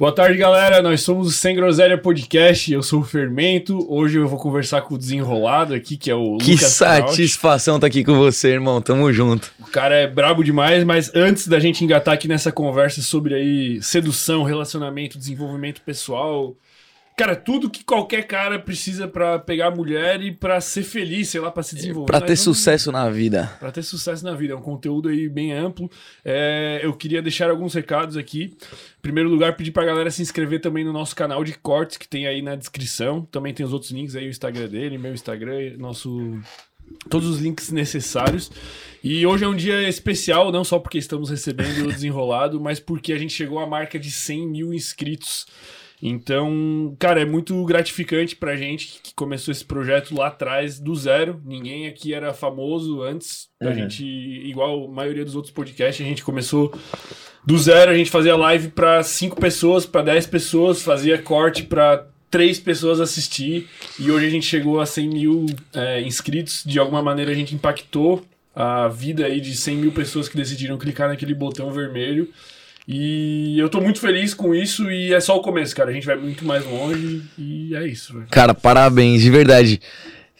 Boa tarde, galera. Nós somos o Sem Groselha Podcast. Eu sou o Fermento. Hoje eu vou conversar com o desenrolado aqui, que é o Que Lucas satisfação estar tá aqui com você, irmão. Tamo junto. O cara é brabo demais, mas antes da gente engatar aqui nessa conversa sobre aí sedução, relacionamento, desenvolvimento pessoal, Cara, tudo que qualquer cara precisa para pegar mulher e para ser feliz, sei lá, para se desenvolver. Para ter sucesso na vida. Para ter sucesso na vida. É um conteúdo aí bem amplo. É, eu queria deixar alguns recados aqui. Em primeiro lugar, pedir pra galera se inscrever também no nosso canal de cortes, que tem aí na descrição. Também tem os outros links aí, o Instagram dele, meu Instagram, nosso todos os links necessários. E hoje é um dia especial, não só porque estamos recebendo o desenrolado, mas porque a gente chegou à marca de 100 mil inscritos. Então, cara, é muito gratificante pra gente que começou esse projeto lá atrás do zero. Ninguém aqui era famoso antes uhum. gente, igual a maioria dos outros podcasts, a gente começou do zero, a gente fazia live para cinco pessoas, para 10 pessoas, fazia corte para três pessoas assistir e hoje a gente chegou a 100 mil é, inscritos. De alguma maneira a gente impactou a vida aí de 100 mil pessoas que decidiram clicar naquele botão vermelho. E eu tô muito feliz com isso e é só o começo, cara. A gente vai muito mais longe e é isso. Véio. Cara, parabéns, de verdade.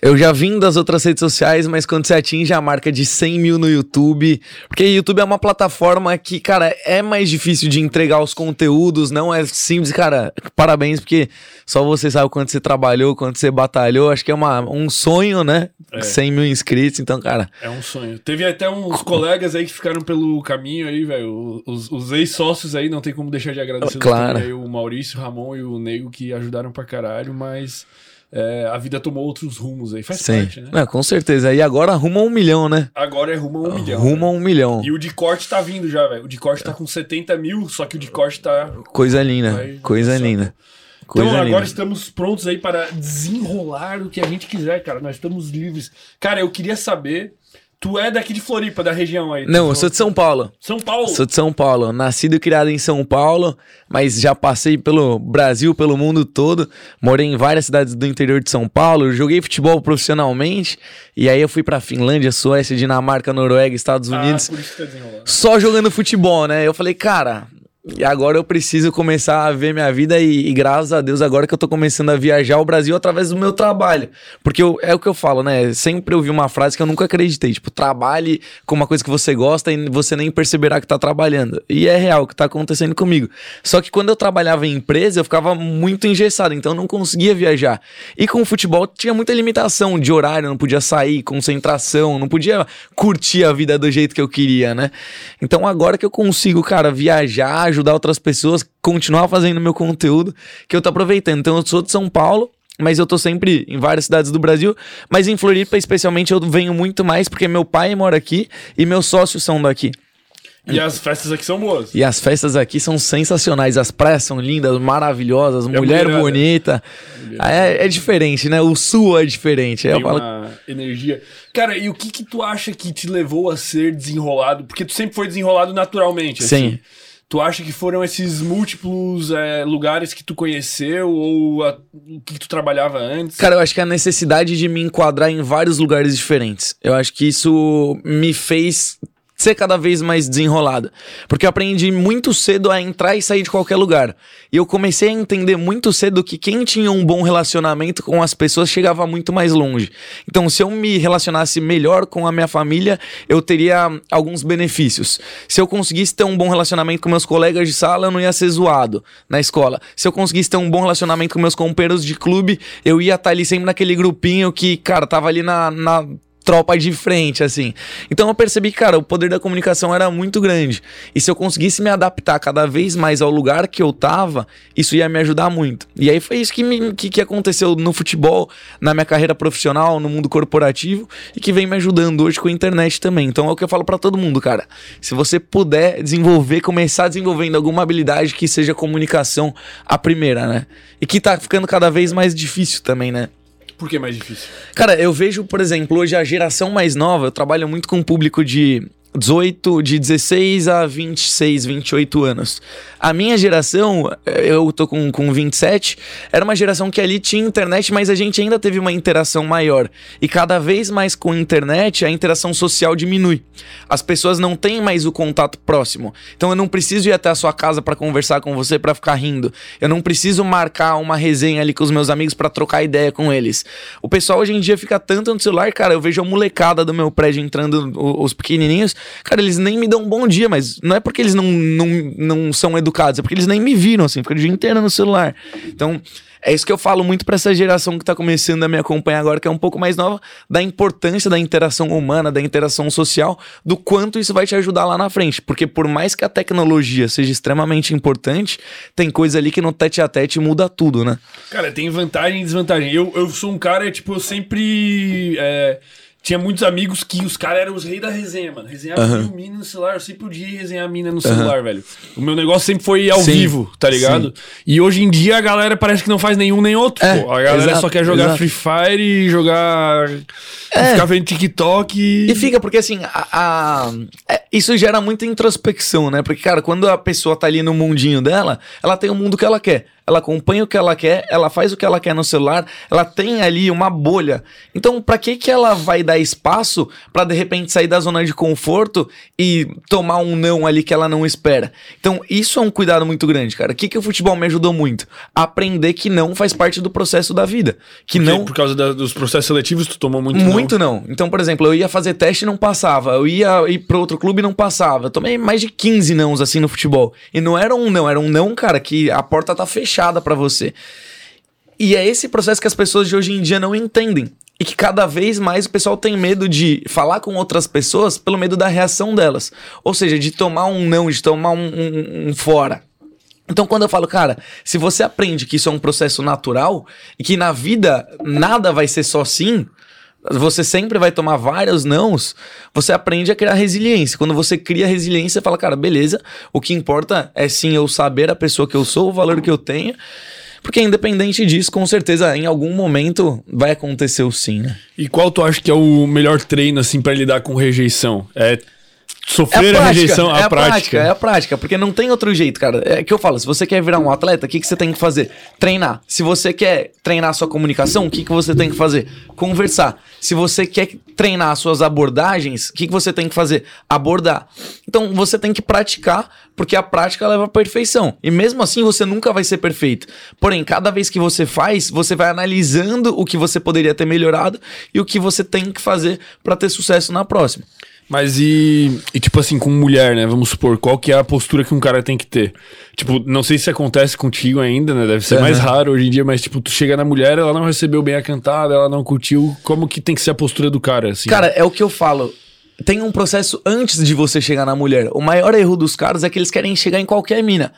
Eu já vim das outras redes sociais, mas quando você atinge a marca de 100 mil no YouTube, porque YouTube é uma plataforma que, cara, é mais difícil de entregar os conteúdos, não é simples, cara. Parabéns, porque só você sabe o quanto você trabalhou, quanto você batalhou. Acho que é uma, um sonho, né? É. 100 mil inscritos, então, cara. É um sonho. Teve até uns colegas aí que ficaram pelo caminho aí, velho. Os, os ex-sócios aí, não tem como deixar de agradecer. Claro. Aí, o Maurício, o Ramon e o Nego que ajudaram pra caralho, mas é, a vida tomou outros rumos aí. Faz Sim. parte, né? Não, com certeza. E agora arruma um milhão, né? Agora é rumo a um milhão. Rumo a um milhão. E o de corte tá vindo já, velho. O de corte tá com 70 mil, só que o de corte tá. Coisa linda. Vai, coisa linda. Coisa então agora linda. estamos prontos aí para desenrolar o que a gente quiser, cara. Nós estamos livres. Cara, eu queria saber Tu é daqui de Floripa, da região aí. Não, eu sou de São Paulo. São Paulo? Sou de São Paulo. Nascido e criado em São Paulo, mas já passei pelo Brasil, pelo mundo todo. Morei em várias cidades do interior de São Paulo. Joguei futebol profissionalmente. E aí eu fui pra Finlândia, Suécia, Dinamarca, Noruega, Estados ah, Unidos. Ah, por isso que tá Só jogando futebol, né? Eu falei, cara, e agora eu preciso começar a ver minha vida e, e, graças a Deus agora que eu tô começando a viajar o Brasil através do meu trabalho. Porque eu, é o que eu falo, né? Sempre eu vi uma frase que eu nunca acreditei. Tipo, trabalhe com uma coisa que você gosta e você nem perceberá que tá trabalhando. E é real o que tá acontecendo comigo. Só que quando eu trabalhava em empresa, eu ficava muito engessado, então eu não conseguia viajar. E com o futebol tinha muita limitação de horário, não podia sair, concentração, não podia curtir a vida do jeito que eu queria, né? Então agora que eu consigo, cara, viajar, ajudar outras pessoas, continuar fazendo meu conteúdo, que eu tô aproveitando. Então eu sou de São Paulo, mas eu tô sempre em várias cidades do Brasil, mas em Floripa especialmente eu venho muito mais porque meu pai mora aqui e meus sócios são daqui. E as festas aqui são boas. E as festas aqui são sensacionais. As praias são lindas, maravilhosas, mulher bonita. É, é, diferente, né? O sul é diferente. Tem falo... uma energia. Cara, e o que que tu acha que te levou a ser desenrolado? Porque tu sempre foi desenrolado naturalmente. Sim. Assim. Tu acha que foram esses múltiplos é, lugares que tu conheceu ou a, que tu trabalhava antes? Cara, eu acho que a necessidade de me enquadrar em vários lugares diferentes. Eu acho que isso me fez ser cada vez mais desenrolada. Porque eu aprendi muito cedo a entrar e sair de qualquer lugar. E eu comecei a entender muito cedo que quem tinha um bom relacionamento com as pessoas chegava muito mais longe. Então, se eu me relacionasse melhor com a minha família, eu teria alguns benefícios. Se eu conseguisse ter um bom relacionamento com meus colegas de sala, eu não ia ser zoado na escola. Se eu conseguisse ter um bom relacionamento com meus companheiros de clube, eu ia estar ali sempre naquele grupinho que, cara, tava ali na, na tropa de frente, assim. Então eu percebi que, cara, o poder da comunicação era muito grande. E se eu conseguisse me adaptar cada vez mais ao lugar que eu tava, isso ia me ajudar muito. E aí foi isso que, me, que, que aconteceu no futebol, na minha carreira profissional, no mundo corporativo, e que vem me ajudando hoje com a internet também. Então é o que eu falo para todo mundo, cara. Se você puder desenvolver, começar desenvolvendo alguma habilidade que seja comunicação a primeira, né? E que tá ficando cada vez mais difícil também, né? Por que mais difícil? Cara, eu vejo, por exemplo, hoje a geração mais nova, eu trabalho muito com um público de 18, de 16 a 26, 28 anos. A minha geração, eu tô com, com 27, era uma geração que ali tinha internet, mas a gente ainda teve uma interação maior. E cada vez mais com a internet, a interação social diminui. As pessoas não têm mais o contato próximo. Então eu não preciso ir até a sua casa para conversar com você, para ficar rindo. Eu não preciso marcar uma resenha ali com os meus amigos para trocar ideia com eles. O pessoal hoje em dia fica tanto no celular, cara, eu vejo a molecada do meu prédio entrando, os pequenininhos, cara, eles nem me dão um bom dia, mas não é porque eles não, não, não são educados, é porque eles nem me viram, assim, ficam o dia inteiro no celular. Então, é isso que eu falo muito para essa geração que tá começando a me acompanhar agora, que é um pouco mais nova, da importância da interação humana, da interação social, do quanto isso vai te ajudar lá na frente. Porque por mais que a tecnologia seja extremamente importante, tem coisa ali que no tete a tete muda tudo, né? Cara, tem vantagem e desvantagem. Eu, eu sou um cara, tipo, eu sempre. É tinha muitos amigos que os caras eram os reis da resenha, mano. Resenhava uhum. mina no celular. Eu sempre podia resenhar mina no celular, uhum. velho. O meu negócio sempre foi ao Sim. vivo, tá ligado? Sim. E hoje em dia a galera parece que não faz nenhum nem outro, é, pô. A galera exato, só quer jogar exato. Free Fire e jogar. É. Ficar vendo TikTok. E... e fica, porque assim, a, a... É, isso gera muita introspecção, né? Porque, cara, quando a pessoa tá ali no mundinho dela, ela tem o mundo que ela quer ela acompanha o que ela quer, ela faz o que ela quer no celular, ela tem ali uma bolha. Então, para que que ela vai dar espaço para de repente sair da zona de conforto e tomar um não ali que ela não espera? Então, isso é um cuidado muito grande, cara. O que que o futebol me ajudou muito? Aprender que não faz parte do processo da vida, que Porque, não por causa da, dos processos seletivos tu tomou muito Muito não. não. Então, por exemplo, eu ia fazer teste e não passava, eu ia ir para outro clube e não passava. Eu tomei mais de 15 nãos assim no futebol. E não era um não, era um não, cara, que a porta tá fechada fechada para você. E é esse processo que as pessoas de hoje em dia não entendem. E que cada vez mais o pessoal tem medo de falar com outras pessoas pelo medo da reação delas. Ou seja, de tomar um não, de tomar um, um, um fora. Então, quando eu falo, cara, se você aprende que isso é um processo natural e que na vida nada vai ser só sim, você sempre vai tomar vários nãos, você aprende a criar resiliência. Quando você cria resiliência, você fala, cara, beleza, o que importa é sim eu saber a pessoa que eu sou, o valor que eu tenho. Porque independente disso, com certeza em algum momento vai acontecer o sim, né? E qual tu acha que é o melhor treino assim para lidar com rejeição? É Sofrer é a, a, rejeição, é a, prática. prática. É a prática, porque não tem outro jeito, cara. É que eu falo, se você quer virar um atleta, o que, que você tem que fazer? Treinar. Se você quer treinar sua comunicação, o que, que você tem que fazer? Conversar. Se você quer treinar as suas abordagens, o que, que você tem que fazer? Abordar. Então, você tem que praticar, porque a prática leva à perfeição. E mesmo assim, você nunca vai ser perfeito. Porém, cada vez que você faz, você vai analisando o que você poderia ter melhorado e o que você tem que fazer para ter sucesso na próxima. Mas e, e, tipo assim, com mulher, né? Vamos supor, qual que é a postura que um cara tem que ter? Tipo, não sei se acontece contigo ainda, né? Deve ser uhum. mais raro hoje em dia, mas tipo, tu chega na mulher, ela não recebeu bem a cantada, ela não curtiu. Como que tem que ser a postura do cara, assim? Cara, é o que eu falo. Tem um processo antes de você chegar na mulher. O maior erro dos caras é que eles querem chegar em qualquer mina.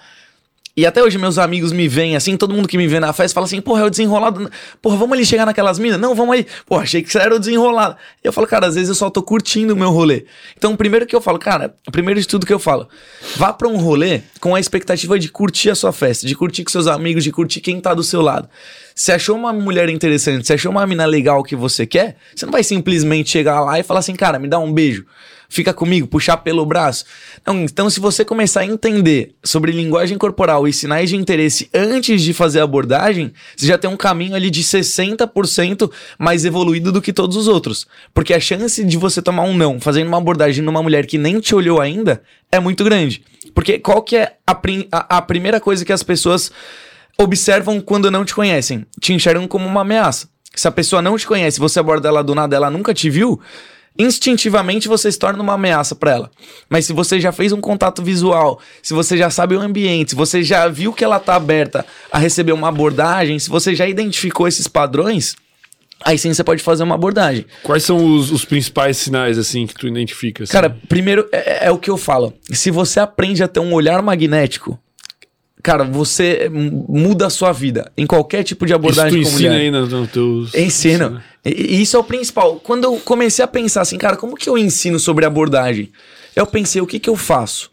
E até hoje meus amigos me veem assim, todo mundo que me vê na festa fala assim, porra, é o desenrolado. Porra, vamos ali chegar naquelas minas? Não, vamos aí. Porra, achei que você era o desenrolado. Eu falo, cara, às vezes eu só tô curtindo o meu rolê. Então, primeiro que eu falo, cara, primeiro de tudo que eu falo, vá pra um rolê com a expectativa de curtir a sua festa, de curtir com seus amigos, de curtir quem tá do seu lado. Se achou uma mulher interessante, se achou uma mina legal que você quer, você não vai simplesmente chegar lá e falar assim, cara, me dá um beijo fica comigo, puxar pelo braço. Não, então, se você começar a entender sobre linguagem corporal e sinais de interesse antes de fazer a abordagem, você já tem um caminho ali de 60% mais evoluído do que todos os outros. Porque a chance de você tomar um não fazendo uma abordagem numa mulher que nem te olhou ainda é muito grande. Porque qual que é a, prim a, a primeira coisa que as pessoas observam quando não te conhecem? Te enxergam como uma ameaça. Se a pessoa não te conhece, você aborda ela do nada, ela nunca te viu, instintivamente você se torna uma ameaça para ela. Mas se você já fez um contato visual, se você já sabe o ambiente, se você já viu que ela tá aberta a receber uma abordagem, se você já identificou esses padrões, aí sim você pode fazer uma abordagem. Quais são os, os principais sinais assim que tu identifica? Assim? Cara, primeiro é, é o que eu falo. Se você aprende a ter um olhar magnético, cara, você muda a sua vida em qualquer tipo de abordagem isso tu ensina aí nos teus... Ensino. E isso é o principal. Quando eu comecei a pensar assim, cara, como que eu ensino sobre abordagem? Eu pensei, o que que eu faço?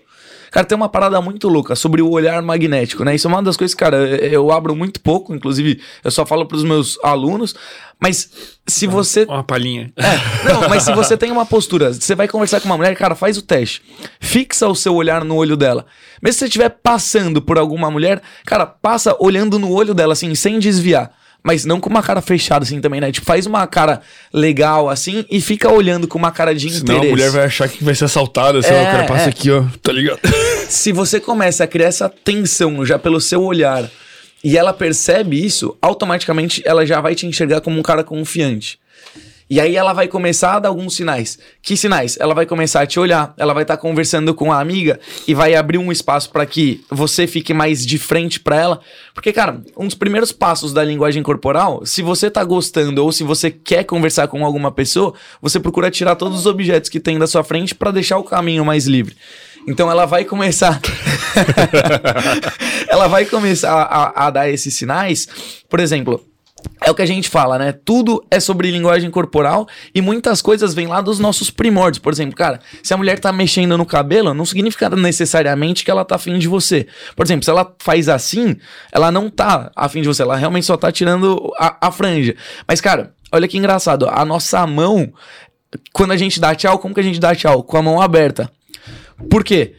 Cara, tem uma parada muito louca sobre o olhar magnético, né? Isso é uma das coisas, cara, eu abro muito pouco, inclusive eu só falo pros meus alunos, mas se você. Uma palhinha. É, não, mas se você tem uma postura, você vai conversar com uma mulher, cara, faz o teste. Fixa o seu olhar no olho dela. Mesmo se você estiver passando por alguma mulher, cara, passa olhando no olho dela, assim, sem desviar. Mas não com uma cara fechada assim também, né? Tipo, faz uma cara legal assim e fica olhando com uma cara de Senão interesse. a mulher vai achar que vai ser assaltada, ó, É, o cara passa é. aqui, ó, tá ligado? Se você começa a criar essa tensão já pelo seu olhar e ela percebe isso, automaticamente ela já vai te enxergar como um cara confiante. E aí ela vai começar a dar alguns sinais. Que sinais? Ela vai começar a te olhar, ela vai estar conversando com a amiga e vai abrir um espaço para que você fique mais de frente para ela. Porque, cara, um dos primeiros passos da linguagem corporal, se você tá gostando ou se você quer conversar com alguma pessoa, você procura tirar todos os objetos que tem da sua frente para deixar o caminho mais livre. Então ela vai começar. ela vai começar a, a dar esses sinais. Por exemplo, é o que a gente fala, né? Tudo é sobre linguagem corporal e muitas coisas vêm lá dos nossos primórdios. Por exemplo, cara, se a mulher tá mexendo no cabelo, não significa necessariamente que ela tá afim de você. Por exemplo, se ela faz assim, ela não tá afim de você, ela realmente só tá tirando a, a franja. Mas, cara, olha que engraçado, a nossa mão, quando a gente dá tchau, como que a gente dá tchau? Com a mão aberta. Por quê?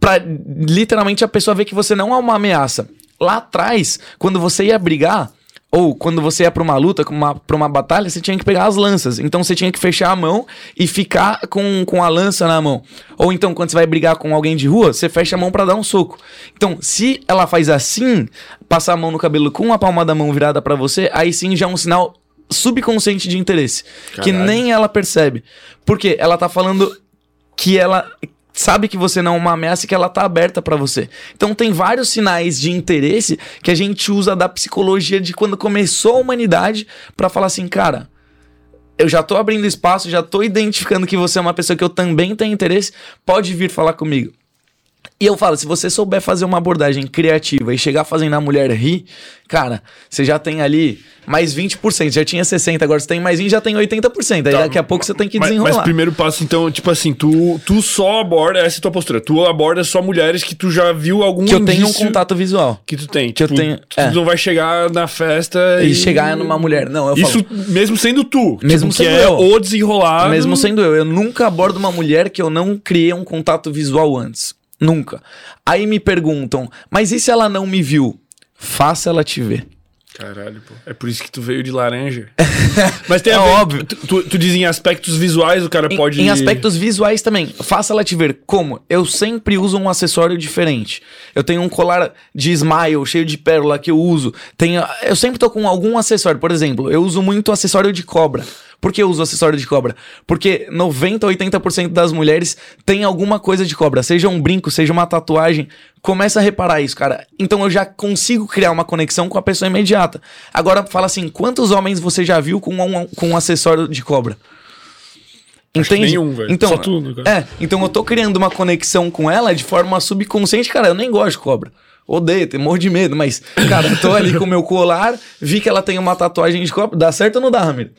Pra literalmente a pessoa ver que você não é uma ameaça. Lá atrás, quando você ia brigar, ou quando você ia pra uma luta, uma, pra uma batalha, você tinha que pegar as lanças. Então você tinha que fechar a mão e ficar com, com a lança na mão. Ou então, quando você vai brigar com alguém de rua, você fecha a mão pra dar um soco. Então, se ela faz assim, passar a mão no cabelo com a palma da mão virada pra você, aí sim já é um sinal subconsciente de interesse. Que Caralho. nem ela percebe. Porque ela tá falando que ela sabe que você não é uma ameaça e que ela tá aberta pra você. Então tem vários sinais de interesse que a gente usa da psicologia de quando começou a humanidade pra falar assim, cara, eu já tô abrindo espaço, já tô identificando que você é uma pessoa que eu também tenho interesse, pode vir falar comigo. E eu falo, se você souber fazer uma abordagem criativa e chegar fazendo a mulher rir, cara, você já tem ali mais 20%, já tinha 60%, agora você tem mais 20%, já tem 80%. Aí Tá, daqui a pouco você tem que Mas, desenrolar. mas primeiro passo, então, tipo assim, tu, tu só aborda, essa é a tua postura, tu aborda só mulheres que tu já viu algum que eu tenho um contato visual. que tu tem. que eu Tipo, tenho- Tu é. não vai chegar na festa E chegar numa mulher. Não, eu Isso falo. mesmo sendo tu. Mesmo tipo, que sendo é eu. o desenrolado. Mesmo sendo eu, eu nunca abordo uma mulher que eu não criei um contato visual antes. Nunca. Aí me perguntam, mas e se ela não me viu? Faça ela te ver. Caralho, pô. É por isso que tu veio de laranja. Mas tem a É ver, óbvio. Tu, tu, tu diz em aspectos visuais, o cara Em- pode. Em, aspectos visuais também. Faça ela te ver. Como? Eu sempre uso um acessório diferente. Eu tenho um colar de smile cheio de pérola que eu uso. Tenho, eu sempre tô com algum acessório. Por exemplo, eu uso muito acessório de cobra. Por que eu uso acessório de cobra? Porque 90, 80% das mulheres tem alguma coisa de cobra. Seja um brinco, seja uma tatuagem. Começa a reparar isso, cara. Então eu já consigo criar uma conexão com a pessoa imediata. Agora fala assim: quantos homens você já viu com um, com um acessório de cobra? Entende? nenhum, velho. Então, Só tu, no caso. é, então eu tô criando uma conexão com ela de forma subconsciente, cara, eu nem gosto de cobra. Odeio, tenho morro de medo, mas, cara, eu tô ali com o meu colar, vi que ela tem uma tatuagem de cobra, dá certo ou não dá, Ramiro?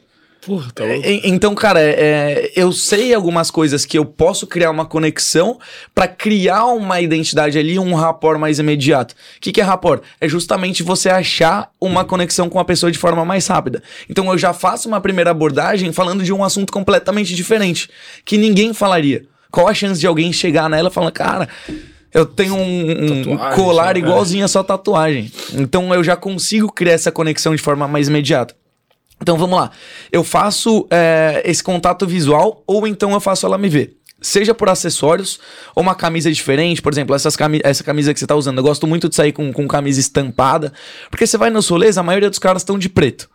Porra, tá louco. E- Então, cara, é, é, eu sei algumas coisas que eu posso criar uma conexão pra criar uma identidade ali, um rapport mais imediato. O que, que é rapport? É justamente você achar uma conexão com a pessoa de forma mais rápida. Então, eu já faço uma primeira abordagem falando de um assunto completamente diferente, que ninguém falaria. Qual a chance de alguém chegar nela e falar, cara, eu tenho um, um colar igualzinho a sua tatuagem. Então, eu já consigo criar essa conexão de forma mais imediata. Então vamos lá. Eu faço é, esse contato visual ou então eu faço ela me ver. Seja por acessórios ou uma camisa diferente, por exemplo, essas cami essa camisa que você tá usando. Eu gosto muito de sair com, com camisa estampada, porque você vai nos rolês, a maioria dos caras estão de preto.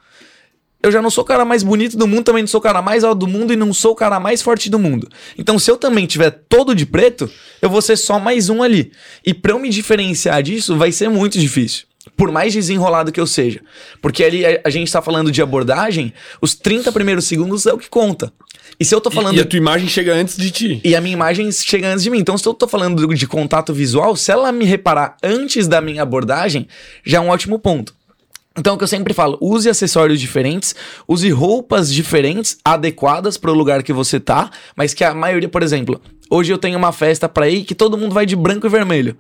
Eu já não sou o cara mais bonito do mundo, também não sou o cara mais alto do mundo e não sou o cara mais forte do mundo. Então, se eu também tiver todo de preto, eu vou ser só mais um ali. E pra eu me diferenciar disso, vai ser muito difícil. Por mais desenrolado que eu seja. Porque ali a, a gente tá falando de abordagem, os 30 primeiros segundos é o que conta. E se eu tô falando. E a tua imagem chega antes de ti. E a minha imagem chega antes de mim. Então, se eu tô falando de contato visual, se ela me reparar antes da minha abordagem, já é um ótimo ponto. Então, é o que eu sempre falo, use acessórios diferentes, use roupas diferentes, adequadas para o lugar que você tá, mas que a maioria, por exemplo, hoje eu tenho uma festa para ir que todo mundo vai de branco e vermelho.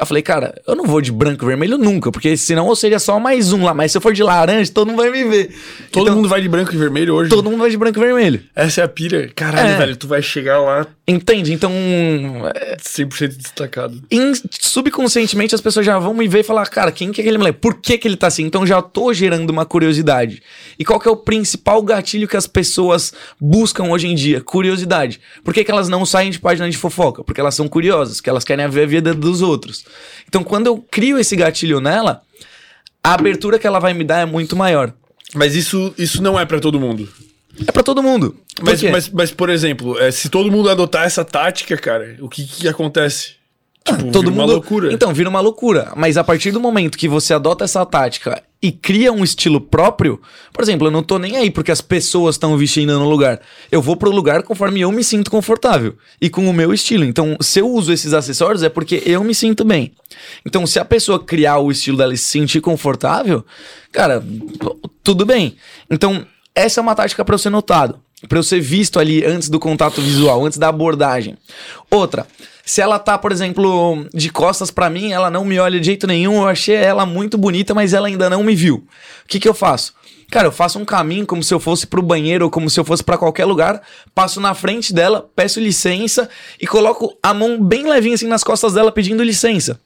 Eu falei, cara, eu não vou de branco e vermelho nunca, porque senão eu seria só mais um lá. Mas se eu for de laranja, todo mundo vai me ver. Todo Então, mundo vai de branco e vermelho hoje? Todo mundo vai de branco e vermelho. Essa é a pira. Caralho, É. velho, tu vai chegar lá Entende? Então, é, 100% destacado. in- subconscientemente as pessoas já vão me ver e falar, cara, quem que é aquele moleque? Por que, que ele tá assim? Então já tô gerando uma curiosidade. E qual que é o principal gatilho que as pessoas buscam hoje em dia? Curiosidade. Por que, que elas não saem de página de fofoca? Porque elas são curiosas, porque elas querem ver a vida dos outros. Então quando eu crio esse gatilho nela, a abertura que ela vai me dar é muito maior. Mas isso, isso não é pra todo mundo. É pra todo mundo. Mas, mas, mas, por exemplo, é, se todo mundo adotar essa tática, cara, o que que acontece? Tipo, todo mundo uma loucura. Então, vira uma loucura. Mas a partir do momento que você adota essa tática e cria um estilo próprio, por exemplo, eu não tô nem aí porque as pessoas estão vestindo no lugar. Eu vou pro lugar conforme eu me sinto confortável e com o meu estilo. Então, se eu uso esses acessórios é porque eu me sinto bem. Então, se a pessoa criar o estilo dela e se sentir confortável, cara, tudo bem. Então, essa é uma tática para eu ser notado, para eu ser visto ali antes do contato visual, antes da abordagem. Outra, se ela tá, por exemplo, de costas pra mim, ela não me olha de jeito nenhum, eu achei ela muito bonita, mas ela ainda não me viu. O que que eu faço? Cara, eu faço um caminho como se eu fosse pro banheiro ou como se eu fosse pra qualquer lugar, passo na frente dela, peço licença e coloco a mão bem levinha assim nas costas dela pedindo licença.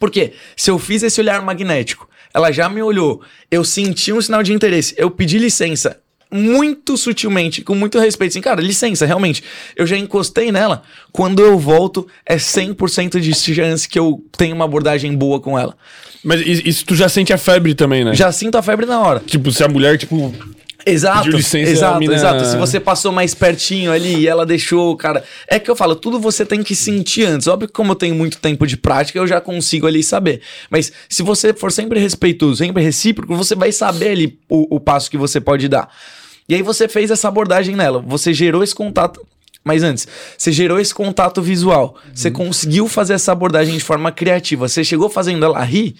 Por quê? Se eu fiz esse olhar magnético, ela já me olhou, eu senti um sinal de interesse, eu pedi licença muito sutilmente, com muito respeito, assim, cara, licença, realmente, eu já encostei nela, quando eu volto, é 100% de chance que eu tenho uma abordagem boa com ela. Mas isso tu já sente a febre também, né? Já sinto a febre na hora. Tipo, se a mulher, tipo, Exato, exato, mina- exato. Se você passou mais pertinho ali e ela deixou, cara. É que eu falo, tudo você tem que sentir antes. Óbvio que, como eu tenho muito tempo de prática, eu já consigo ali saber. Mas se você for sempre respeitoso, sempre recíproco, você vai saber ali o, o passo que você pode dar. E aí você fez essa abordagem nela, você gerou esse contato. Mas antes, você gerou esse contato visual, você conseguiu fazer essa abordagem de forma criativa, você chegou fazendo ela rir.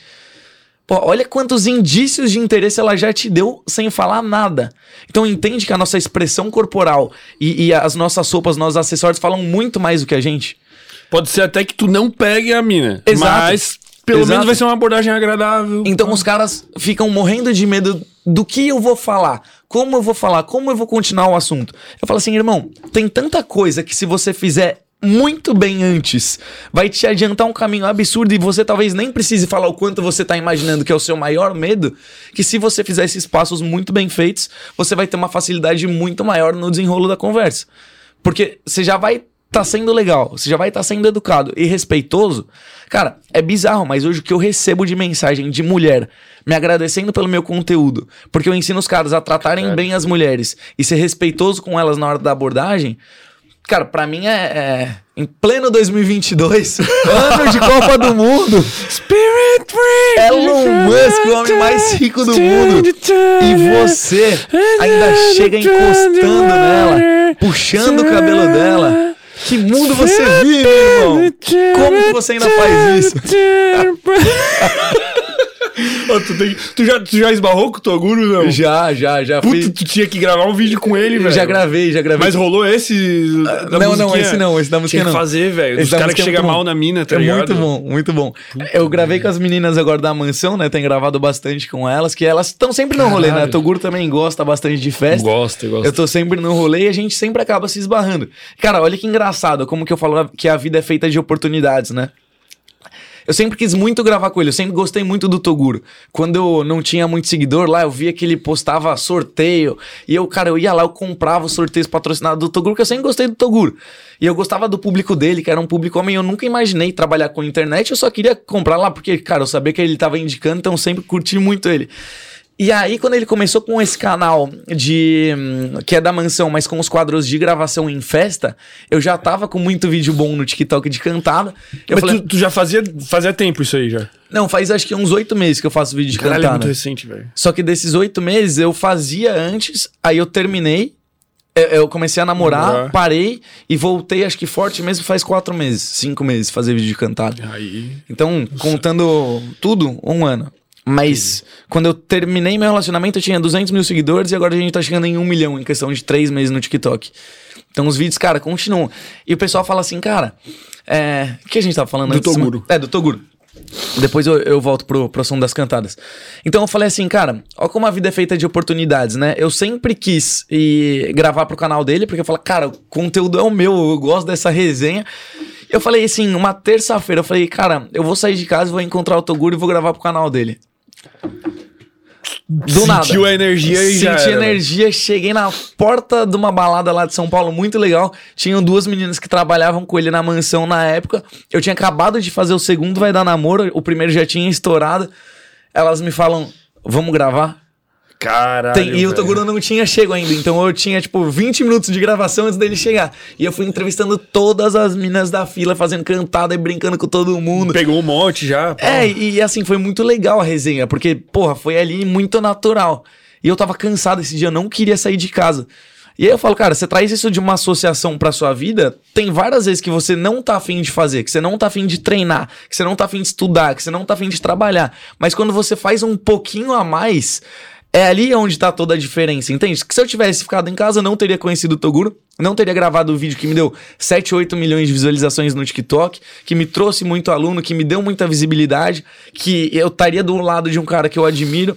Pô, olha quantos indícios de interesse ela já te deu sem falar nada. Então entende que a nossa expressão corporal e, e as nossas roupas, nossos acessórios falam muito mais do que a gente. pode ser até que tu não pegue a mina. Exato. Mas pelo Exato. menos vai ser uma abordagem agradável. Então os caras ficam morrendo de medo do que eu vou falar, como eu vou falar, como eu vou continuar o assunto. Eu falo assim, irmão, tem tanta coisa que se você fizer muito bem antes, vai te adiantar um caminho absurdo e você talvez nem precise falar o quanto você tá imaginando que é o seu maior medo, que se você fizer esses passos muito bem feitos, você vai ter uma facilidade muito maior no desenrolo da conversa. Porque você já vai tá sendo legal, você já vai estar sendo educado e respeitoso. Cara, é bizarro, mas hoje o que eu recebo de mensagem de mulher me agradecendo pelo meu conteúdo, porque eu ensino os caras a tratarem bem as mulheres e ser respeitoso com elas na hora da abordagem. Cara, pra mim é, é em pleno 2022, ano de Copa do Mundo, Spirit Free! Elon Musk, o homem mais rico do mundo, e você ainda chega encostando nela, puxando o cabelo dela. Que mundo você vive, irmão? Como você ainda faz isso? Ô, tu, tem- tu já, tu já esbarrou com o Toguro, não? Já, já, já Puta, fui. tu tinha que gravar um vídeo com ele, velho. Já gravei, já gravei. Mas rolou esse. da não, não, musiquinha? esse não, esse da música Tinha que não. fazer, velho. Esse Os caras que é chegam muito mal na mina, tá é ligado? muito bom, muito bom. Eu gravei com as meninas agora da mansão, né? Tenho gravado bastante com elas, que elas estão sempre no rolê, né? Caralho. Toguro também gosta bastante de festa. Gosto, gosto. Eu tô sempre no rolê e a gente sempre acaba se esbarrando. Cara, olha que engraçado como que eu falo que a vida é feita de oportunidades, né? Eu sempre quis muito gravar com ele, eu sempre gostei muito do Toguro. Quando eu não tinha muito seguidor lá, eu via que ele postava sorteio. E eu, cara, eu ia lá, eu comprava os sorteios patrocinados do Toguro, que eu sempre gostei do Toguro. E eu gostava do público dele, que era um público homem. Eu nunca imaginei trabalhar com internet, eu só queria comprar lá, porque, cara, eu sabia que ele tava indicando, então eu sempre curti muito ele. E aí, quando ele começou com esse canal de. hum, que é da mansão, mas com os quadros de gravação em festa, eu já tava com muito vídeo bom no TikTok de cantada. Eu Mas falei, tu, tu já fazia, fazia tempo isso aí já. não, faz acho que uns oito meses que eu faço vídeo de Caralho, é cantada. muito recente, velho. Só que desses oito meses eu fazia antes, aí eu terminei. eu- Eu comecei a namorar, Namorar. parei e voltei, acho que forte mesmo faz quatro meses, cinco meses fazer vídeo de cantada. Aí. Então, contando tudo, um ano. Mas quando eu terminei meu relacionamento, eu tinha 200 mil seguidores e agora a gente tá chegando em um milhão em questão de três meses no TikTok. Então os vídeos, cara, continuam. E o pessoal fala assim, cara, é... o que a gente tava falando Do? Toguro. É, do Toguro. Depois eu, eu volto pro, pro som das cantadas. Então eu falei assim, cara, ó como a vida é feita de oportunidades, né? Eu sempre quis ir gravar pro canal dele, porque eu falei, cara, o conteúdo é o meu, eu gosto dessa resenha. Eu falei assim, uma terça-feira, eu falei, cara, eu vou sair de casa, vou encontrar o Toguro e vou gravar pro canal dele. Do nada. Sentiu a energia e Senti já era, energia, cheguei na porta de uma balada lá de São Paulo, muito legal. Tinham duas meninas que trabalhavam com ele na mansão na época. Eu tinha acabado de fazer o segundo Vai Dar Namoro, o primeiro já tinha estourado. Elas me falam, vamos gravar? Caralho. Tem- e o. Toguro não tinha chego ainda, então eu tinha, tipo, 20 minutos de gravação antes dele chegar. E eu fui entrevistando todas as minas da fila, fazendo cantada e brincando com todo mundo. Pegou um monte já. pá. É, e assim, foi muito legal a resenha, porque, porra, foi ali muito natural. E eu tava cansado esse dia, eu não queria sair de casa. E aí eu falo, cara, você traz isso de uma associação pra sua vida, tem várias vezes que você não tá afim de fazer, que você não tá afim de treinar, que você não tá afim de estudar, que você não tá afim de trabalhar. Mas quando você faz um pouquinho a mais, é ali onde tá toda a diferença, entende? Que se eu tivesse ficado em casa, eu não teria conhecido o Toguro, não teria gravado o vídeo que me deu 7, 8 milhões de visualizações no TikTok, que me trouxe muito aluno, que me deu muita visibilidade, que eu estaria do lado de um cara que eu admiro.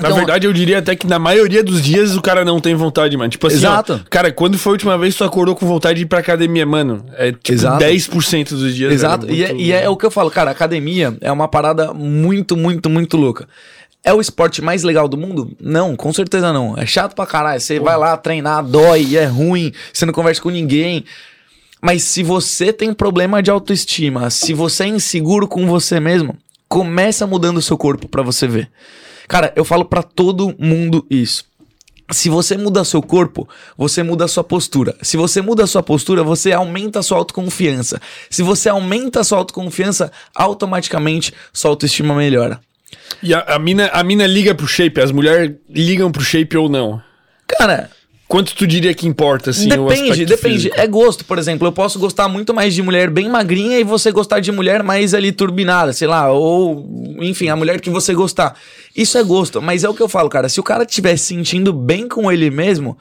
Na Então, verdade, eu diria até que na maioria dos dias o cara não tem vontade, mano. Tipo assim, Exato. ó, cara, quando foi a última vez que tu acordou com vontade de ir pra academia, mano? É tipo Exato. 10% dos dias. Exato. E, é, e é o que eu falo, cara, academia é uma parada muito, muito, muito louca. É o esporte mais legal do mundo? Não, com certeza não. É chato pra caralho. Você vai lá treinar, dói, é ruim, você não conversa com ninguém. Mas se você tem problema de autoestima, se você é inseguro com você mesmo, começa mudando o seu corpo pra você ver. Cara, eu falo pra todo mundo isso. Se você muda seu corpo, você muda sua postura. Se você muda sua postura, você aumenta sua autoconfiança. Se você aumenta sua autoconfiança, automaticamente sua autoestima melhora. E a, a mina, a mina liga pro shape, as mulheres ligam pro shape ou não? Cara, Quanto tu diria que importa, assim, depende, depende. físico? É gosto, por exemplo. Eu posso gostar muito mais de mulher bem magrinha e você gostar de mulher mais ali turbinada, sei lá, ou enfim, a mulher que você gostar. Isso é gosto, mas é o que eu falo, cara. Se o cara estiver se sentindo bem com ele mesmo,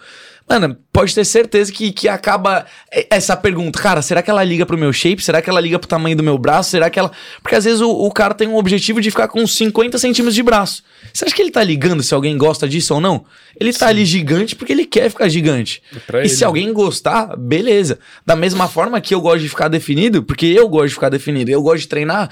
mano, pode ter certeza que, que acaba é, essa pergunta, cara, será que ela liga pro meu shape? Será que ela liga pro tamanho do meu braço? Será que ela. Porque às vezes o, o cara tem um objetivo de ficar com 50 centímetros de braço. Você acha que ele tá ligando se alguém gosta disso ou não? Ele tá ali gigante porque ele quer ficar gigante. pra e ele, se alguém gostar, beleza. Da mesma forma que eu gosto de ficar definido, porque eu gosto de ficar definido, eu gosto de treinar,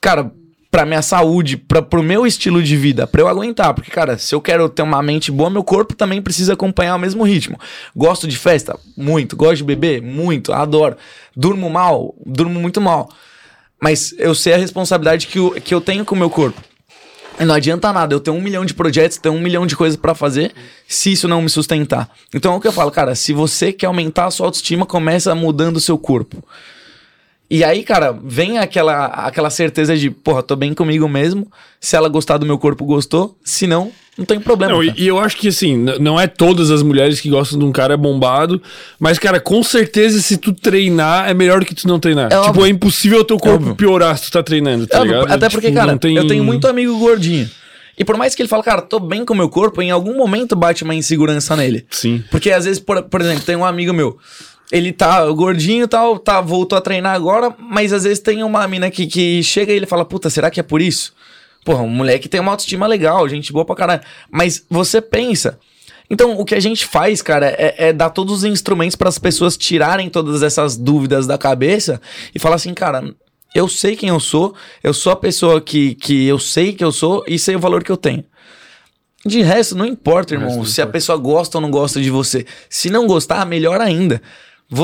cara, pra minha saúde, pra, pro meu estilo de vida, pra eu aguentar. Porque, cara, se eu quero ter uma mente boa, meu corpo também precisa acompanhar o mesmo ritmo. Gosto de festa? Muito. Gosto de beber? Muito. Adoro. Durmo mal? Durmo muito mal. Mas eu sei a responsabilidade que eu, que eu tenho com o meu corpo. E não adianta nada, eu tenho um milhão de projetos, tenho um milhão de coisas pra fazer, se isso não me sustentar. Então é o que eu falo, cara, se você quer aumentar a sua autoestima, começa mudando o seu corpo. E aí, cara, vem aquela, aquela certeza de, porra, tô bem comigo mesmo. Se ela gostar do meu corpo, gostou. Se não, não tem problema. Não, e, eu acho que assim, não é todas as mulheres que gostam de um cara bombado, mas, cara, com certeza se tu treinar é melhor do que tu não treinar. É tipo, óbvio. é impossível o teu corpo óbvio. piorar se tu tá treinando, tá É, ligado? Até porque, Tipo, cara, tem- eu tenho muito amigo gordinho. E por mais que ele fale, cara, tô bem com o meu corpo, em algum momento bate uma insegurança nele. Sim. Porque às vezes, por, por exemplo, tem um amigo meu, ele tá gordinho e tal, tá, voltou a treinar agora, mas às vezes tem uma mina que, que chega e ele fala, puta, será que é por isso? Porra, um moleque tem uma autoestima legal, gente boa pra caralho. Mas você pensa. Então, o que a gente faz, cara, é, é dar todos os instrumentos para as pessoas tirarem todas essas dúvidas da cabeça e falar assim, cara, eu sei quem eu sou, eu sou a pessoa que, que eu sei que eu sou e sei o valor que eu tenho. De resto, não importa, irmão, resto não se a importa. pessoa gosta ou não gosta de você. Se não gostar, melhor ainda.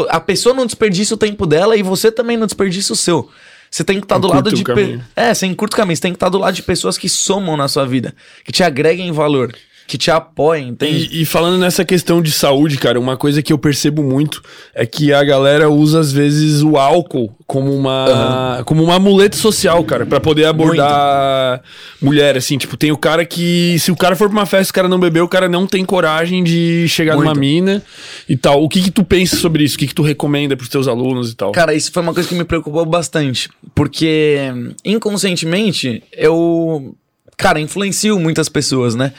A pessoa não desperdiça o tempo dela e você também não desperdiça o seu. Você tem que estar do Encurta lado de. pe-. É, você encurta o caminho. Você tem que estar do lado de pessoas que somam na sua vida, que te agreguem valor, que te apoiem, entende? E, e falando nessa questão de saúde, cara, uma coisa que eu percebo muito é que a galera usa às vezes o álcool como uma como uma muleta social, cara, pra poder abordar mulher assim, tipo, tem o cara que se o cara for pra uma festa, e o cara não bebeu, o cara não tem coragem de chegar numa Muito. mina e tal. O que que tu pensa sobre isso? O que que tu recomenda pros teus alunos e tal? Cara, isso foi uma coisa que me preocupou bastante. Porque inconscientemente eu cara, influencio muitas pessoas, né?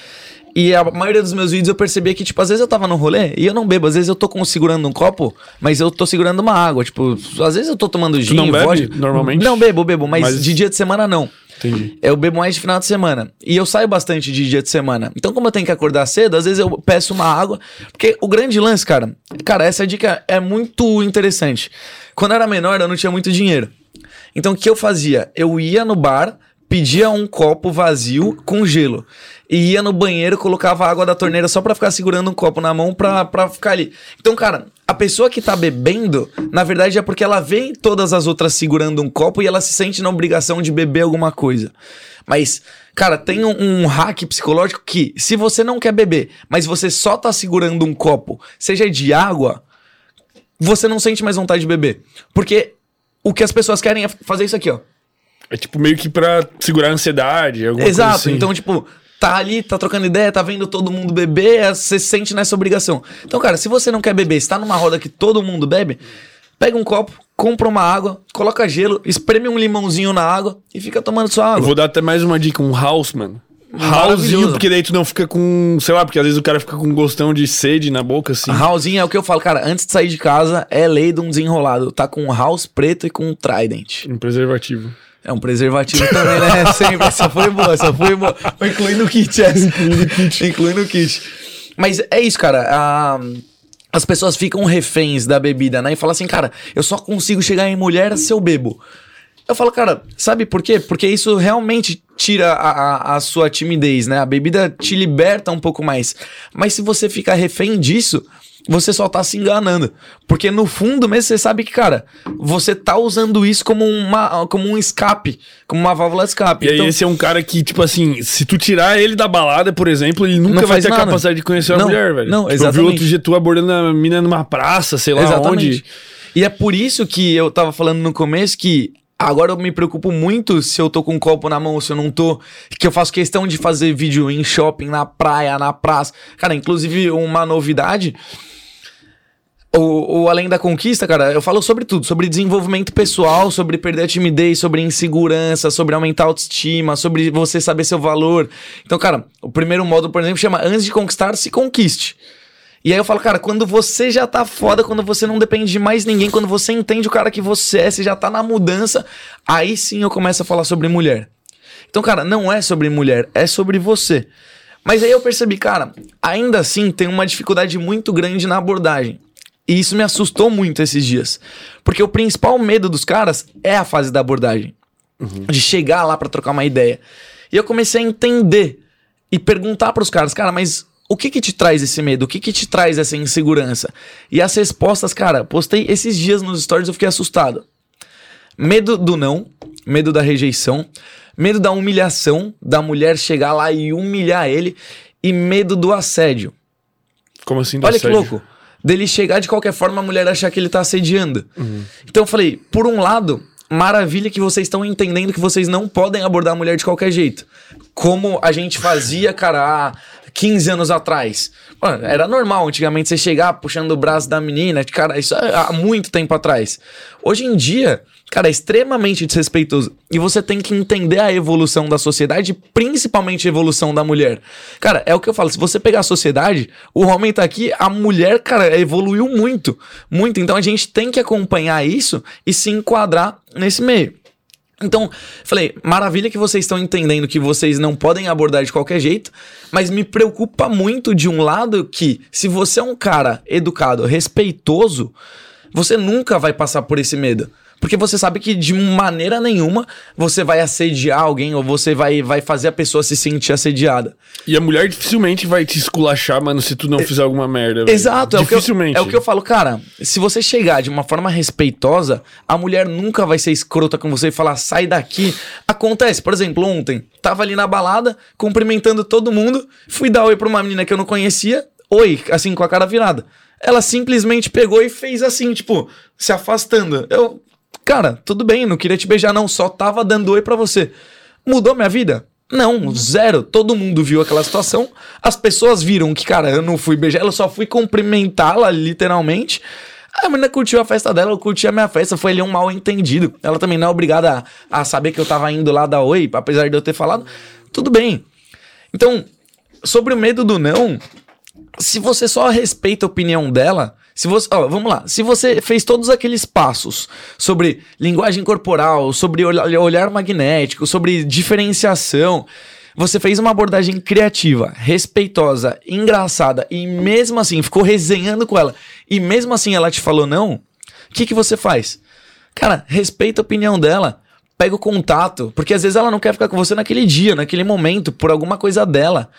E a maioria dos meus vídeos eu percebia que, tipo, às vezes eu tava no rolê e eu não bebo. Às vezes eu tô com, segurando um copo, mas eu tô segurando uma água. Tipo, às vezes eu tô tomando gin, não bebe, vodka. normalmente? Não bebo, bebo, mas, Mas- de dia de semana não. Entendi. Eu bebo mais de final de semana. E eu saio bastante de dia de semana. Então, como eu tenho que acordar cedo, às vezes eu peço uma água. Porque o grande lance, cara, cara, essa dica é muito interessante. Quando eu era menor, eu não tinha muito dinheiro. Então, o que eu fazia? Eu ia no bar, pedia um copo vazio com gelo. E ia no banheiro, colocava água da torneira só pra ficar segurando um copo na mão pra, pra ficar ali. Então, cara, a pessoa que tá bebendo, na verdade é porque ela vê todas as outras segurando um copo e ela se sente na obrigação de beber alguma coisa. Mas, cara, tem um, um hack psicológico que, se você não quer beber, mas você só tá segurando um copo, seja de água, você não sente mais vontade de beber. Porque o que as pessoas querem é fazer isso aqui, ó. É tipo meio que pra segurar a ansiedade. Alguma Exato. Coisa assim. Então, tipo, tá ali, tá trocando ideia, tá vendo todo mundo beber, é, você se sente nessa obrigação. Então, cara, se você não quer beber, está numa roda que todo mundo bebe, pega um copo, compra uma água, coloca gelo, espreme um limãozinho na água e fica tomando sua água. Eu vou dar até mais uma dica, um house, mano. Housezinho, porque daí tu não fica com, sei lá, porque às vezes o cara fica com gostão de sede na boca, assim. Raulzinho é o que eu falo, cara, antes de sair de casa, é lei de um desenrolado. Tá com um house preto e com um trident. Um preservativo. É um preservativo também, né? Sempre. Essa foi boa, essa foi boa. Foi incluindo o kit, essa. Incluindo o kit. incluindo o kit. Mas é isso, cara. a- as pessoas ficam reféns da bebida, né? E falam assim, cara, eu só consigo chegar em mulher se eu bebo. Eu falo, cara, sabe por quê? Porque isso realmente tira a, a, a sua timidez, né? A bebida te liberta um pouco mais. Mas se você ficar refém disso, você só tá se enganando. Porque no fundo mesmo você sabe que, cara, você tá usando isso como, uma, como um escape, como uma válvula de escape. E aí Então- esse é um cara que, tipo assim, se tu tirar ele da balada, por exemplo, ele nunca vai ter a nada. capacidade de conhecer a Não, mulher, velho. não, Tipo, Eu vi exatamente. outro dia tu abordando a mina numa praça, sei lá onde. E é por isso que eu tava falando no começo que agora eu me preocupo muito se eu tô com um copo na mão ou se eu não tô. Que eu faço questão de fazer vídeo em shopping, na praia, na praça. Cara, inclusive uma novidade. O, o Além da Conquista, cara, eu falo sobre tudo, sobre desenvolvimento pessoal, sobre perder a timidez, sobre insegurança, sobre aumentar a autoestima, sobre você saber seu valor. Então, cara, o primeiro módulo, por exemplo, chama Antes de Conquistar, se conquiste. E aí eu falo, cara, quando você já tá foda, quando você não depende de mais ninguém, quando você entende o cara que você é, você já tá na mudança, aí sim eu começo a falar sobre mulher. Então, cara, não é sobre mulher, é sobre você. Mas aí eu percebi, cara, ainda assim tem uma dificuldade muito grande na abordagem. E isso me assustou muito esses dias. Porque o principal medo dos caras é a fase da abordagem. De chegar lá pra trocar uma ideia. E eu comecei a entender e perguntar pros caras, cara, mas o que que te traz esse medo? O que que te traz essa insegurança? E as respostas, cara, postei esses dias nos stories, eu fiquei assustado. Medo do não, medo da rejeição, medo da humilhação, da mulher chegar lá e humilhar ele, e medo do assédio. Como assim? do Olha que assédio? louco. Dele chegar de qualquer forma, a mulher achar que ele tá assediando. Então eu falei, por um lado, maravilha que vocês estão entendendo que vocês não podem abordar a mulher de qualquer jeito. Como a gente fazia, cara, há 15 anos atrás. Mano, era normal antigamente você chegar puxando o braço da menina, cara, isso é há muito tempo atrás. Hoje em dia, cara, é extremamente desrespeitoso. E você tem que entender a evolução da sociedade, principalmente a evolução da mulher. Cara, é o que eu falo, se você pegar a sociedade, o homem tá aqui, a mulher, cara, evoluiu muito, muito. Então a gente tem que acompanhar isso e se enquadrar nesse meio. Então, falei, maravilha que vocês estão entendendo que vocês não podem abordar de qualquer jeito, mas me preocupa muito de um lado que, se você é um cara educado, respeitoso, você nunca vai passar por esse medo. Porque você sabe que de maneira nenhuma você vai assediar alguém ou você vai, vai fazer a pessoa se sentir assediada. E a mulher dificilmente vai te esculachar, mano, se tu não fizer alguma merda. Exato, é o, que eu, Dificilmente. é o que eu falo, cara. Se você chegar de uma forma respeitosa, a mulher nunca vai ser escrota com você e falar, sai daqui. Acontece, por exemplo, ontem, tava ali na balada, cumprimentando todo mundo, fui dar oi pra uma menina que eu não conhecia, oi, assim, com a cara virada. Ela simplesmente pegou e fez assim, tipo, se afastando. Eu, cara, tudo bem, não queria te beijar, não, só tava dando oi pra você. Mudou minha vida? Não, zero. Todo mundo viu aquela situação. As pessoas viram que, cara, eu não fui beijar, ela só fui cumprimentá-la, literalmente. A menina curtiu a festa dela, eu curti a minha festa, foi ali um mal entendido. Ela também não é obrigada a, a saber que eu tava indo lá dar oi, apesar de eu ter falado. tudo bem. Então, sobre o medo do não, se você só respeita a opinião dela, se você, ó, vamos lá, se você fez todos aqueles passos sobre linguagem corporal, sobre olhar magnético, sobre diferenciação, você fez uma abordagem criativa, respeitosa, engraçada e mesmo assim ficou resenhando com ela e mesmo assim ela te falou não, o que, que você faz? Cara, respeita a opinião dela, pega o contato, porque às vezes ela não quer ficar com você naquele dia, naquele momento, por alguma coisa dela.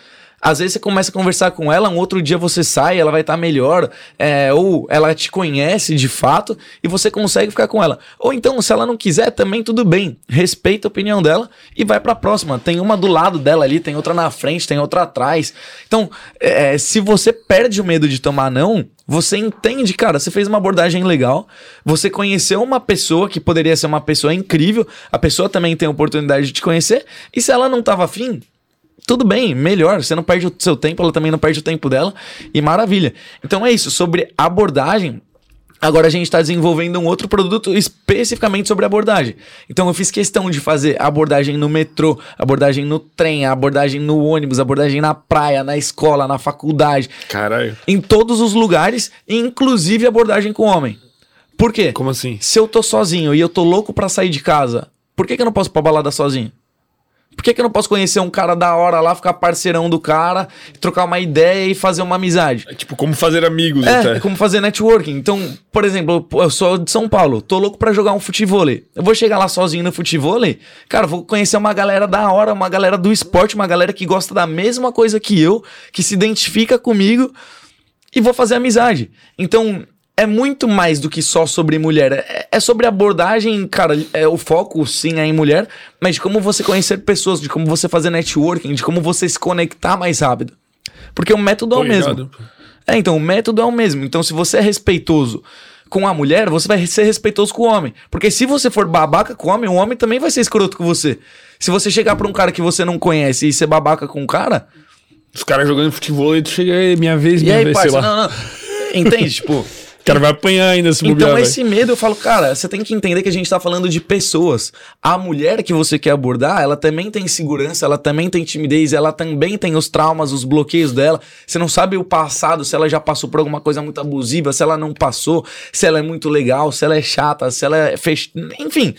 Às vezes você começa a conversar com ela, um outro dia você sai, ela vai estar tá melhor, é, ou ela te conhece de fato e você consegue ficar com ela. Ou então, se ela não quiser, também tudo bem. Respeita a opinião dela e vai para a próxima. Tem uma do lado dela ali, tem outra na frente, tem outra atrás. Então, é, se você perde o medo de tomar não, você entende, cara, você fez uma abordagem legal, você conheceu uma pessoa que poderia ser uma pessoa incrível, a pessoa também tem a oportunidade de te conhecer, e se ela não tava afim, tudo bem, melhor. Você não perde o seu tempo, ela também não perde o tempo dela. E maravilha. Então é isso. Sobre abordagem, Agora a gente está desenvolvendo um outro produto especificamente sobre abordagem. Então eu fiz questão de fazer abordagem no metrô, abordagem no trem, abordagem no ônibus, abordagem na praia, na escola, na faculdade. Caralho. Em todos os lugares, inclusive abordagem com homem. Por quê? Como assim? Se eu tô sozinho e eu tô louco para sair de casa, por que, que eu não posso ir pra balada sozinho? Por que, que eu não posso conhecer um cara da hora lá, ficar parceirão do cara, trocar uma ideia e fazer uma amizade? É tipo, como fazer amigos é, até. É como fazer networking. Então, por exemplo, eu sou de São Paulo, tô louco pra jogar um futebol. Eu vou chegar lá sozinho no futebol, cara, vou conhecer uma galera da hora, uma galera do esporte, uma galera que gosta da mesma coisa que eu, que se identifica comigo e vou fazer amizade. Então, é muito mais do que só sobre mulher. É, é, sobre abordagem, cara. É, o foco, sim, é em mulher, mas de como você conhecer pessoas, de como você fazer networking, de como você se conectar mais rápido. Porque o método é o mesmo. É, então, o método é o mesmo. Então, se você é respeitoso com a mulher, você vai ser respeitoso com o homem. Porque se você for babaca com o homem, o homem também vai ser escroto com você. Se você chegar pra um cara que você não conhece e ser babaca com o cara. Os caras jogando futebol e tu chega aí, minha vez, minha e aí, vez, parça, sei lá. Não, não. Entende? tipo cara vai apanhar ainda se Então, bobear, esse medo, eu falo, cara, você tem que entender que a gente tá falando de pessoas. A mulher que você quer abordar, ela também tem segurança, ela também tem timidez, ela também tem os traumas, os bloqueios dela. Você não sabe o passado, se ela já passou por alguma coisa muito abusiva, se ela não passou, se ela é muito legal, se ela é chata, se ela é fech... Enfim.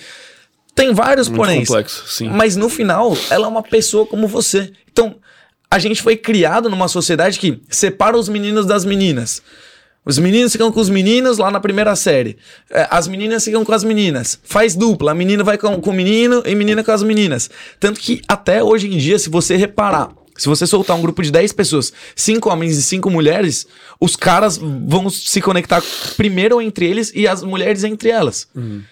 Tem vários muito poréns. complexo, sim. Mas no final, ela é uma pessoa como você. Então, a gente foi criado numa sociedade que separa os meninos das meninas. Os meninos ficam com os meninos lá na primeira série. É, as meninas ficam com as meninas. Faz dupla. A menina vai com, com o menino e menina com as meninas. Tanto que até hoje em dia, se você reparar, se você soltar um grupo de 10 pessoas, 5 homens e 5 mulheres, os caras vão se conectar primeiro entre eles e as mulheres entre elas. Uhum.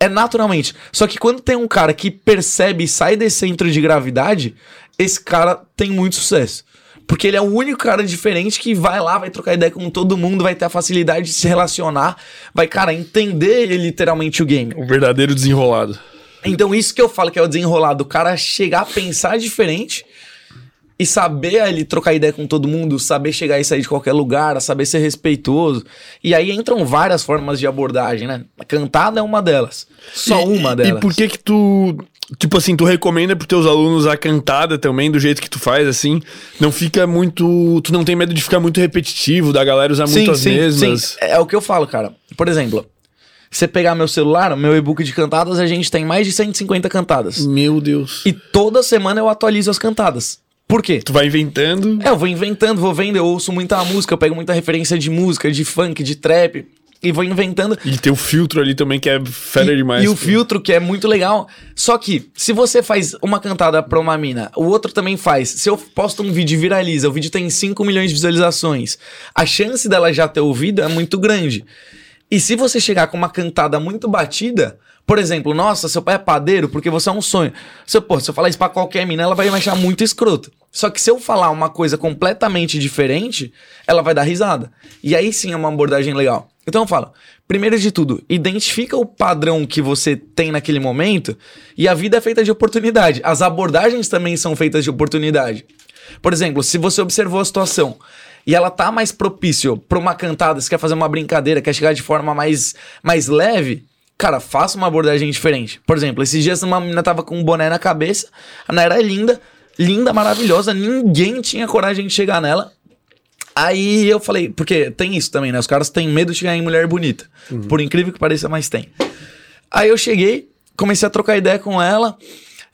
É naturalmente. Só que quando tem um cara que percebe e sai desse centro de gravidade, esse cara tem muito sucesso. Porque ele é o único cara diferente que vai lá, vai trocar ideia com todo mundo, vai ter a facilidade de se relacionar, vai, cara, entender literalmente o game. O verdadeiro desenrolado. Então, isso que eu falo que é o desenrolado, o cara chegar a pensar diferente e saber ele trocar ideia com todo mundo, saber chegar e sair de qualquer lugar, saber ser respeitoso. E aí entram várias formas de abordagem, né? A cantada é uma delas. Só e, uma delas. E por que que tu Tipo assim, tu recomenda pros teus alunos a cantada também, do jeito que tu faz, assim. Não fica muito. Tu não tem medo de ficar muito repetitivo, da galera usar sim, muito as sim, mesmas. Sim. É o que eu falo, cara. Por exemplo, você pegar meu celular, meu e-book de cantadas, a gente tem mais de 150 cantadas. Meu Deus. E toda semana eu atualizo as cantadas. Por quê? Tu vai inventando? É, eu vou inventando, vou vendo, eu ouço muita música, eu pego muita referência de música, de funk, de trap e vou inventando. E tem o filtro ali também que é fera demais. E o filtro que é muito legal. Só que, se você faz uma cantada pra uma mina, o outro também faz. Se eu posto um vídeo e viraliza, o vídeo tem 5 milhões de visualizações, a chance dela já ter ouvido é muito grande. E se você chegar com uma cantada muito batida, por exemplo, nossa, seu pai é padeiro porque você é um sonho. Se eu, pô, se eu falar isso pra qualquer mina, ela vai me achar muito escroto. Só que se eu falar uma coisa completamente diferente, ela vai dar risada. E aí sim é uma abordagem legal. Então eu falo, primeiro de tudo, identifica o padrão que você tem naquele momento e a vida é feita de oportunidade. As abordagens também são feitas de oportunidade. Por exemplo, se você observou a situação e ela tá mais propício para uma cantada, você quer fazer uma brincadeira, quer chegar de forma mais, mais leve, cara, faça uma abordagem diferente. Por exemplo, esses dias uma menina tava com um boné na cabeça, a Naira é linda, linda, maravilhosa, ninguém tinha coragem de chegar nela. Aí eu falei, porque tem isso também, né? Os caras têm medo de chegar em mulher bonita. Uhum. Por incrível que pareça, mas tem. Aí eu cheguei, comecei a trocar ideia com ela.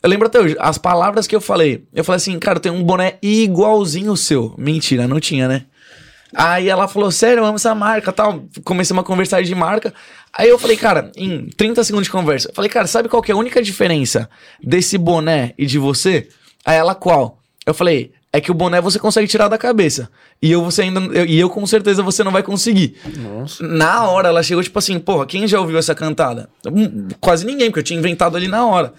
Eu lembro até hoje, as palavras que eu falei. Eu falei assim, cara, tem um boné igualzinho o seu. Mentira, não tinha, né? Aí ela falou, sério, eu amo essa marca tal. Comecei uma conversa de marca. Aí eu falei, cara, em 30 segundos de conversa, eu falei, cara, sabe qual que é a única diferença desse boné e de você? Aí ela, qual? Eu falei, é que o boné você consegue tirar da cabeça. E eu você ainda. Eu, e eu com certeza você não vai conseguir. Nossa. Na hora ela chegou, tipo assim, porra, quem já ouviu essa cantada? Hum, quase ninguém, porque eu tinha inventado ali na hora.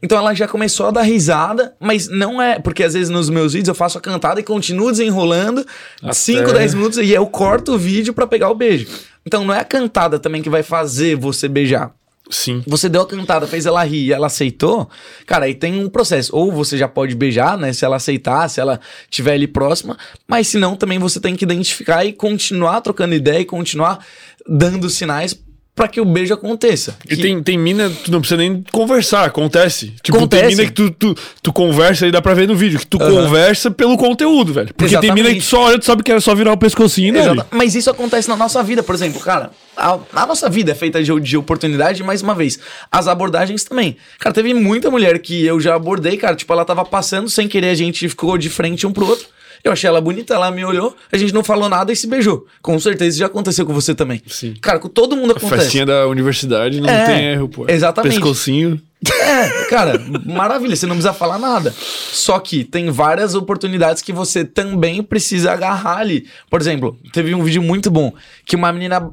Então ela já começou a dar risada, mas não é. Porque às vezes nos meus vídeos eu faço a cantada e continuo desenrolando 5, 10 minutos e eu corto o vídeo para pegar o beijo. Então não é a cantada também que vai fazer você beijar. Sim. Você deu a cantada, fez ela rir e ela aceitou, cara, aí tem um processo. Ou você já pode beijar, né? Se ela aceitar, se ela estiver ali próxima. Mas se não, também você tem que identificar e continuar trocando ideia e continuar dando sinais para que o beijo aconteça. E tem, tem mina, tu não precisa nem conversar, acontece. Tipo, acontece. tem mina que tu, tu, tu conversa e dá pra ver no vídeo, que tu uhum. conversa pelo conteúdo, velho. Porque Exatamente. tem mina que tu só olha, tu sabe que é só virar o pescocinho, né? Mas isso acontece na nossa vida, por exemplo, cara. A, a nossa vida é feita de, de oportunidade, mais uma vez. As abordagens também. Cara, teve muita mulher que eu já abordei, cara. Tipo, ela tava passando sem querer, a gente ficou de frente um pro outro. Eu achei ela bonita, ela me olhou, a gente não falou nada e se beijou. Com certeza isso já aconteceu com você também. Sim. Cara, com todo mundo acontece. A festinha da universidade não é, tem erro, pô. Exatamente. Pescocinho. É, cara, maravilha, você não precisa falar nada. Só que tem várias oportunidades que você também precisa agarrar ali. Por exemplo, teve um vídeo muito bom que uma menina.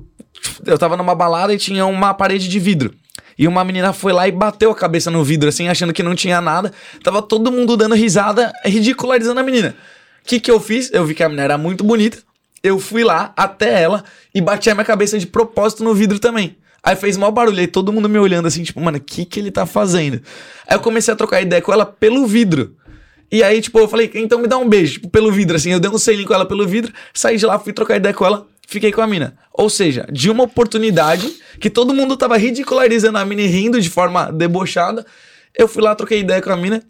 Eu tava numa balada e tinha uma parede de vidro. E uma menina foi lá e bateu a cabeça no vidro, assim, achando que não tinha nada. Tava todo mundo dando risada, ridicularizando a menina. O que, que eu fiz? Eu vi que a menina era muito bonita. Eu fui lá até ela e bati a minha cabeça de propósito no vidro também. Aí fez mal barulho, aí todo mundo me olhando assim, tipo, mano, o que que ele tá fazendo? Aí eu comecei a trocar ideia com ela pelo vidro. E aí, tipo, eu falei, então me dá um beijo, tipo, pelo vidro, assim. Eu dei um selinho com ela pelo vidro, saí de lá, fui trocar ideia com ela, fiquei com a mina. Ou seja, de uma oportunidade que todo mundo tava ridicularizando a mina e rindo de forma debochada, eu fui lá, troquei ideia com a mina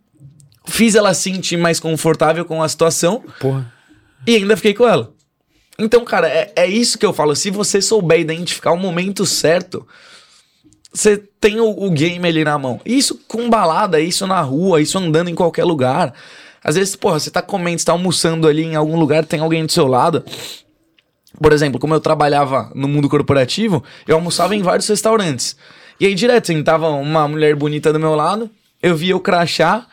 Fiz ela sentir mais confortável com a situação. Porra. E ainda fiquei com ela. Então, cara, é, é isso que eu falo. Se você souber identificar o momento certo, você tem o, o, game ali na mão. Isso com balada, isso na rua, isso andando em qualquer lugar. Às vezes, porra, você tá comendo, você tá almoçando ali em algum lugar, tem alguém do seu lado. Por exemplo, como eu trabalhava no mundo corporativo, eu almoçava em vários restaurantes. E aí, direto, sentava uma mulher bonita do meu lado, eu via o crachá,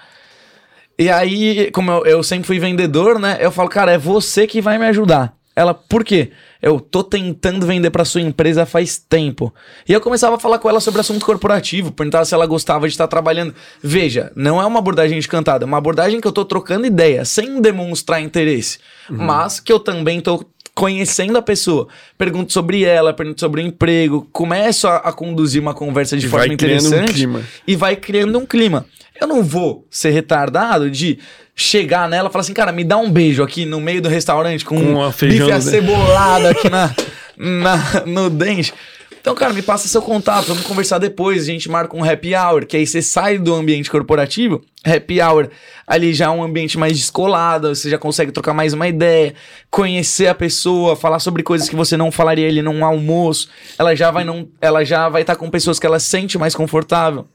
e aí, como eu, eu sempre fui vendedor, né? Eu falo, cara, é você que vai me ajudar. Ela, por quê? Eu tô tentando vender para sua empresa faz tempo. E eu começava a falar com ela sobre assunto corporativo, perguntava se ela gostava de estar trabalhando. Veja, não é uma abordagem de cantada, é uma abordagem que eu tô trocando ideia, sem demonstrar interesse, uhum. mas que eu também tô conhecendo a pessoa. Pergunto sobre ela, pergunto sobre o emprego, começo a, a conduzir uma conversa de e forma interessante um e vai criando um clima. Eu não vou ser retardado de chegar nela e falar assim, cara, me dá um beijo aqui no meio do restaurante com, com um bife acebolado aqui na, na, no dente. Então, cara, me passa seu contato, vamos conversar depois. A gente marca um happy hour, que aí você sai do ambiente corporativo. Happy hour, ali já é um ambiente mais descolado, você já consegue trocar mais uma ideia, conhecer a pessoa, falar sobre coisas que você não falaria ali num almoço. Ela já vai não, ela já vai estar com pessoas que ela sente mais confortável.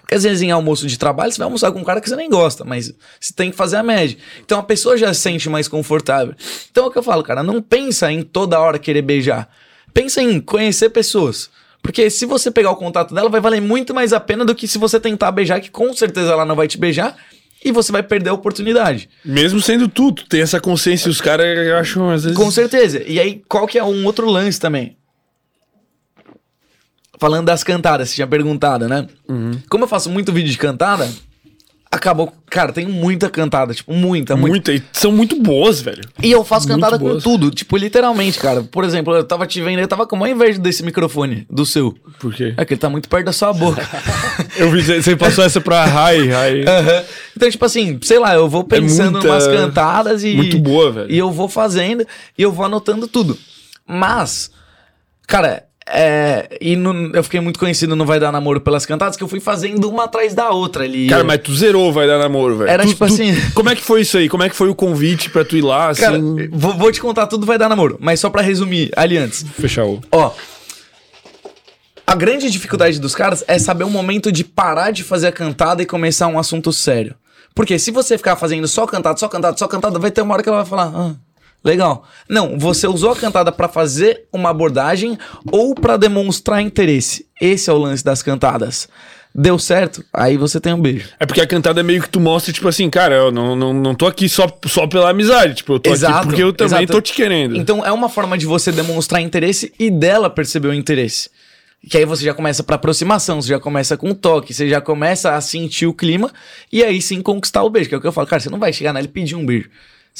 Porque às vezes em almoço de trabalho você vai almoçar com um cara que você nem gosta, mas você tem que fazer a média. Então a pessoa já se sente mais confortável. Então é o que eu falo, cara, não pensa em toda hora querer beijar. Pensa em conhecer pessoas. Porque se você pegar o contato dela, vai valer muito mais a pena do que se você tentar beijar, que com certeza ela não vai te beijar e você vai perder a oportunidade. Mesmo sendo tudo, tem essa consciência os caras acham às vezes. Com certeza. E aí, qual que é um outro lance também? Falando das cantadas, você tinha perguntado, né? Uhum. Como eu faço muito vídeo de cantada, acabou. Cara, tem muita cantada, tipo, muita, muita. Muita, e são muito boas, velho. E eu faço cantada com tudo, tipo, literalmente, cara. Por exemplo, eu tava te vendo, eu tava com uma inveja desse microfone, do seu. Por quê? É que ele tá muito perto da sua boca. eu vi, você passou essa pra high, high. Uhum. Então, tipo assim, sei lá, eu vou é pensando é muita... umas cantadas e. Muito boa, velho. E eu vou fazendo e eu vou anotando tudo. Mas, cara, É, e eu fiquei muito conhecido no Vai Dar Namoro pelas cantadas, que eu fui fazendo uma atrás da outra ali. Cara, mas tu zerou vai dar namoro, velho. Era Tu- tipo tu- assim- Como é que foi isso aí? Como é que foi o convite pra tu ir lá, assim? Cara, vou, vou te contar tudo Vai Dar Namoro, mas só pra resumir ali antes. Fechar o. Ó. A grande dificuldade dos caras é saber o momento de parar de fazer a cantada e começar um assunto sério. Porque se você ficar fazendo só cantada, só cantada, só cantada, vai ter uma hora que ela vai falar, ah, legal. Não, você usou a cantada pra fazer uma abordagem ou pra demonstrar interesse. Esse é o lance das cantadas. Deu certo? Aí você tem um beijo. É porque a cantada é meio que tu mostra, tipo assim, cara, eu não, não, não tô aqui só, só pela amizade. Tipo, eu tô aqui Exato, porque eu também exato. tô te querendo. Então é uma forma de você demonstrar interesse e dela perceber o interesse. Que aí você já começa pra aproximação, você já começa com toque, você já começa a sentir o clima e aí sim conquistar o beijo. Que é o que eu falo, cara, você não vai chegar nela e pedir um beijo.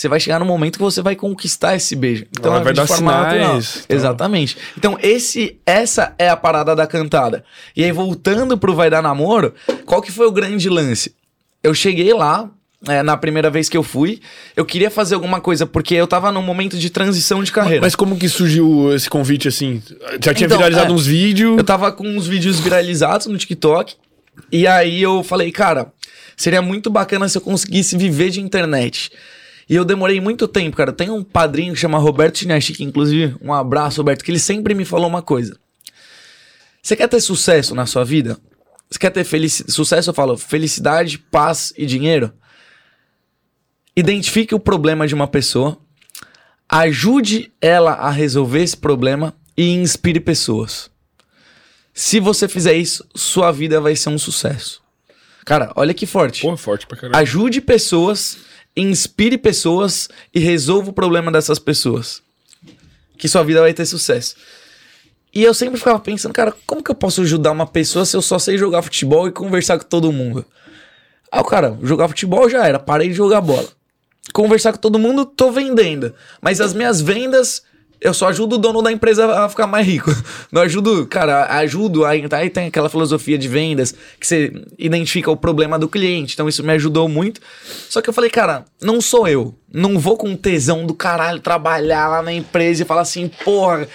Você vai chegar no momento que você vai conquistar esse beijo. Então Ela é vai dar sinais, então. Exatamente. Então esse, essa é a parada da cantada. E aí voltando pro Vai Dar Namoro, qual que foi o grande lance? Eu cheguei lá, é, na primeira vez que eu fui, eu queria fazer alguma coisa, porque eu tava num momento de transição de carreira. Mas como que surgiu esse convite assim? Já tinha Então, viralizado é. uns vídeos. Eu tava com uns vídeos viralizados no TikTok. E aí eu falei, cara, seria muito bacana se eu conseguisse viver de internet. E eu demorei muito tempo, cara. Tem um padrinho que chama Roberto Chinachi, inclusive, um abraço, Roberto, que ele sempre me falou uma coisa. Você quer ter sucesso na sua vida? Você quer ter sucesso? Eu falo felicidade, paz e dinheiro. Identifique o problema de uma pessoa, ajude ela a resolver esse problema e inspire pessoas. Se você fizer isso, sua vida vai ser um sucesso. Cara, olha que forte. Pô, forte pra caramba. Ajude pessoas, inspire pessoas e resolva o problema dessas pessoas. Que sua vida vai ter sucesso. E eu sempre ficava pensando, cara, como que eu posso ajudar uma pessoa se eu só sei jogar futebol e conversar com todo mundo? Ah, cara, jogar futebol já era, parei de jogar bola. Conversar com todo mundo, tô vendendo. Mas as minhas vendas, eu só ajudo o dono da empresa a ficar mais rico. Não ajudo, cara, ajudo. Aí, aí tem aquela filosofia de vendas que você identifica o problema do cliente. Então isso me ajudou muito. Só que eu falei, cara, não sou eu. Não vou com tesão do caralho trabalhar lá na empresa e falar assim, porra.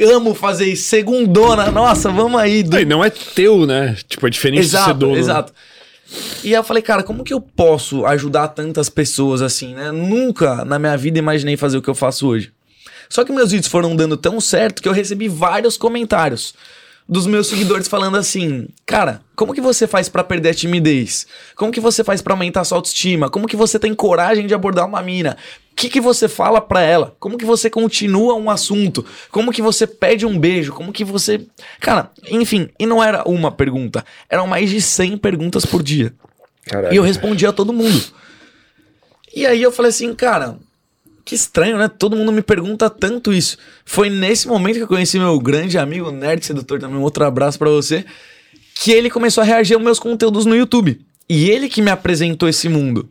Amo fazer isso, segundona, nossa, vamos aí. Não, e não é teu, né? Tipo, é diferente de ser Exato, dono. exato. E aí eu falei, cara, como que eu posso ajudar tantas pessoas assim, né? Nunca na minha vida imaginei fazer o que eu faço hoje. Só que meus vídeos foram dando tão certo que eu recebi vários comentários dos meus seguidores falando assim: "Cara, como que você faz pra perder a timidez? Como que você faz pra aumentar a sua autoestima? Como que você tem coragem de abordar uma mina? O que que você fala pra ela? Como que você continua um assunto? Como que você pede um beijo? Como que você, cara, enfim, e não era uma pergunta, eram mais de 100 perguntas por dia. Caralho. E eu respondia a todo mundo. E aí eu falei assim, cara, que estranho, né? Todo mundo me pergunta tanto isso. Foi nesse momento que eu conheci meu grande amigo, Nerd Sedutor, também um outro abraço pra você, que ele começou a reagir aos meus conteúdos no YouTube. E ele que me apresentou esse mundo.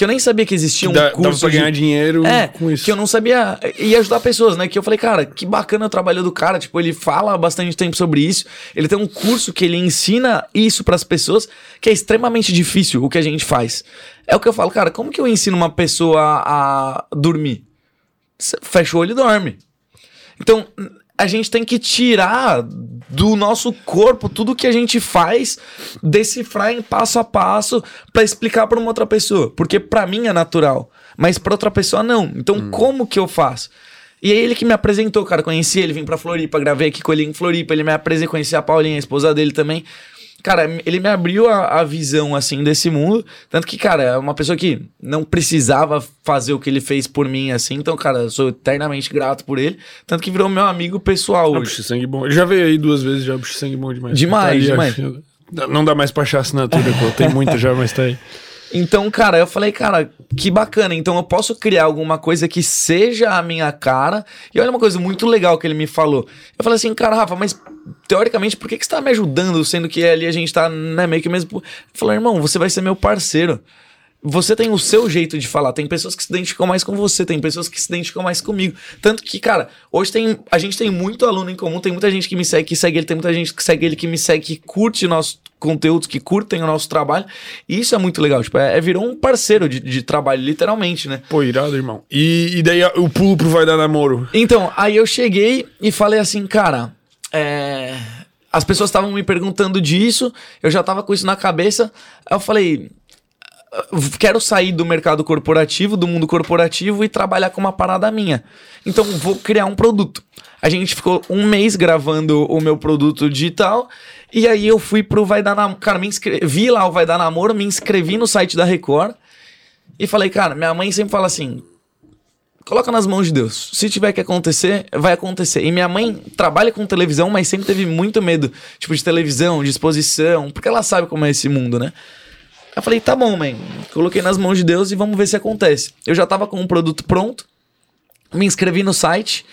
Que eu nem sabia que existia um Dá, dava curso pra de... ganhar dinheiro É, com isso. que eu não sabia. E ajudar pessoas, né? Que eu falei, cara, que bacana o trabalho do cara. Tipo, ele fala há bastante tempo sobre isso. Ele tem um curso que ele ensina isso pras pessoas, que é extremamente difícil o que a gente faz. É o que eu falo, cara, como que eu ensino uma pessoa a dormir? Fecha o olho e dorme. Então, a gente tem que tirar do nosso corpo tudo que a gente faz, decifrar em passo a passo pra explicar pra uma outra pessoa, porque pra mim é natural, mas pra outra pessoa não. Então, como que eu faço? E aí ele que me apresentou, cara, conheci ele, vim pra Floripa, gravei aqui com ele em Floripa, ele me apresentou, conheci a Paulinha, a esposa dele também. Cara, ele me abriu a, a visão, assim, desse mundo. Tanto que, cara, é uma pessoa que não precisava fazer o que ele fez por mim, assim. Então, cara, eu sou eternamente grato por ele. Tanto que virou meu amigo pessoal Ah, puxa sangue bom. Ele já veio aí duas vezes, já puxa sangue bom demais. Demais, Tá ali, demais. Não dá mais pra achar assinatura, pô. Tem muita já, mas tá aí. Então, cara, eu falei, cara, que bacana. Então eu posso criar alguma coisa que seja a minha cara. E olha uma coisa muito legal que ele me falou. Eu falei assim, cara, Rafa, mas teoricamente, por que, que você tá me ajudando, sendo que ali a gente tá, né, meio que mesmo. Ele falou, irmão, você vai ser meu parceiro. Você tem o seu jeito de falar. Tem pessoas que se identificam mais com você, tem pessoas que se identificam mais comigo. Tanto que, cara, hoje tem. A gente tem muito aluno em comum, tem muita gente que me segue, que segue ele, tem muita gente que segue ele, que me segue, que curte nossos conteúdos, que curtem o nosso trabalho. E isso é muito legal. Tipo, é, é virou um parceiro de, de trabalho, literalmente, né? Pô, irado, irmão. E, e daí o pulo pro vai dar namoro. Então, aí eu cheguei e falei assim, cara, é, as pessoas estavam me perguntando disso, eu já tava com isso na cabeça. Aí eu falei, quero sair do mercado corporativo, do mundo corporativo e trabalhar com uma parada minha. Então vou criar um produto. A gente ficou um mês gravando o meu produto digital e aí eu fui pro Vai Dar Namoro. Cara, me inscrevi, vi lá o Vai Dar Namoro, me inscrevi no site da Record e falei, cara, minha mãe sempre fala assim: coloca nas mãos de Deus. Se tiver que acontecer, vai acontecer. E minha mãe trabalha com televisão, mas sempre teve muito medo, tipo, de televisão, de exposição, porque ela sabe como é esse mundo, né? Eu falei, tá bom, mãe. Coloquei nas mãos de Deus e vamos ver se acontece. Eu já tava com um produto pronto, me inscrevi no site.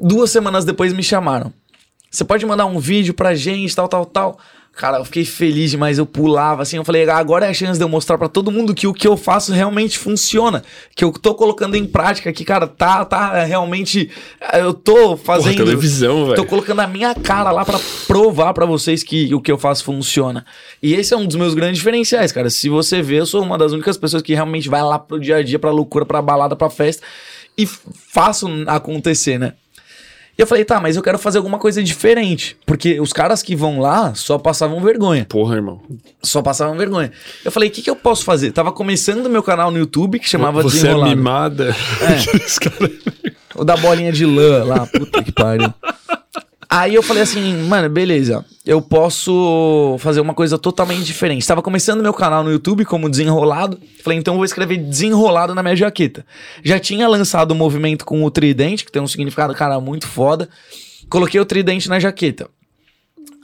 Duas semanas depois me chamaram. Você pode mandar um vídeo pra gente, tal, tal, tal. Cara, eu fiquei feliz demais, eu pulava assim, eu falei, agora é a chance de eu mostrar para todo mundo que o que eu faço realmente funciona, que eu tô colocando em prática, que cara, tá tá realmente eu tô fazendo Porra, televisão, velho. Tô colocando a minha cara lá para provar para vocês que o que eu faço funciona. E esse é um dos meus grandes diferenciais, cara. Se você vê, eu sou uma das únicas pessoas que realmente vai lá pro dia a dia, pra loucura, pra balada, pra festa e faço acontecer, né? E eu falei, tá, mas eu quero fazer alguma coisa diferente. Porque os caras que vão lá só passavam vergonha. Porra, irmão. Só passavam vergonha. Eu falei, o que, que eu posso fazer? Tava começando meu canal no YouTube que chamava Você é Desenrolado. é mimada. É. o da bolinha de lã lá, puta que pariu. Aí eu falei assim, mano, beleza, eu posso fazer uma coisa totalmente diferente. Estava começando meu canal no YouTube como desenrolado. Falei, então eu vou escrever desenrolado na minha jaqueta. Já tinha lançado o um movimento com o tridente, que tem um significado, cara, muito foda. Coloquei o tridente na jaqueta.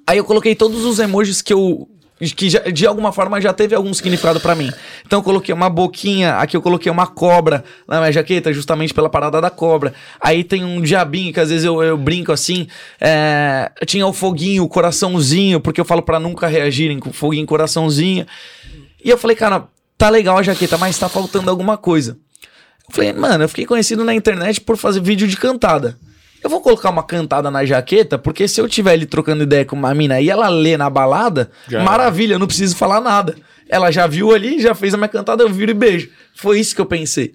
Aí eu coloquei todos os emojis que eu que já, de alguma forma já teve algum significado para mim. Então eu coloquei uma boquinha, aqui eu coloquei uma cobra na minha jaqueta, justamente pela parada da cobra. Aí tem um diabinho que às vezes eu, eu brinco assim. É, tinha o foguinho, o coraçãozinho, porque eu falo para nunca reagirem com foguinho, coraçãozinho. E eu falei, cara, tá legal a jaqueta, mas tá faltando alguma coisa. Eu falei, mano, eu fiquei conhecido na internet por fazer vídeo de cantada. Eu vou colocar uma cantada na jaqueta, porque se eu tiver ali trocando ideia com uma mina e ela lê na balada, já. maravilha, eu não preciso falar nada. Ela já viu ali, já fez a minha cantada, eu viro e beijo. Foi isso que eu pensei.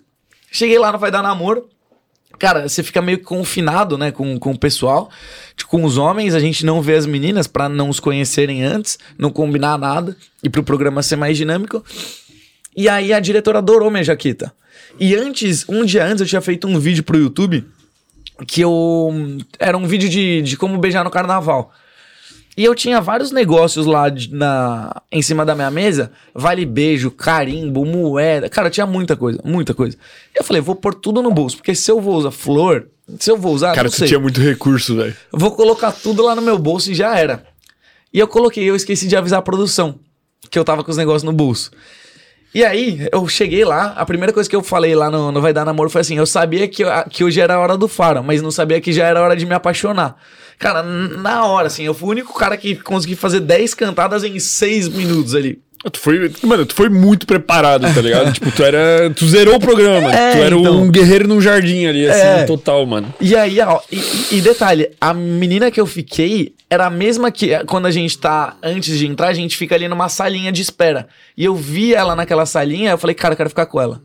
Cheguei lá, não vai dar namoro. Cara, você fica meio confinado, né, com, com o pessoal. Com os homens, a gente não vê as meninas para não os conhecerem antes, não combinar nada e pro programa ser mais dinâmico. E aí a diretora adorou minha jaqueta. E antes, um dia antes, eu tinha feito um vídeo pro YouTube que eu. Era um vídeo de, de como beijar no carnaval. E eu tinha vários negócios lá de, na, em cima da minha mesa. Vale beijo, carimbo, moeda. Cara, tinha muita coisa, muita coisa. E eu falei, vou pôr tudo no bolso. Porque se eu vou usar flor, se eu vou usar. Cara, você tinha muito recurso, velho. Vou colocar tudo lá no meu bolso e já era. E eu coloquei, eu esqueci de avisar a produção. Que eu tava com os negócios no bolso. E aí, eu cheguei lá, a primeira coisa que eu falei lá no, no Vai Dar Namoro foi assim: eu sabia que, que hoje era a hora do faro, mas não sabia que já era hora de me apaixonar. Cara, na hora, assim, eu fui o único cara que consegui fazer 10 cantadas em 6 minutos ali. Tu foi, mano, tu foi muito preparado, tá ligado? tipo, tu era. Tu zerou o programa. É, tu era então... um guerreiro num jardim ali, assim, é. total, mano. E aí, ó, e, e, detalhe, a menina que eu fiquei era a mesma que quando a gente tá, antes de entrar, a gente fica ali numa salinha de espera. E eu vi ela naquela salinha, eu falei, cara, eu quero ficar com ela.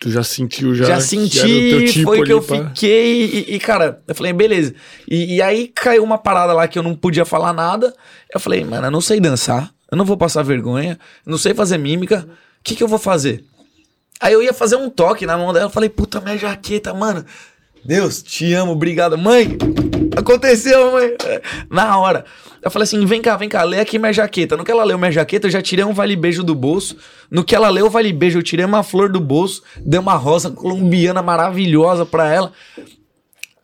Tu já sentiu, já. Já senti, tipo foi que eu pra... fiquei. E, e, cara, eu falei, beleza. E, e aí caiu uma parada lá que eu não podia falar nada. Eu falei, mano, eu não sei dançar eu não vou passar vergonha, não sei fazer mímica, o que, que eu vou fazer? Aí eu ia fazer um toque na mão dela, eu falei, puta, minha jaqueta, mano. Deus, te amo, obrigado. Mãe, aconteceu, mãe. Na hora. Eu falei assim: vem cá, vem cá, lê aqui minha jaqueta. No que ela leu minha jaqueta, eu já tirei um vale-beijo do bolso. No que ela leu o vale-beijo, eu tirei uma flor do bolso, dei uma rosa colombiana maravilhosa pra ela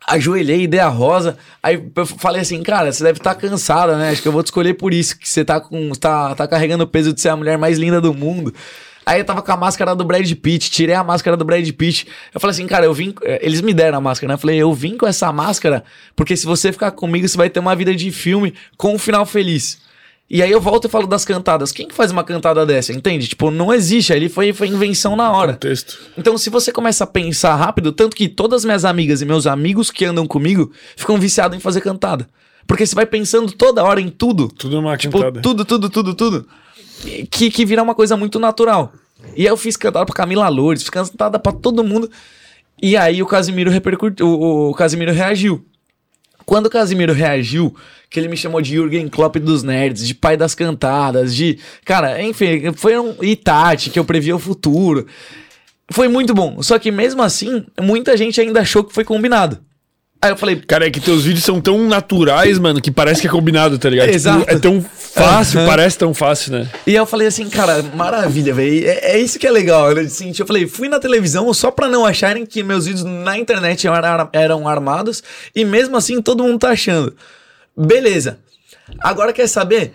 ajoelhei e dei a rosa. Aí eu falei assim, cara, você deve estar tá cansada, né? Acho que eu vou te escolher por isso, que você tá com. tá, tá carregando o peso de ser a mulher mais linda do mundo. Aí eu tava com a máscara do Brad Pitt, tirei a máscara do Brad Pitt. Eu falei assim, cara, eu vim. Eh, eles me deram a máscara, né? Eu falei, eu vim com essa máscara, porque se você ficar comigo, você vai ter uma vida de filme com um final feliz. E aí eu volto e falo das cantadas. Quem que faz uma cantada dessa, entende? Tipo, não existe, ali foi, foi invenção na hora. Contexto. Então, se você começa a pensar rápido, tanto que todas as minhas amigas e meus amigos que andam comigo ficam viciados em fazer cantada. Porque você vai pensando toda hora em tudo. Tudo é uma tipo, cantada. Tudo, tudo, tudo, tudo. Que, que vira uma coisa muito natural. E aí eu fiz cantada pra Camila Lourdes, fiz cantada pra todo mundo. E aí o Casimiro repercutiu, o, o Casimiro reagiu. Quando o Casimiro reagiu, que ele me chamou de Jürgen Klopp dos nerds, de pai das cantadas, de. Cara, enfim, foi um Itati, que eu previa o futuro. Foi muito bom. Só que mesmo assim, muita gente ainda achou que foi combinado. Aí eu falei, Cara, é que teus vídeos são tão naturais, mano, que parece que é combinado, tá ligado? Tipo, Exato. é tão fácil, Uhum. parece tão fácil, né? E aí eu falei assim, cara, maravilha, velho. É, é isso que é legal. né? Assim, eu falei, fui na televisão só pra não acharem que meus vídeos na internet eram, eram armados. E mesmo assim todo mundo tá achando. Beleza. Agora quer saber?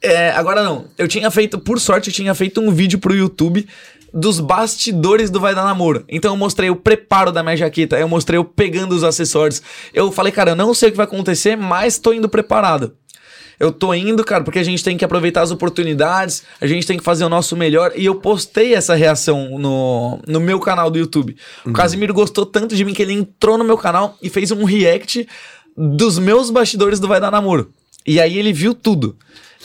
É, agora não. Eu tinha feito, por sorte, eu tinha feito um vídeo pro YouTube dos bastidores do Vai Dar Namoro. Então eu mostrei o preparo da minha jaqueta, eu mostrei eu pegando os acessórios. Eu falei, cara, eu não sei o que vai acontecer, mas tô indo preparado. Eu tô indo, cara, porque a gente tem que aproveitar as oportunidades, a gente tem que fazer o nosso melhor. E eu postei essa reação no, no meu canal do YouTube. O Casimiro gostou tanto de mim que ele entrou no meu canal e fez um react dos meus bastidores do Vai Dar Namoro. E aí ele viu tudo.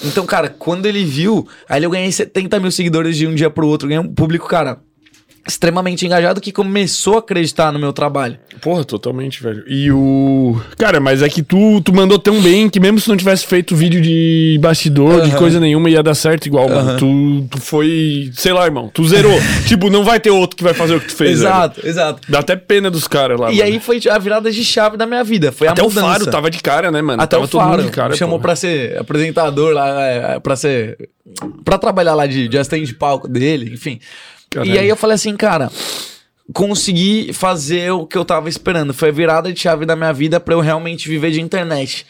Então, cara, quando ele viu, aí eu ganhei 70 mil seguidores de um dia pro outro. Ganhei um público, cara, extremamente engajado que começou a acreditar no meu trabalho. Porra, totalmente, velho. E o. Cara, mas é que tu, tu mandou tão bem que mesmo se não tivesse feito vídeo de bastidor, de coisa nenhuma, ia dar certo igual, mano. Tu, tu foi. Sei lá, irmão. Tu zerou. tipo, não vai ter outro que vai fazer o que tu fez. velho. exato, exato. Dá até pena dos caras lá. E mano. aí foi a virada de chave da minha vida. Foi Até a o mudança. Faro tava de cara, né, mano? Até tava o Faro de cara. chamou pô. pra ser apresentador lá, é, pra ser... Pra trabalhar lá de, de assistente de palco dele, enfim. Caralho. E aí eu falei assim, cara, consegui fazer o que eu tava esperando. Foi a virada de chave da minha vida pra eu realmente viver de internet.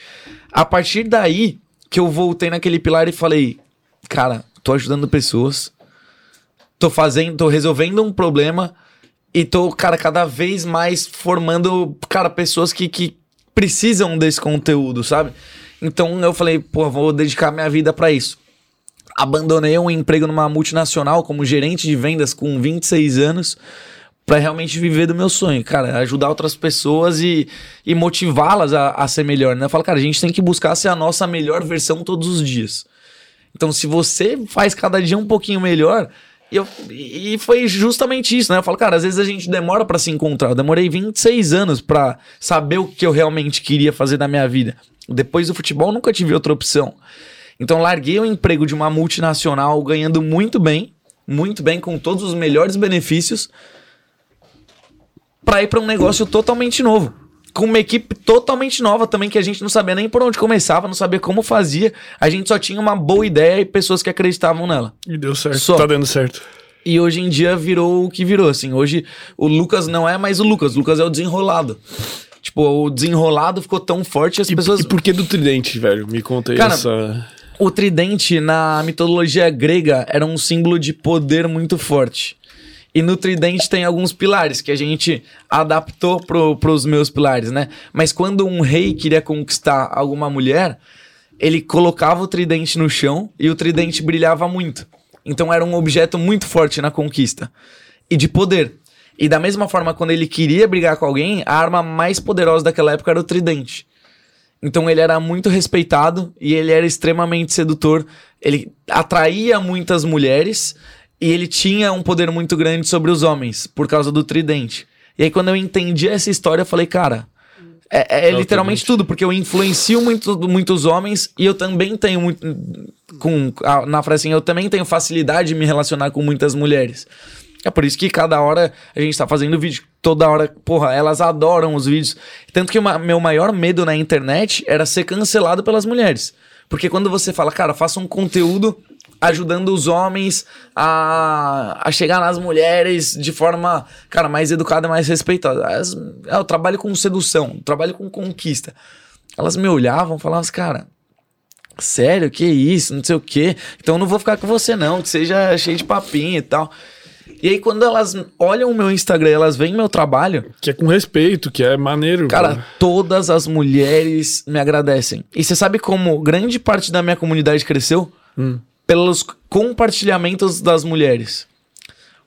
A partir daí que eu voltei naquele pilar e falei, cara, tô ajudando pessoas, tô fazendo, tô resolvendo um problema e tô, cara, cada vez mais formando, cara, pessoas que, que precisam desse conteúdo, sabe? Então eu falei, pô, vou dedicar minha vida pra isso. Abandonei um emprego numa multinacional como gerente de vendas com 26 anos pra realmente viver do meu sonho, cara, ajudar outras pessoas e, e motivá-las a, a ser melhor, né? Eu falo, cara, a gente tem que buscar ser a nossa melhor versão todos os dias. Então, se você faz cada dia um pouquinho melhor, e, eu, e foi justamente isso, né? Eu falo, cara, às vezes a gente demora pra se encontrar. Eu demorei 26 anos pra saber o que eu realmente queria fazer da minha vida. Depois do futebol, nunca tive outra opção. Então, larguei o emprego de uma multinacional ganhando muito bem, muito bem, com todos os melhores benefícios, pra ir pra um negócio totalmente novo. Com uma equipe totalmente nova também, que a gente não sabia nem por onde começava, não sabia como fazia. A gente só tinha uma boa ideia e pessoas que acreditavam nela. E deu certo. Só. Tá dando certo. E hoje em dia virou o que virou, assim. Hoje o Lucas não é mais o Lucas, o Lucas é o desenrolado. Tipo, o desenrolado ficou tão forte as E, pessoas. e por que do tridente, velho? Me conta aí Cara, essa. O tridente, na mitologia grega, era um símbolo de poder muito forte. E no tridente tem alguns pilares que a gente adaptou pro, pros meus pilares, né? Mas quando um rei queria conquistar alguma mulher, ele colocava o tridente no chão e o tridente brilhava muito. Então era um objeto muito forte na conquista. E de poder. E da mesma forma, quando ele queria brigar com alguém, a arma mais poderosa daquela época era o tridente. Então ele era muito respeitado e ele era extremamente sedutor. Ele atraía muitas mulheres e ele tinha um poder muito grande sobre os homens por causa do tridente. E aí quando eu entendi essa história, eu falei, cara, é, é o literalmente tudo, porque eu influencio muito, muitos homens e eu também tenho muito. Com, na frase assim, eu também tenho facilidade de me relacionar com muitas mulheres. É por isso que cada hora a gente tá fazendo vídeo, toda hora, porra, elas adoram os vídeos. Tanto que meu maior medo na internet era ser cancelado pelas mulheres. Porque quando você fala, cara, faça um conteúdo ajudando os homens a, a chegar nas mulheres de forma, cara, mais educada, mais respeitosa. As- é, eu trabalho com sedução, trabalho com conquista. Elas me olhavam e falavam assim, cara, sério, que isso, não sei o quê. Então eu não vou ficar com você não, que seja cheio de papinho e tal. E aí quando elas olham o meu Instagram, elas veem meu trabalho, Que é com respeito, que é maneiro. Cara, todas as mulheres me agradecem. E você sabe como grande parte da minha comunidade cresceu? Hum. Pelos compartilhamentos das mulheres.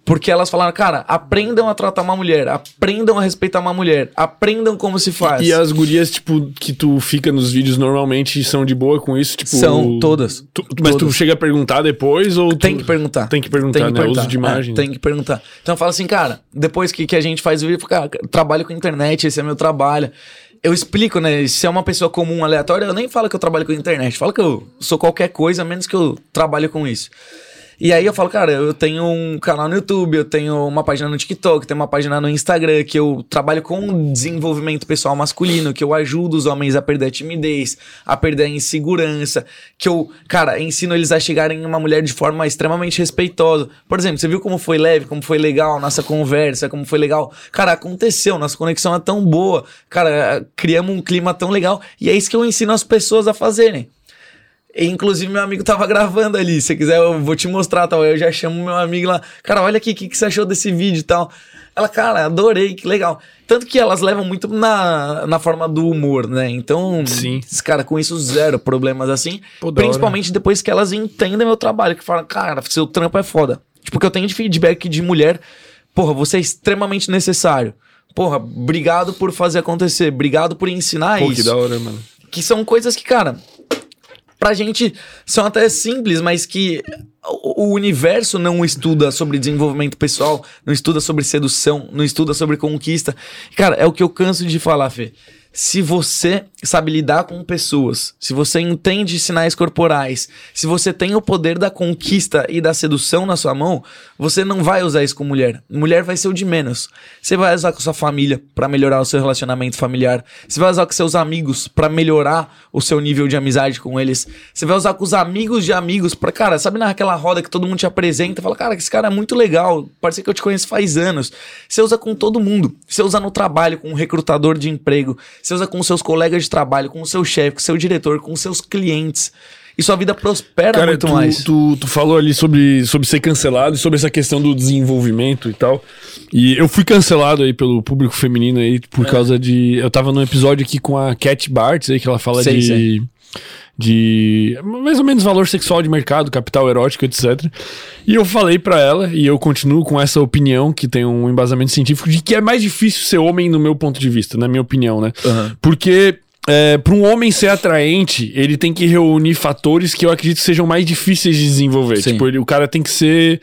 Porque elas falaram, cara, aprendam a tratar uma mulher, aprendam a respeitar uma mulher, aprendam como se faz. E as gurias, tipo, que tu fica nos vídeos normalmente são de boa com isso? Tipo, São todas. Tu- mas tu Todas. chega a perguntar depois ou Tem tu- que perguntar. Tem que perguntar, né? Uso de imagem. É, tem que perguntar. Então eu falo assim, cara, depois que, que a gente faz o vídeo, cara, trabalho com internet, esse é meu trabalho. eu explico, né? Se é uma pessoa comum, aleatória, eu nem falo que eu trabalho com internet. Falo que eu sou qualquer coisa, menos que eu trabalho com isso. E aí eu falo, cara, eu tenho um canal no YouTube, eu tenho uma página no TikTok, tenho uma página no Instagram, que eu trabalho com desenvolvimento pessoal masculino, que eu ajudo os homens a perder a timidez, a perder a insegurança, que eu, cara, ensino eles a chegarem em uma mulher de forma extremamente respeitosa. Por exemplo, você viu como foi leve, como foi legal nossa conversa, como foi legal? Cara, aconteceu, nossa conexão é tão boa, cara, criamos um clima tão legal, e é isso que eu ensino as pessoas a fazerem. Inclusive, meu amigo tava gravando ali. Se quiser, eu vou te mostrar, tal. Eu já chamo meu amigo lá. Cara, olha aqui, o que, que você achou desse vídeo e tal? Ela, cara, adorei, que legal. Tanto que elas levam muito na, na forma do humor, né? Então, Sim. cara, com isso, zero problemas assim. Pô, principalmente depois que elas entendem meu trabalho, que falam, cara, seu trampo é foda. Tipo, que eu tenho de feedback de mulher, porra, você é extremamente necessário. Porra, obrigado por fazer acontecer, obrigado por ensinar Pô, isso. que da hora, mano. Que são coisas que, cara, pra gente são até simples, mas que o universo não estuda sobre desenvolvimento pessoal, não estuda sobre sedução, não estuda sobre conquista. Cara, é o que eu canso de falar, Fê. Se você sabe lidar com pessoas, se você entende sinais corporais, se você tem o poder da conquista e da sedução na sua mão, você não vai usar isso com mulher. Mulher vai ser o de menos. Você vai usar com sua família pra melhorar o seu relacionamento familiar. Você vai usar com seus amigos pra melhorar o seu nível de amizade com eles. Você vai usar com os amigos de amigos pra, cara, sabe naquela roda que todo mundo te apresenta, fala, cara, esse cara é muito legal, parece que eu te conheço faz anos. Você usa com todo mundo. Você usa no trabalho com um recrutador de emprego. Você usa com seus colegas de trabalho, com o seu chefe, com o seu diretor, com os seus clientes. E sua vida prospera Cara, muito tu, mais. Tu, tu falou ali sobre, sobre ser cancelado e sobre essa questão do desenvolvimento e tal. E eu fui cancelado aí pelo público feminino aí por É. causa de. Eu tava num episódio aqui com a Cat Bartz aí, que ela fala Sei, de. sei. De mais ou menos valor sexual de mercado, capital erótico, etc. E eu falei pra ela, e eu continuo com essa opinião, que tem um embasamento científico, de que é mais difícil ser homem no meu ponto de vista, na minha opinião, né? Aham. Porque é, para um homem ser atraente, ele tem que reunir fatores que eu acredito que sejam mais difíceis de desenvolver. Sim. Tipo, ele- o cara tem que ser.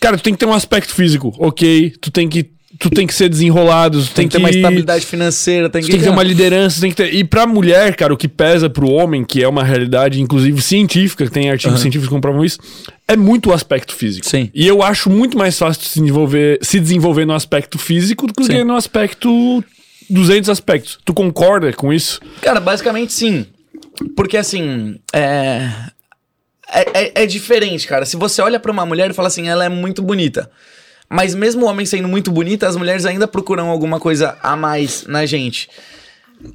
Cara, tu tem que ter um aspecto físico, ok. Tu tem que, tu tem que ser desenrolado, tu Tem que ter uma estabilidade financeira, tem que, tem que ter uma liderança, tem que ter. E pra mulher, cara, o que pesa pro homem, que é uma realidade, inclusive científica, tem artigos Aham. científicos que comprovam isso, é muito o aspecto físico. Sim. E eu acho muito mais fácil se desenvolver, se desenvolver no aspecto físico do que Sim. no aspecto. 200 aspectos. Tu concorda com isso? Cara, basicamente sim. Porque assim, é... É, é- é diferente, cara. Se você olha pra uma mulher e fala assim, ela é muito bonita. Mas mesmo o homem sendo muito bonita, as mulheres ainda procuram alguma coisa a mais na gente.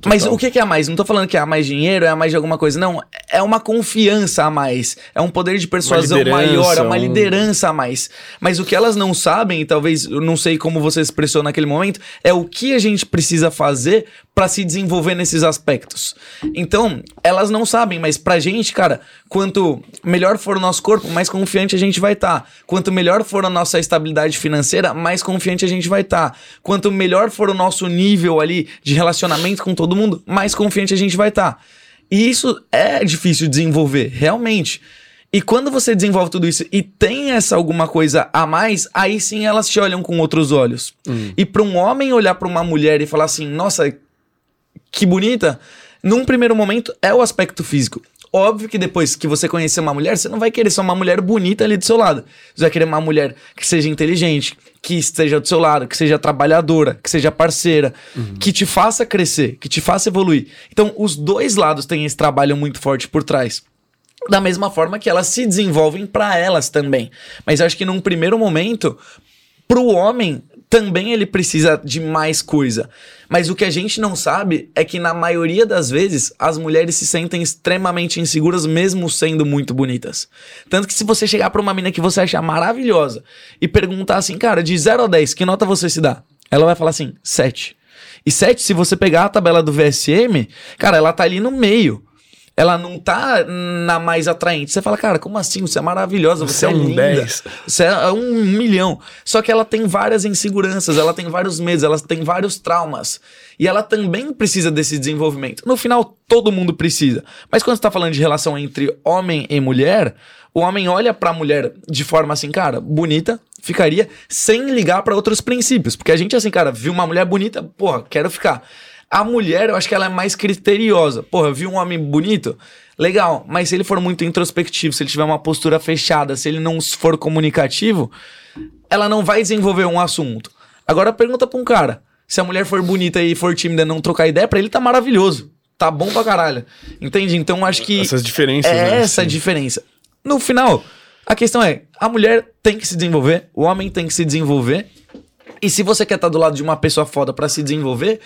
Mas o que é a mais? Não tô falando que é a mais dinheiro, é a mais de alguma coisa. Não, é uma confiança a mais. É um poder de persuasão maior, é uma um- liderança a mais. Mas o que elas não sabem, e talvez eu não sei como você expressou naquele momento, é o que a gente precisa fazer pra se desenvolver nesses aspectos. Então, elas não sabem, mas pra gente, cara, quanto melhor for o nosso corpo, mais confiante a gente vai estar. Quanto melhor for a nossa estabilidade financeira, mais confiante a gente vai estar. Quanto melhor for o nosso nível ali de relacionamento com todo mundo, mais confiante a gente vai estar. E isso é difícil de desenvolver, realmente. E quando você desenvolve tudo isso e tem essa alguma coisa a mais, aí sim elas te olham com outros olhos. E para um homem olhar para uma mulher e falar assim, nossa, que bonita, num primeiro momento é o aspecto físico. Óbvio que depois que você conhecer uma mulher, você não vai querer só uma mulher bonita ali do seu lado. Você vai querer uma mulher que seja inteligente, que esteja do seu lado, que seja trabalhadora, que seja parceira, que te faça crescer, que te faça evoluir. Então, os dois lados têm esse trabalho muito forte por trás. Da mesma forma que elas se desenvolvem para elas também. Mas eu acho que num primeiro momento, pro homem também ele precisa de mais coisa. Mas o que a gente não sabe é que na maioria das vezes as mulheres se sentem extremamente inseguras mesmo sendo muito bonitas. Tanto que se você chegar pra uma mina que você achar maravilhosa e perguntar assim, cara, de 0 a 10, que nota você se dá? Ela vai falar assim, 7. E 7, se você pegar a tabela do VSM, cara, ela tá ali no meio. Ela não tá na mais atraente. Você fala, cara, como assim? Você é maravilhosa, você, Você é é um linda. 10. Você é um milhão. Só que ela tem várias inseguranças, ela tem vários medos, ela tem vários traumas. E ela também precisa desse desenvolvimento. No final, todo mundo precisa. Mas quando você tá falando de relação entre homem e mulher, o homem olha pra mulher de forma assim, cara, bonita, ficaria, sem ligar pra outros princípios. Porque a gente, assim, cara, viu uma mulher bonita, porra, quero ficar. A mulher, eu acho que ela é mais criteriosa. Porra, eu vi um homem bonito, legal, mas se ele for muito introspectivo, se ele tiver uma postura fechada, se ele não for comunicativo, ela não vai desenvolver um assunto. Agora pergunta pra um cara, se a mulher for bonita e for tímida e não trocar ideia, pra ele tá maravilhoso. Tá bom pra caralho. Entende? Então acho que. Essas diferenças. É né? essa Sim. diferença. No final, a questão é: a mulher tem que se desenvolver, o homem tem que se desenvolver. E se você quer estar do lado de uma pessoa foda pra se desenvolver,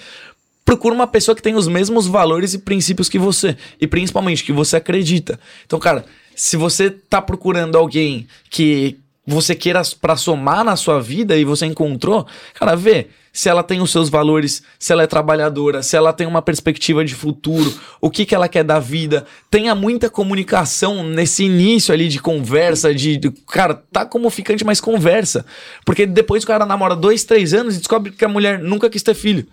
procura uma pessoa que tem os mesmos valores e princípios que você. E principalmente que você acredita. Então, cara, se você tá procurando alguém que você queira pra somar na sua vida e você encontrou, cara, vê se ela tem os seus valores, se ela é trabalhadora, se ela tem uma perspectiva de futuro, o que, que ela quer da vida. Tenha muita comunicação nesse início ali de conversa, de, de- Cara, tá como ficante, mas conversa. Porque depois o cara namora dois, três anos e descobre que a mulher nunca quis ter filho.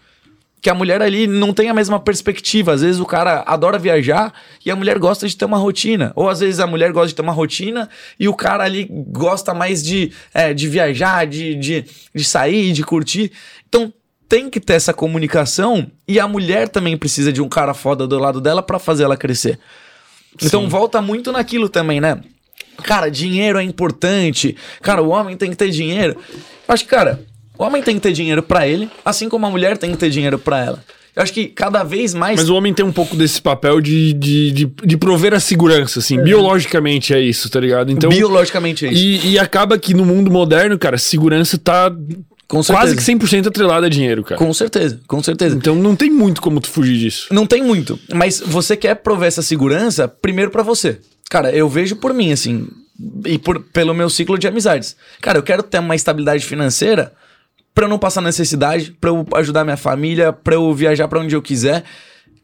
Que a mulher ali não tem a mesma perspectiva. Às vezes o cara adora viajar e a mulher gosta de ter uma rotina. Ou às vezes a mulher gosta de ter uma rotina e o cara ali gosta mais de, é, de viajar, de, de, de sair, de curtir. Então tem que ter essa comunicação e a mulher também precisa de um cara foda do lado dela pra fazer ela crescer. Então Sim. volta muito naquilo também, né? Cara, dinheiro é importante. Cara, o homem tem que ter dinheiro. Acho que, cara, o homem tem que ter dinheiro pra ele, assim como a mulher tem que ter dinheiro pra ela. Eu acho que cada vez mais. Mas o homem tem um pouco desse papel de, de, de, de prover a segurança, assim. Biologicamente é isso, tá ligado? Então. biologicamente é isso. E, e acaba que no mundo moderno, cara, segurança tá Com certeza. quase que 100% atrelada a dinheiro, cara. Com certeza, com certeza. Então não tem muito como tu fugir disso. Não tem muito, mas você quer prover essa segurança primeiro pra você. Cara, eu vejo por mim, assim, e por, pelo meu ciclo de amizades. Cara, eu quero ter uma estabilidade financeira pra eu não passar necessidade, pra eu ajudar minha família, pra eu viajar pra onde eu quiser.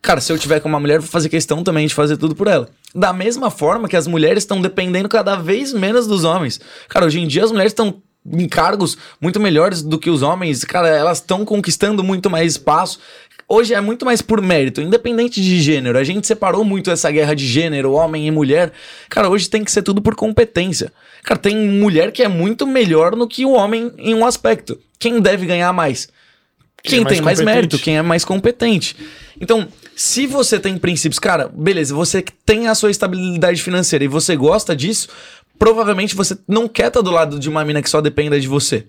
Cara, se eu tiver com uma mulher, vou fazer questão também de fazer tudo por ela. Da mesma forma que as mulheres estão dependendo cada vez menos dos homens. Cara, hoje em dia as mulheres estão em cargos muito melhores do que os homens. Cara, elas estão conquistando muito mais espaço. Hoje é muito mais por mérito, independente de gênero. A gente separou muito essa guerra de gênero, homem e mulher. Cara, hoje tem que ser tudo por competência. Cara, tem mulher que é muito melhor no que o homem em um aspecto. Quem deve ganhar mais? Quem Quem, é mais tem mais competente. mérito, quem é mais competente. Então, se você tem princípios, cara, beleza, você tem a sua estabilidade financeira e você gosta disso, provavelmente você não quer estar do lado de uma mina que só dependa de você.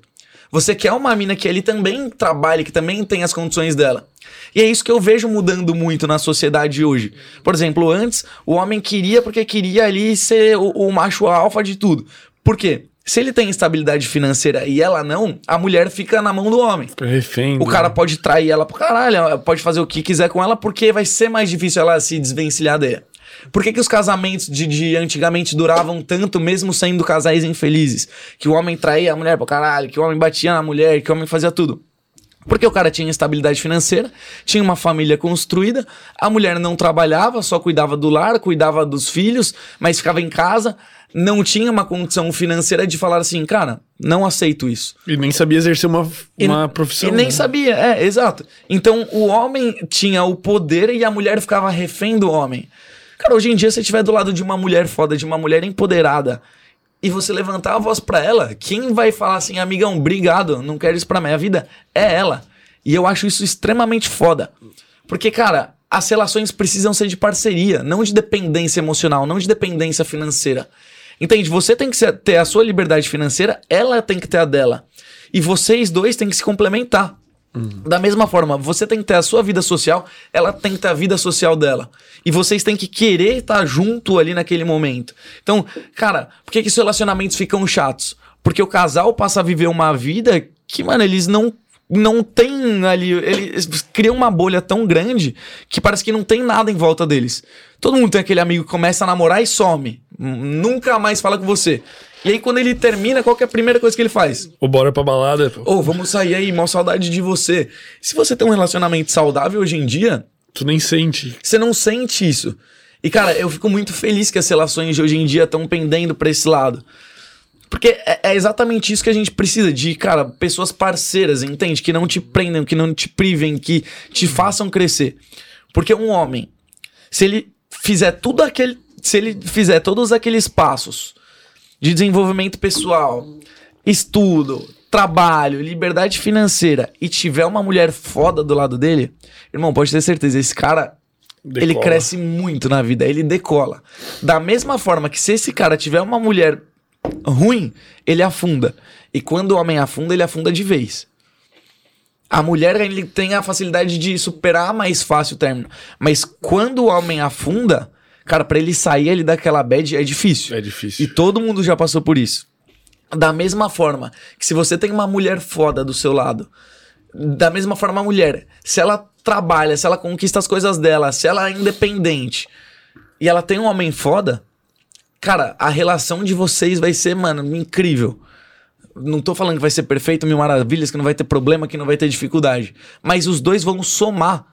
Você quer uma mina que ele também trabalhe, que também tem as condições dela. E é isso que eu vejo mudando muito na sociedade hoje. Por exemplo, antes o homem queria porque queria ali ser o, o macho alfa de tudo. Por quê? Se ele tem estabilidade financeira e ela não, a mulher fica na mão do homem. Fica refém. O do- cara pode trair ela pro caralho, pode fazer o que quiser com ela, porque vai ser mais difícil ela se desvencilhar dele. Por que, que os casamentos de, de antigamente duravam tanto, mesmo sendo casais infelizes? Que o homem traía a mulher pro caralho, que o homem batia na mulher, que o homem fazia tudo. Porque o cara tinha estabilidade financeira, tinha uma família construída, a mulher não trabalhava, só cuidava do lar, cuidava dos filhos, mas ficava em casa, não tinha uma condição financeira de falar assim, cara, não aceito isso. E nem sabia exercer uma, E- uma profissão. E nem né? sabia, é, exato. Então o homem tinha o poder e a mulher ficava refém do homem. Cara, hoje em dia, se você estiver do lado de uma mulher foda, de uma mulher empoderada, e você levantar a voz pra ela, quem vai falar assim, amigão, obrigado, não quero isso pra minha vida? É ela. E eu acho isso extremamente foda. Porque, cara, as relações precisam ser de parceria, não de dependência emocional, não de dependência financeira. Entende? Você tem que ter a sua liberdade financeira, ela tem que ter a dela. E vocês dois têm que se complementar. Da mesma forma, você tem que ter a sua vida social, ela tem que ter a vida social dela. E vocês têm que querer estar junto ali naquele momento. Então, cara, por que, que os relacionamentos ficam chatos? Porque o casal passa a viver uma vida que, mano, eles não não tem ali, eles criam uma bolha tão grande que parece que não tem nada em volta deles. Todo mundo tem aquele amigo que começa a namorar e some, nunca mais fala com você. E aí quando ele termina, qual que é a primeira coisa que ele faz? Ou bora pra balada. pô. Ô, vamos sair aí, mó saudade de você. Se você tem um relacionamento saudável hoje em dia, Tu nem sente. você não sente isso. E, cara, eu fico muito feliz que as relações de hoje em dia estão pendendo pra esse lado. Porque é, é exatamente isso que a gente precisa de, cara, pessoas parceiras, entende? Que não te prendam, que não te privem, que te façam crescer. Porque um homem, se ele fizer tudo aquele. Se ele fizer todos aqueles passos de desenvolvimento pessoal, estudo, trabalho, liberdade financeira e tiver uma mulher foda do lado dele, irmão, pode ter certeza, esse cara Decola. ele cresce muito na vida, ele decola. Da mesma forma que se esse cara tiver uma mulher ruim, ele afunda. E quando o homem afunda, ele afunda de vez. A mulher ele tem a facilidade de superar mais fácil o término. Mas quando o homem afunda, cara, pra ele sair ele daquela bad é difícil. É E difícil. todo mundo já passou por isso. Da mesma forma que se você tem uma mulher foda do seu lado, da mesma forma a mulher, se ela trabalha, se ela conquista as coisas dela, se ela é independente e ela tem um homem foda, cara, a relação de vocês vai ser, mano, incrível. Não tô falando que vai ser perfeito, mil maravilhas, que não vai ter problema, que não vai ter dificuldade. Mas os dois vão somar.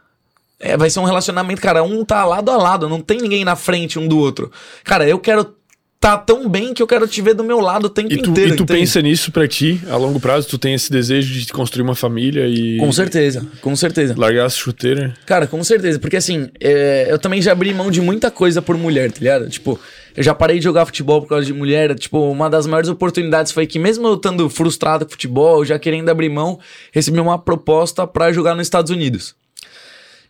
É, vai ser um relacionamento, cara, um tá lado a lado, não tem ninguém na frente um do outro. Cara, eu quero tá tão bem que eu quero te ver do meu lado o tempo E tu, inteiro. e tu entende? pensa nisso pra ti, a longo prazo, tu tem esse desejo de construir uma família e Com certeza, com certeza. largar as chuteiras. Cara, com certeza. Porque assim, é, eu também já abri mão de muita coisa por mulher, tá ligado? Tipo, eu já parei de jogar futebol por causa de mulher. Tipo, uma das maiores oportunidades foi que, mesmo eu estando frustrado com futebol, já querendo abrir mão, recebi uma proposta pra jogar nos Estados Unidos.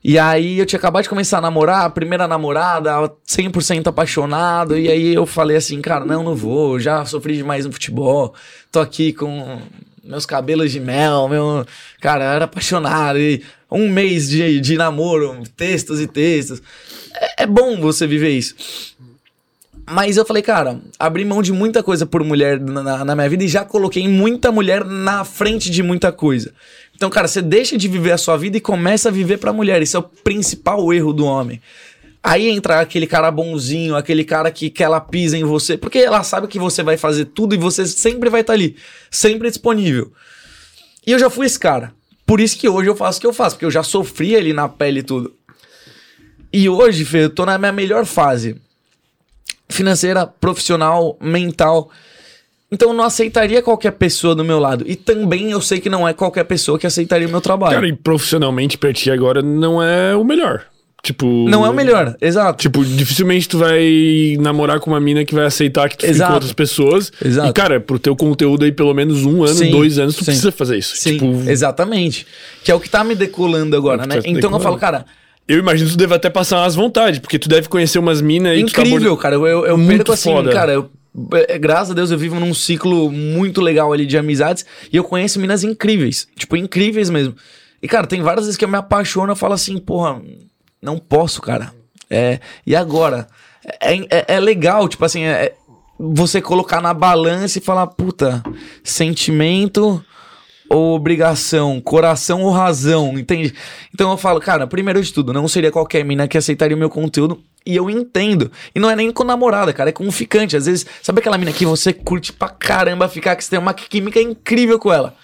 E aí eu tinha acabado de começar a namorar, a primeira namorada, 100% apaixonado, e aí eu falei assim, cara, não, não vou, já sofri demais no futebol, tô aqui com meus cabelos de mel, meu... Cara, eu era apaixonado, e um mês de, de namoro, textos e textos. É, é bom você viver isso. Mas eu falei, cara, abri mão de muita coisa por mulher na, na minha vida e já coloquei muita mulher na frente de muita coisa. Então, cara, você deixa de viver a sua vida e começa a viver pra mulher. Isso é o principal erro do homem. Aí entra aquele cara bonzinho, aquele cara que, que ela pisa em você, porque ela sabe que você vai fazer tudo e você sempre vai estar ali, sempre disponível. E eu já fui esse cara. Por isso que hoje eu faço o que eu faço, porque eu já sofri ali na pele e tudo. E hoje, Fê, eu tô na minha melhor fase financeira, profissional, mental. Então eu não aceitaria qualquer pessoa do meu lado. E também eu sei que não é qualquer pessoa que aceitaria o meu trabalho. Cara, e profissionalmente pra ti agora não é o melhor. Tipo. não é o melhor, exato. Tipo, dificilmente tu vai namorar com uma mina que vai aceitar que tu fique Exato. com outras pessoas. Exato. E, cara, pro teu conteúdo aí, pelo menos um ano, Sim, dois anos, tu sim. precisa fazer isso. Sim, Tipo, exatamente. Que é o que tá me decolando agora, né? tá então eu decolando. falo, cara, eu imagino que tu deve até passar umas vontades, porque tu deve conhecer umas minas aí que tu incrível, acabou cara. Eu, eu, eu Muito perco assim, foda. cara, eu, graças a Deus eu vivo num ciclo muito legal ali de amizades e eu conheço minas incríveis, tipo, incríveis mesmo. E, cara, tem várias vezes que eu me apaixono e falo assim, porra, não posso, cara. É, e agora? É, é, é legal, tipo assim, é, é você colocar na balança e falar, puta, sentimento ou obrigação, coração ou razão, entende? Então eu falo, cara, primeiro de tudo, não seria qualquer mina que aceitaria o meu conteúdo. E eu entendo. E não é nem com namorada, cara, é com um ficante. Às vezes, sabe aquela mina que você curte pra caramba ficar, que você tem uma química incrível com ela?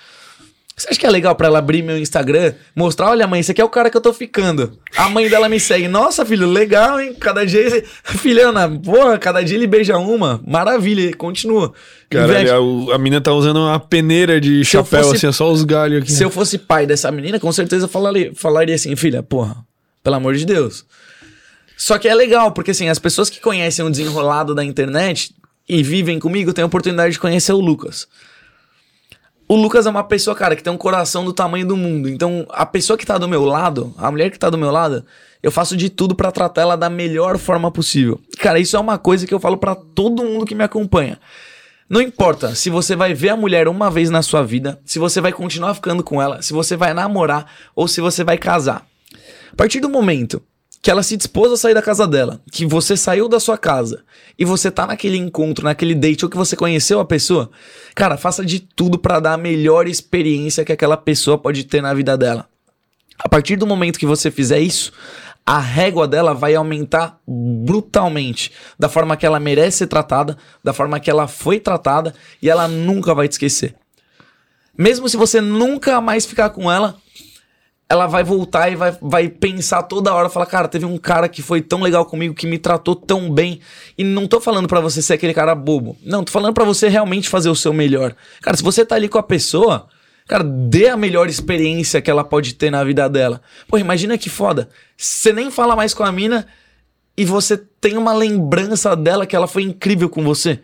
Você acha que é legal pra ela abrir meu Instagram, mostrar, olha mãe, esse aqui é o cara que eu tô ficando. A mãe dela me segue. Nossa, filho, legal, hein? Cada dia, esse- filhona, porra, cada dia ele beija uma. Maravilha, continua. Caralho, a, a mina tá usando uma peneira de chapéu, fosse- assim, é só os galhos aqui. Se eu fosse pai dessa menina, com certeza falaria, falaria assim, filha, porra, pelo amor de Deus. Só que é legal, porque assim, as pessoas que conhecem o desenrolado da internet e vivem comigo têm a oportunidade de conhecer o Lucas. O Lucas é uma pessoa, cara, que tem um coração do tamanho do mundo. Então, a pessoa que tá do meu lado, a mulher que tá do meu lado, eu faço de tudo pra tratar ela da melhor forma possível. Cara, isso é uma coisa que eu falo pra todo mundo que me acompanha. Não importa se você vai ver a mulher uma vez na sua vida, se você vai continuar ficando com ela, se você vai namorar ou se você vai casar. A partir do momento que ela se dispôs a sair da casa dela, que você saiu da sua casa e você tá naquele encontro, naquele date ou que você conheceu a pessoa, cara, faça de tudo pra dar a melhor experiência que aquela pessoa pode ter na vida dela. A partir do momento que você fizer isso, a régua dela vai aumentar brutalmente, da forma que ela merece ser tratada, da forma que ela foi tratada, e ela nunca vai te esquecer. Mesmo se você nunca mais ficar com ela, ela vai voltar e vai, vai pensar toda hora, falar, cara, teve um cara que foi tão legal comigo, que me tratou tão bem. E não tô falando pra você ser aquele cara bobo. Não, tô falando pra você realmente fazer o seu melhor. Cara, se você tá ali com a pessoa, cara, dê a melhor experiência que ela pode ter na vida dela. Pô, imagina que foda. Você nem fala mais com a mina e você tem uma lembrança dela que ela foi incrível com você.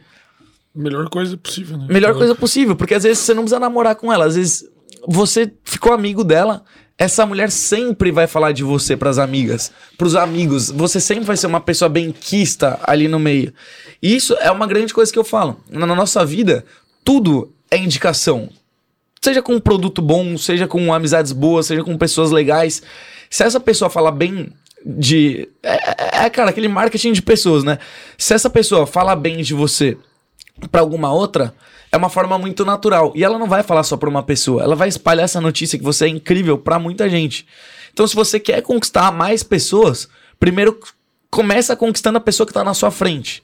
Melhor coisa possível, né? Melhor coisa possível, porque às vezes você não precisa namorar com ela, às vezes você ficou amigo dela, essa mulher sempre vai falar de você pras amigas, pros amigos. Você sempre vai ser uma pessoa benquista ali no meio. E isso é uma grande coisa que eu falo. Na nossa vida, tudo é indicação. Seja com um produto bom, seja com amizades boas, seja com pessoas legais. Se essa pessoa fala bem de. É, é, é cara, aquele marketing de pessoas, né? Se essa pessoa fala bem de você para alguma outra, é uma forma muito natural. E ela não vai falar só pra uma pessoa, ela vai espalhar essa notícia que você é incrível para muita gente. Então, se você quer conquistar mais pessoas, primeiro começa conquistando a pessoa que tá na sua frente.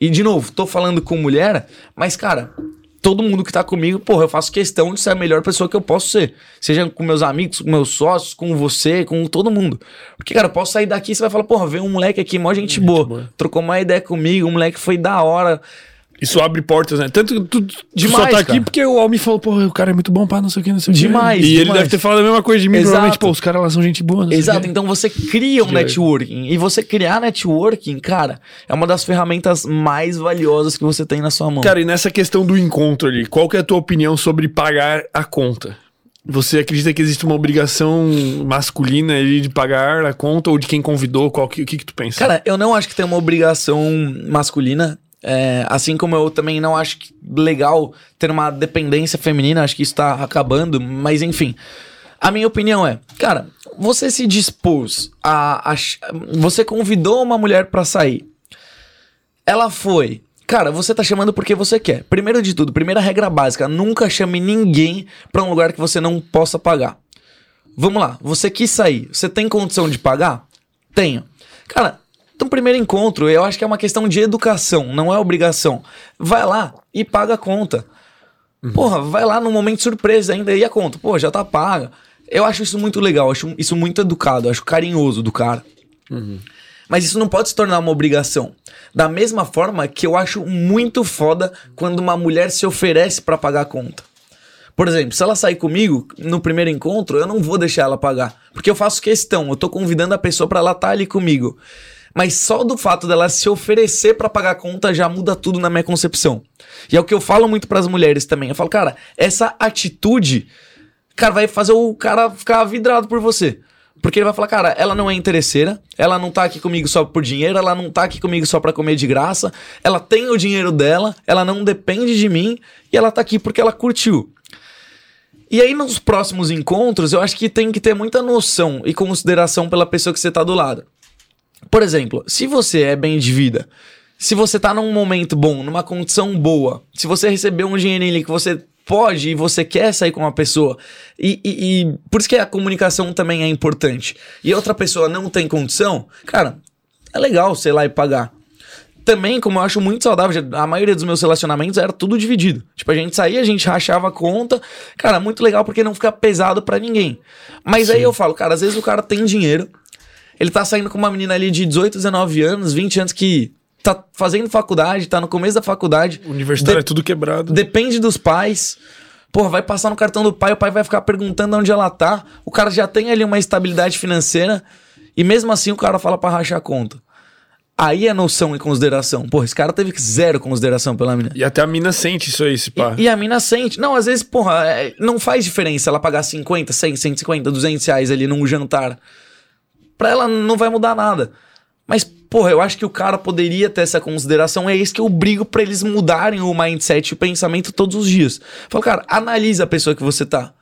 E, de novo, tô falando com mulher, mas, cara, todo mundo que tá comigo, porra, eu faço questão de ser a melhor pessoa que eu posso ser. Seja com meus amigos, com meus sócios, com você, com todo mundo. Porque, cara, eu posso sair daqui e você vai falar, porra, veio um moleque aqui, mó gente, gente boa. boa. Trocou uma ideia comigo, o moleque foi da hora. Isso abre portas, né? Tanto que tu, tu demais, só tá aqui porque o Almi falou, pô, o cara é muito bom pra não sei o que, não sei o que. Demais. E demais. ele deve ter falado a mesma coisa de mim, Exato. provavelmente, pô, os caras lá são gente boa. Exato, então você cria um networking. E você criar networking, cara, é uma das ferramentas mais valiosas que você tem na sua mão. Cara, e nessa questão do encontro ali, qual que é a tua opinião sobre pagar a conta? Você acredita que existe uma obrigação masculina ali de pagar a conta ou de quem convidou? Qual que, o que, que tu pensa? Cara, eu não acho que tem uma obrigação masculina. É, assim como eu também não acho legal ter uma dependência feminina, acho que isso tá acabando, mas enfim. A minha opinião é, cara, você se dispôs a. a você convidou uma mulher para sair. Ela foi. Cara, você tá chamando porque você quer. Primeiro de tudo, primeira regra básica: nunca chame ninguém para um lugar que você não possa pagar. Vamos lá, você quis sair. Você tem condição de pagar? Tenho. Cara, então, primeiro encontro, eu acho que é uma questão de educação, não é obrigação. Vai lá e paga a conta. Uhum. Porra, vai lá no momento surpresa ainda e a conta. Pô, já tá paga. Eu acho isso muito legal, acho isso muito educado, acho carinhoso do cara. Uhum. Mas isso não pode se tornar uma obrigação. Da mesma forma que eu acho muito foda quando uma mulher se oferece para pagar a conta. Por exemplo, se ela sair comigo no primeiro encontro, eu não vou deixar ela pagar. Porque eu faço questão, eu tô convidando a pessoa para ela estar tá ali comigo. Mas só do fato dela se oferecer para pagar a conta já muda tudo na minha concepção. E é o que eu falo muito para as mulheres também. Eu falo, cara, essa atitude, cara, vai fazer o cara ficar vidrado por você. Porque ele vai falar, cara, ela não é interesseira, ela não tá aqui comigo só por dinheiro, ela não tá aqui comigo só pra comer de graça, ela tem o dinheiro dela, ela não depende de mim e ela tá aqui porque ela curtiu. E aí, nos próximos encontros, eu acho que tem que ter muita noção e consideração pela pessoa que você tá do lado. Por exemplo, se você é bem de vida, se você tá num momento bom, numa condição boa, se você recebeu um dinheirinho que você pode e você quer sair com uma pessoa, e, e, e, por isso que a comunicação também é importante, e outra pessoa não tem condição, cara, é legal sei lá e pagar. Também, como eu acho muito saudável, a maioria dos meus relacionamentos era tudo dividido. Tipo, a gente saía, a gente rachava a conta. Cara, muito legal porque não fica pesado para ninguém. Mas Sim. aí eu falo, cara, às vezes o cara tem dinheiro, ele tá saindo com uma menina ali de 18, 19 anos, 20 anos que tá fazendo faculdade, tá no começo da faculdade. universitário de... é tudo quebrado. Depende dos pais. Porra, vai passar no cartão do pai, o pai vai ficar perguntando onde ela tá. O cara já tem ali uma estabilidade financeira e mesmo assim o cara fala para rachar a conta. Aí é noção e consideração. Porra, esse cara teve zero consideração pela mina. E até a mina sente isso aí, esse pá. E, e, a mina sente. Não, às vezes, porra, é, não faz diferença ela pagar 50, 100, 150, 200 reais ali num jantar pra ela não vai mudar nada. Mas, porra, eu acho que o cara poderia ter essa consideração. É isso que eu brigo para eles mudarem o mindset e o pensamento todos os dias. Fala, cara, analisa a pessoa que você tá.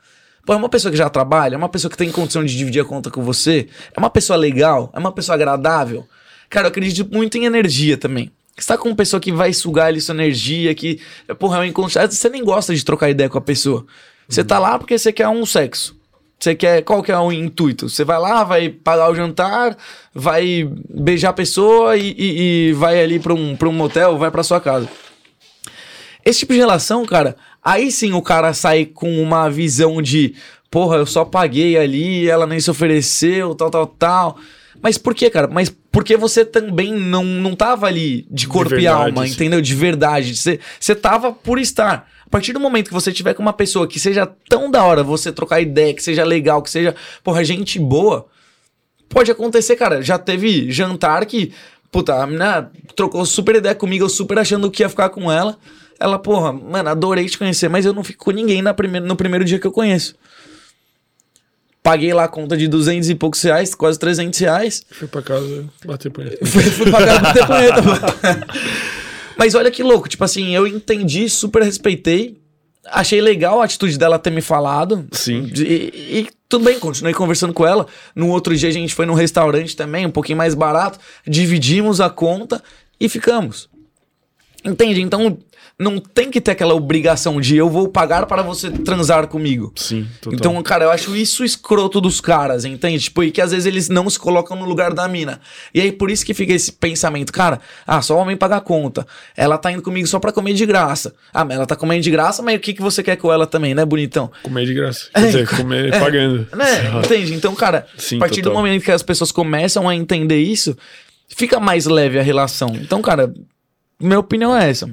Pô, é uma pessoa que já trabalha, é uma pessoa que tem condição de dividir a conta com você, é uma pessoa legal, é uma pessoa agradável. Cara, eu acredito muito em energia também. Você tá com uma pessoa que vai sugar ali sua energia, que, porra, é um encontro. Você nem gosta de trocar ideia com a pessoa. Você tá lá porque você quer um sexo. Você quer. Qual que é o intuito? Você vai lá, vai pagar o jantar, vai beijar a pessoa e, e, e vai ali pra um, um motel, vai pra sua casa. Esse tipo de relação, cara, aí sim o cara sai com uma visão de, porra, eu só paguei ali, ela nem se ofereceu, tal, tal, tal. Mas por que, cara? Mas porque você também não, não tava ali de corpo de verdade, e alma, sim. entendeu? De verdade. Você, você tava por estar. A partir do momento que você tiver com uma pessoa que seja tão da hora você trocar ideia, que seja legal, que seja, porra, gente boa, pode acontecer, cara. Já teve jantar que Puta, a menina trocou super ideia comigo, eu super achando que ia ficar com ela. Ela, porra, mano, adorei te conhecer, mas eu não fico com ninguém na primeira, no primeiro dia que eu conheço. Paguei lá a conta de 200 e poucos reais, quase 300 reais. Fui pra casa bater punheta. Fui, fui pagar bater punheta. Mas olha que louco, tipo assim, eu entendi, super respeitei. Achei legal a atitude dela ter me falado. Sim. E, e tudo bem, continuei conversando com ela. No outro dia a gente foi num restaurante também, um pouquinho mais barato. Dividimos a conta e ficamos. Entende? Então, não tem que ter aquela obrigação de eu vou pagar para você transar comigo. Sim, total. Então, cara, eu acho isso escroto dos caras, entende? Tipo, e que às vezes eles não se colocam no lugar da mina. E aí, por isso que fica esse pensamento, cara, ah, só o homem paga a conta. Ela tá indo comigo só pra comer de graça. Ah, mas ela tá comendo de graça, mas o que, que você quer com ela também, né, bonitão? Comer de graça. Quer dizer, comer pagando. Né? Entende? Então, cara, Sim, a partir do total. momento que as pessoas começam a entender isso, fica mais leve a relação. Então, cara, minha opinião é essa.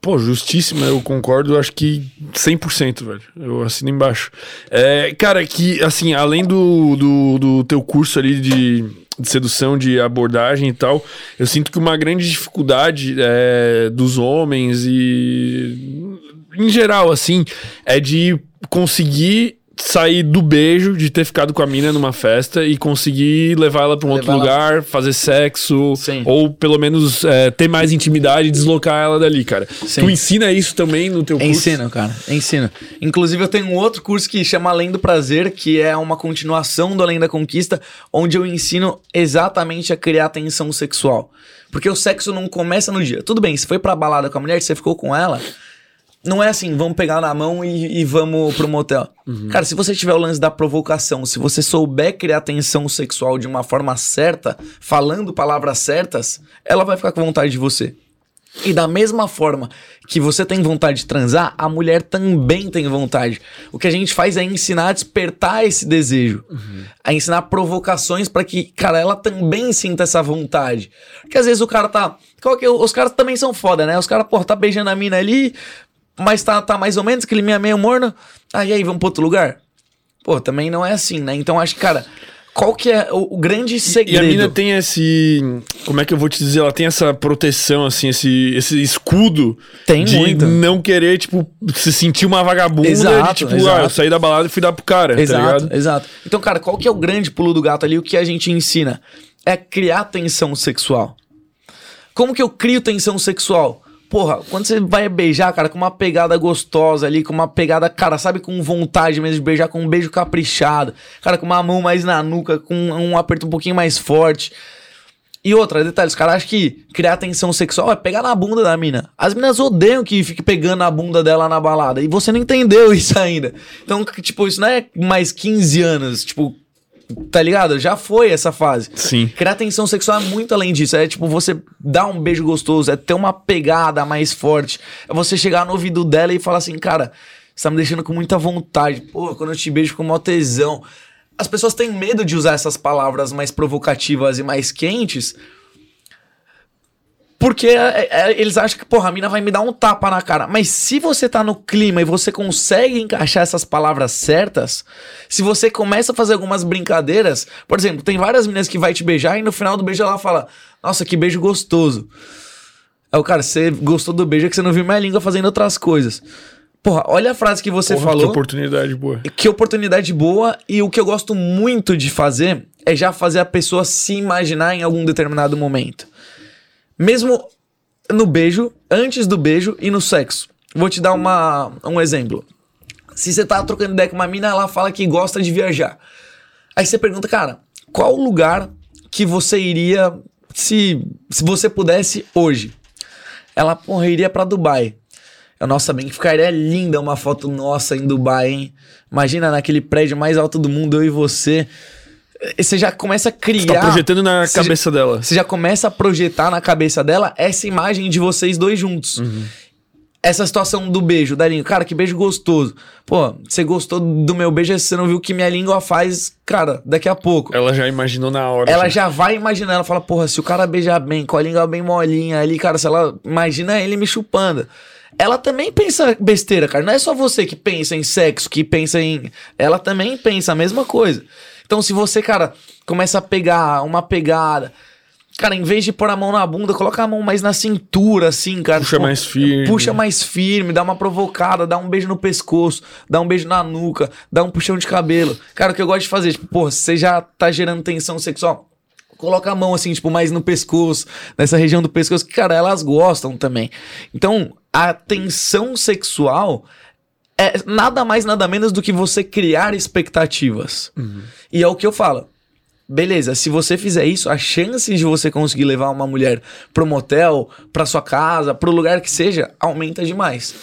Pô, justíssima, eu concordo, acho que 100%, velho. Eu assino embaixo. É, cara, que, assim, além do, do, do teu curso ali de, de sedução, de abordagem e tal, eu sinto que uma grande dificuldade é, dos homens e, em geral, assim, é de conseguir sair do beijo, de ter ficado com a mina numa festa e conseguir levar ela pra um outro Levar ela- lugar, fazer sexo, Sim. ou pelo menos é, ter mais intimidade e deslocar ela dali, cara. Sim. Tu ensina isso também no teu curso? Ensino, cara. Ensino. Inclusive, eu tenho um outro curso que chama Além do Prazer, que é uma continuação do Além da Conquista, onde eu ensino exatamente a criar tensão sexual. Porque o sexo não começa no dia. Tudo bem, se foi pra balada com a mulher, você ficou com ela. Não é assim, vamos pegar na mão e, e vamos pro motel. Cara, se você tiver o lance da provocação, se você souber criar tensão sexual de uma forma certa, falando palavras certas, ela vai ficar com vontade de você. E da mesma forma que você tem vontade de transar, a mulher também tem vontade. O que a gente faz é ensinar a despertar esse desejo. A ensinar provocações pra que, cara, ela também sinta essa vontade. Porque às vezes o cara tá. Qual que é os caras também são foda, né? Os caras, pô, tá beijando a mina ali, mas tá, tá mais ou menos, aquele minha meio morno. Ah, e aí, vamos pra outro lugar? Pô, também não é assim, né? Então acho que, cara, qual que é o, o grande E segredo? a mina tem esse. Como é que eu vou te dizer? Ela tem essa proteção, assim, esse, esse escudo Tem de muito. não querer, tipo, se sentir uma vagabunda. Exato, de, tipo, ah, exato. eu saí da balada e fui dar pro cara, tá Exato, ligado? exato. Então, cara, qual que é o grande pulo do gato ali? O que a gente ensina? É criar tensão sexual. Como que eu crio tensão sexual? Porra, quando você vai beijar, cara, com uma pegada gostosa ali, com uma pegada, cara, sabe, com vontade mesmo de beijar, com um beijo caprichado, cara, com uma mão mais na nuca, com um aperto um pouquinho mais forte. E outra, detalhe, os caras acham que criar tensão sexual é pegar na bunda da mina. As minas odeiam que fique pegando na bunda dela na balada. E você não entendeu isso ainda. Então, tipo, isso não é mais 15 anos, tipo, tá ligado? Já foi essa fase. Sim. Criar tensão sexual é muito além disso. É tipo você dar um beijo gostoso, é ter uma pegada mais forte. É você chegar no ouvido dela e falar assim, cara, você tá me deixando com muita vontade. Pô, quando eu te beijo com mó tesão. As pessoas têm medo de usar essas palavras mais provocativas e mais quentes. Porque é, é, eles acham que, porra, a mina vai me dar um tapa na cara. Mas se você tá no clima e você consegue encaixar essas palavras certas, se você começa a fazer algumas brincadeiras, por exemplo, tem várias meninas que vai te beijar e no final do beijo ela fala: Nossa, que beijo gostoso. Aí o cara, você gostou do beijo é que você não viu minha língua fazendo outras coisas. Porra, olha a frase que você Porra, falou. Que oportunidade boa. Que oportunidade boa e o que eu gosto muito de fazer é já fazer a pessoa se imaginar em algum determinado momento. Mesmo no beijo, antes do beijo e no sexo. Vou te dar uma, um exemplo. Se você tá trocando ideia com uma mina, ela fala que gosta de viajar. Aí você pergunta, cara, qual lugar que você iria se, se você pudesse hoje? Ela, porra, iria pra Dubai. Eu, nossa, bem que ficaria linda uma foto nossa em Dubai, hein? Imagina naquele prédio mais alto do mundo, eu e você. E Você já começa a criar. Tá projetando na Você já- cabeça dela. Você já começa a projetar na cabeça dela essa imagem de vocês dois juntos. Uhum. Essa situação do beijo, da língua. Cara, que beijo gostoso. Pô, você gostou do meu beijo, você não viu o que minha língua faz, cara, daqui a pouco. Ela já imaginou na hora. Ela assim. já vai imaginar, ela fala, porra, se o cara beijar bem, com a língua bem molinha ali, cara, se ela imagina ele me chupando. Ela também pensa besteira, cara. Não é só você que pensa em sexo, que pensa em. Ela também pensa a mesma coisa. Então, se você, cara, começa a pegar uma pegada. Cara, em vez de pôr a mão na bunda, coloca a mão mais na cintura, assim, cara. Puxa Tipo, mais firme. Puxa mais firme, dá uma provocada, dá um beijo no pescoço, dá um beijo na nuca, dá um puxão de cabelo. Cara, o que eu gosto de fazer, tipo, pô, você já tá gerando tensão sexual. Coloca a mão assim, tipo, mais no pescoço, nessa região do pescoço, que, cara, elas gostam também. Então, a tensão sexual é nada mais, nada menos do que você criar expectativas. E é o que eu falo. Beleza, se você fizer isso, a chance de você conseguir levar uma mulher pro motel, pra sua casa, pro lugar que seja, aumenta demais.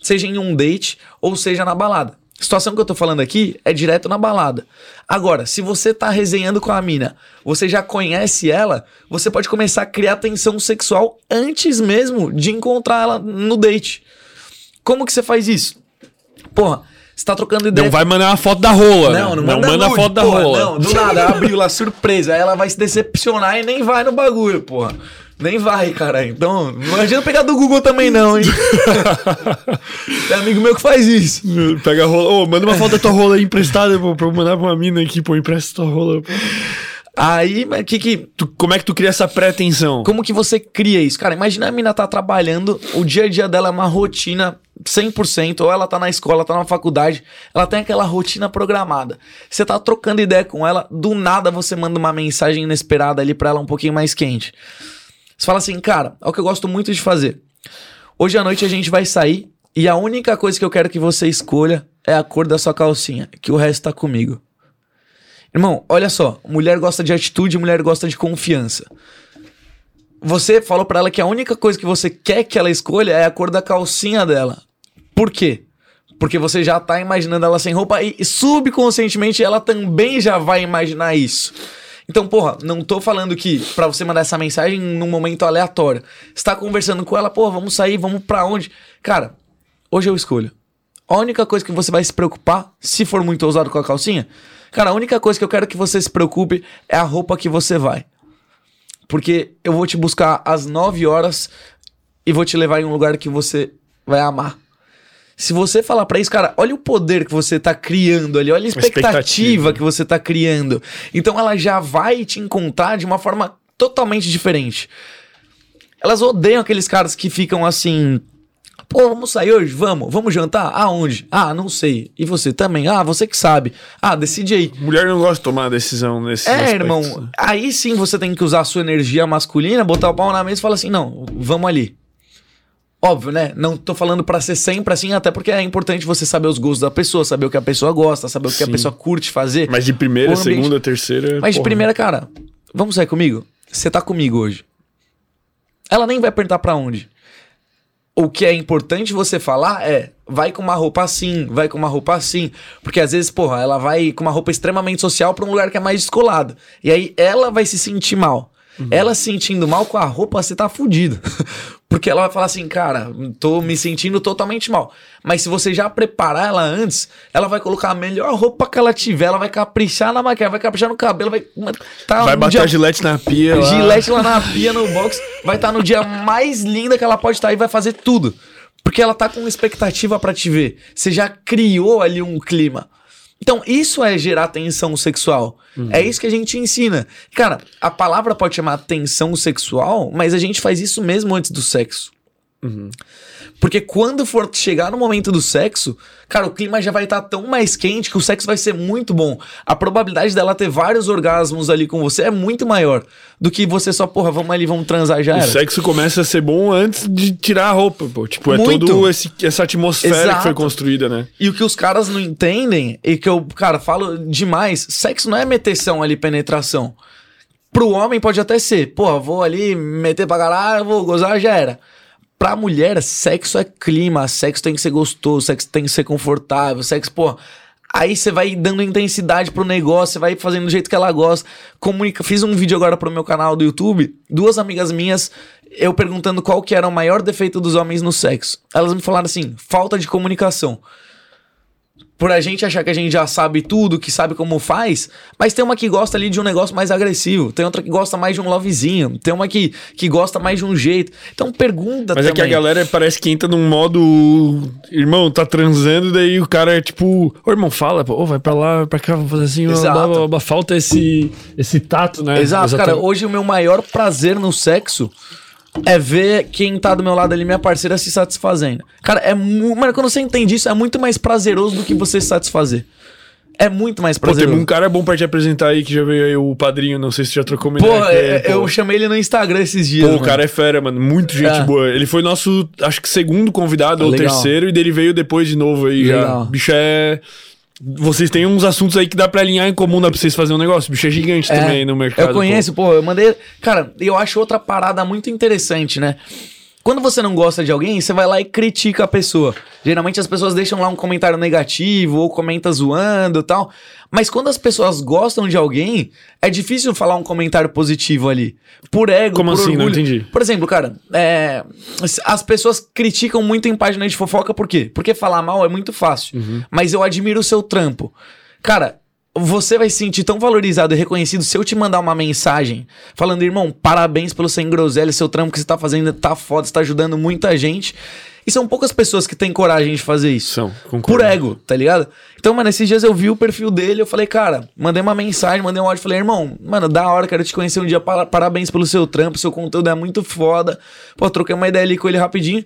Seja em um date ou seja na balada. A situação que eu tô falando aqui é direto na balada. Agora, se você tá resenhando com a mina, você já conhece ela, você pode começar a criar tensão sexual antes mesmo de encontrar ela no date. Como que você faz isso? Porra, você tá trocando ideia. Não vai mandar uma foto da rola. né? Não, não manda, manda a nude, foto da porra, rola. Não, do nada, abriu lá, surpresa. Aí ela vai se decepcionar e nem vai no bagulho, porra. Nem vai, cara. Então, não adianta pegar do Google também, não, hein? Tem amigo meu que faz isso. Pega a rola. Ô, manda uma foto da tua rola aí emprestada pô, pra eu mandar pra uma mina aqui, pô, empresta tua rola. Pô. Aí, mas que que. Tu- como é que tu cria essa pré-tensão? Como que você cria isso? Cara, imagina a mina tá trabalhando, o dia a dia dela é uma rotina 100%, ou ela tá na escola, tá na faculdade, ela tem aquela rotina programada. Você tá trocando ideia com ela, do nada você manda uma mensagem inesperada ali pra ela um pouquinho mais quente. Você fala assim, cara, é o que eu gosto muito de fazer. Hoje à noite a gente vai sair e a única coisa que eu quero que você escolha é a cor da sua calcinha, que o resto tá comigo. Irmão, olha só, mulher gosta de atitude, mulher gosta de confiança. Você falou pra ela que a única coisa que você quer que ela escolha é a cor da calcinha dela. Por quê? Porque você já tá imaginando ela sem roupa e subconscientemente ela também já vai imaginar isso. Então, porra, não tô falando que pra você mandar essa mensagem num momento aleatório. Você tá conversando com ela, porra, vamos sair, vamos pra onde? Cara, hoje eu escolho. A única coisa que você vai se preocupar, se for muito ousado com a calcinha, cara, a única coisa que eu quero que você se preocupe é a roupa que você vai. Porque eu vou te buscar às 9 horas e vou te levar em um lugar que você vai amar. Se você falar pra isso, cara, olha o poder que você tá criando ali, olha a expectativa, expectativa. que você tá criando. Então ela já vai te encontrar de uma forma totalmente diferente. Elas odeiam aqueles caras que ficam assim. Pô, vamos sair hoje? Vamos. Vamos jantar? Aonde? Ah, não sei. E você também? Ah, você que sabe. Ah, decide aí. Mulher não gosta de tomar decisão nesse É, irmão. Aí sim você tem que usar a sua energia masculina, botar o pau na mesa e falar assim: não, vamos ali. Óbvio, né? Não tô falando pra ser sempre assim, até porque é importante você saber os gostos da pessoa, saber o que a pessoa gosta, saber o que a Sim. pessoa curte fazer. Mas de primeira, ambiente- segunda, terceira. Mas de porra. primeira, cara, vamos sair comigo? Você tá comigo hoje. Ela nem vai perguntar pra onde. O que é importante você falar é, vai com uma roupa assim, vai com uma roupa assim. Porque às vezes, porra, ela vai com uma roupa extremamente social pra um lugar que é mais descolado. E aí ela vai se sentir mal. Ela se sentindo mal com a roupa, você tá fudido. Porque ela vai falar assim, cara, tô me sentindo totalmente mal. Mas se você já preparar ela antes, ela vai colocar a melhor roupa que ela tiver, ela vai caprichar na maquiagem, vai caprichar no cabelo, vai. Tá Vai um bater dia- a gilete na pia. lá. Gilete lá na pia no box, vai estar no dia mais linda que ela pode estar e vai fazer tudo. Porque ela tá com expectativa pra te ver. Você já criou ali um clima. Então, isso é gerar tensão sexual. É isso que a gente ensina. Cara, a palavra pode chamar tensão sexual, mas a gente faz isso mesmo antes do sexo. Porque quando for chegar no momento do sexo, cara, o clima já vai estar tão mais quente que o sexo vai ser muito bom. A probabilidade dela ter vários orgasmos ali com você é muito maior do que você só, porra, vamos ali, vamos transar já O era. sexo começa a ser bom antes de tirar a roupa, pô. Tipo, é Muito. toda essa atmosfera que foi Exato. construída, né? E o que os caras não entendem, e que eu, cara, falo demais, sexo não é meteção ali, penetração. Pro homem pode até ser, pô, vou ali meter pra caralho, vou gozar, já era. Pra mulher, sexo é clima, sexo tem que ser gostoso, sexo tem que ser confortável, sexo, pô. Aí você vai dando intensidade pro negócio, você vai fazendo do jeito que ela gosta. Comunica. Fiz um vídeo agora pro meu canal do YouTube, duas amigas minhas, eu perguntando qual que era o maior defeito dos homens no sexo. Elas me falaram assim: falta de comunicação. Por a gente achar que a gente já sabe tudo, que sabe como faz, mas tem uma que gosta ali de um negócio mais agressivo, tem outra que gosta mais de um lovezinho, tem uma que, que gosta mais de um jeito. Então pergunta Mas também. é que a galera parece que entra num modo. Irmão, tá transando, daí o cara é tipo. Ô, irmão, fala, pô, vai pra lá, vai pra cá, vou fazer assim, blá, Exato. blá, blá, falta esse, esse tato, né? Exato, cara. Exatamente. Hoje o meu maior prazer no sexo é ver quem tá do meu lado ali, minha parceira, se satisfazendo. Cara, é mu... Mano, quando você entende isso, é muito mais prazeroso do que você se satisfazer. É muito mais Pô, tem prazeroso. um cara bom pra te apresentar aí que já veio aí, o padrinho, não sei se já trocou uma Pô, ideia ele, é- pô. eu chamei ele no Instagram esses dias. Pô, o mano. cara é fera, mano. Muito gente É. boa. Ele foi nosso, acho que segundo convidado, ou Legal. terceiro, e dele veio depois de novo aí já. Legal. Bicho é. Vocês têm uns assuntos aí que dá pra alinhar em comum, dá pra vocês fazerem um negócio. Bicho é gigante É, também aí no mercado. Eu conheço, pô. eu mandei. Cara, eu acho outra parada muito interessante, né? Quando você não gosta de alguém, você vai lá e critica a pessoa. Geralmente as pessoas deixam lá um comentário negativo ou comenta zoando e tal. Mas quando as pessoas gostam de alguém, é difícil falar um comentário positivo ali. Por ego, Como por assim? Não orgulho. entendi. Por exemplo, cara, é, as pessoas criticam muito em página de fofoca, por quê? Porque falar mal é muito fácil. Uhum. Mas eu admiro o seu trampo. Cara, você vai se sentir tão valorizado e reconhecido se eu te mandar uma mensagem falando, irmão, parabéns pelo sem groselha, seu trampo que você tá fazendo tá foda, você tá ajudando muita gente. E são poucas pessoas que têm coragem de fazer isso. São, concordo. Por ego, tá ligado? Então, mano, esses dias eu vi o perfil dele, eu falei, cara, mandei uma mensagem, mandei um áudio, falei, irmão, mano, da hora, quero te conhecer um dia, para- parabéns pelo seu trampo, seu conteúdo é muito foda. Pô, troquei uma ideia ali com ele rapidinho.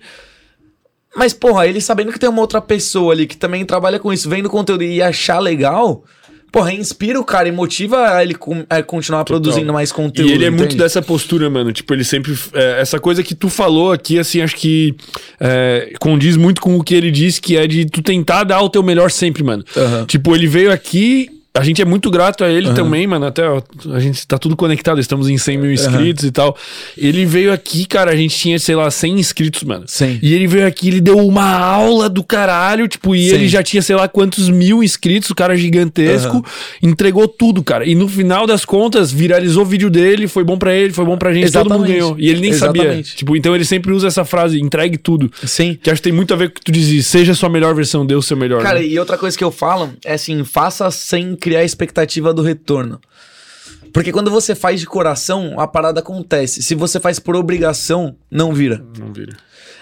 Mas, porra, ele sabendo que tem uma outra pessoa ali que também trabalha com isso, vendo conteúdo e achar legal, porra, inspira o cara e motiva a ele a continuar produzindo mais conteúdo. E ele é muito entende? dessa postura, mano. Tipo, ele sempre. é, essa coisa que tu falou aqui, assim, acho que é, condiz muito com o que ele disse, que é de tu tentar dar o teu melhor sempre, mano. Aham. Tipo, ele veio aqui. A gente é muito grato a ele também, mano. Até ó, a gente tá tudo conectado, estamos em 100 mil inscritos e tal. Ele veio aqui, cara, a gente tinha, sei lá, 100 inscritos, mano. Sim. E ele veio aqui, ele deu uma aula do caralho, tipo, e Sim. ele já tinha, sei lá, quantos mil inscritos, o cara gigantesco, Aham. entregou tudo, cara. E no final das contas, viralizou o vídeo dele, foi bom pra ele, foi bom pra gente, todo mundo Exatamente. ganhou. E ele nem sabia. Exatamente. Tipo, então ele sempre usa essa frase, entregue tudo. Sim. Que acho que tem muito a ver com o que tu dizes, seja a sua melhor versão, dê o seu melhor. Cara, né? e outra coisa que eu falo é assim, faça sem criar expectativa do retorno. Porque quando você faz de coração, a parada acontece. Se você faz por obrigação, não vira. Não vira.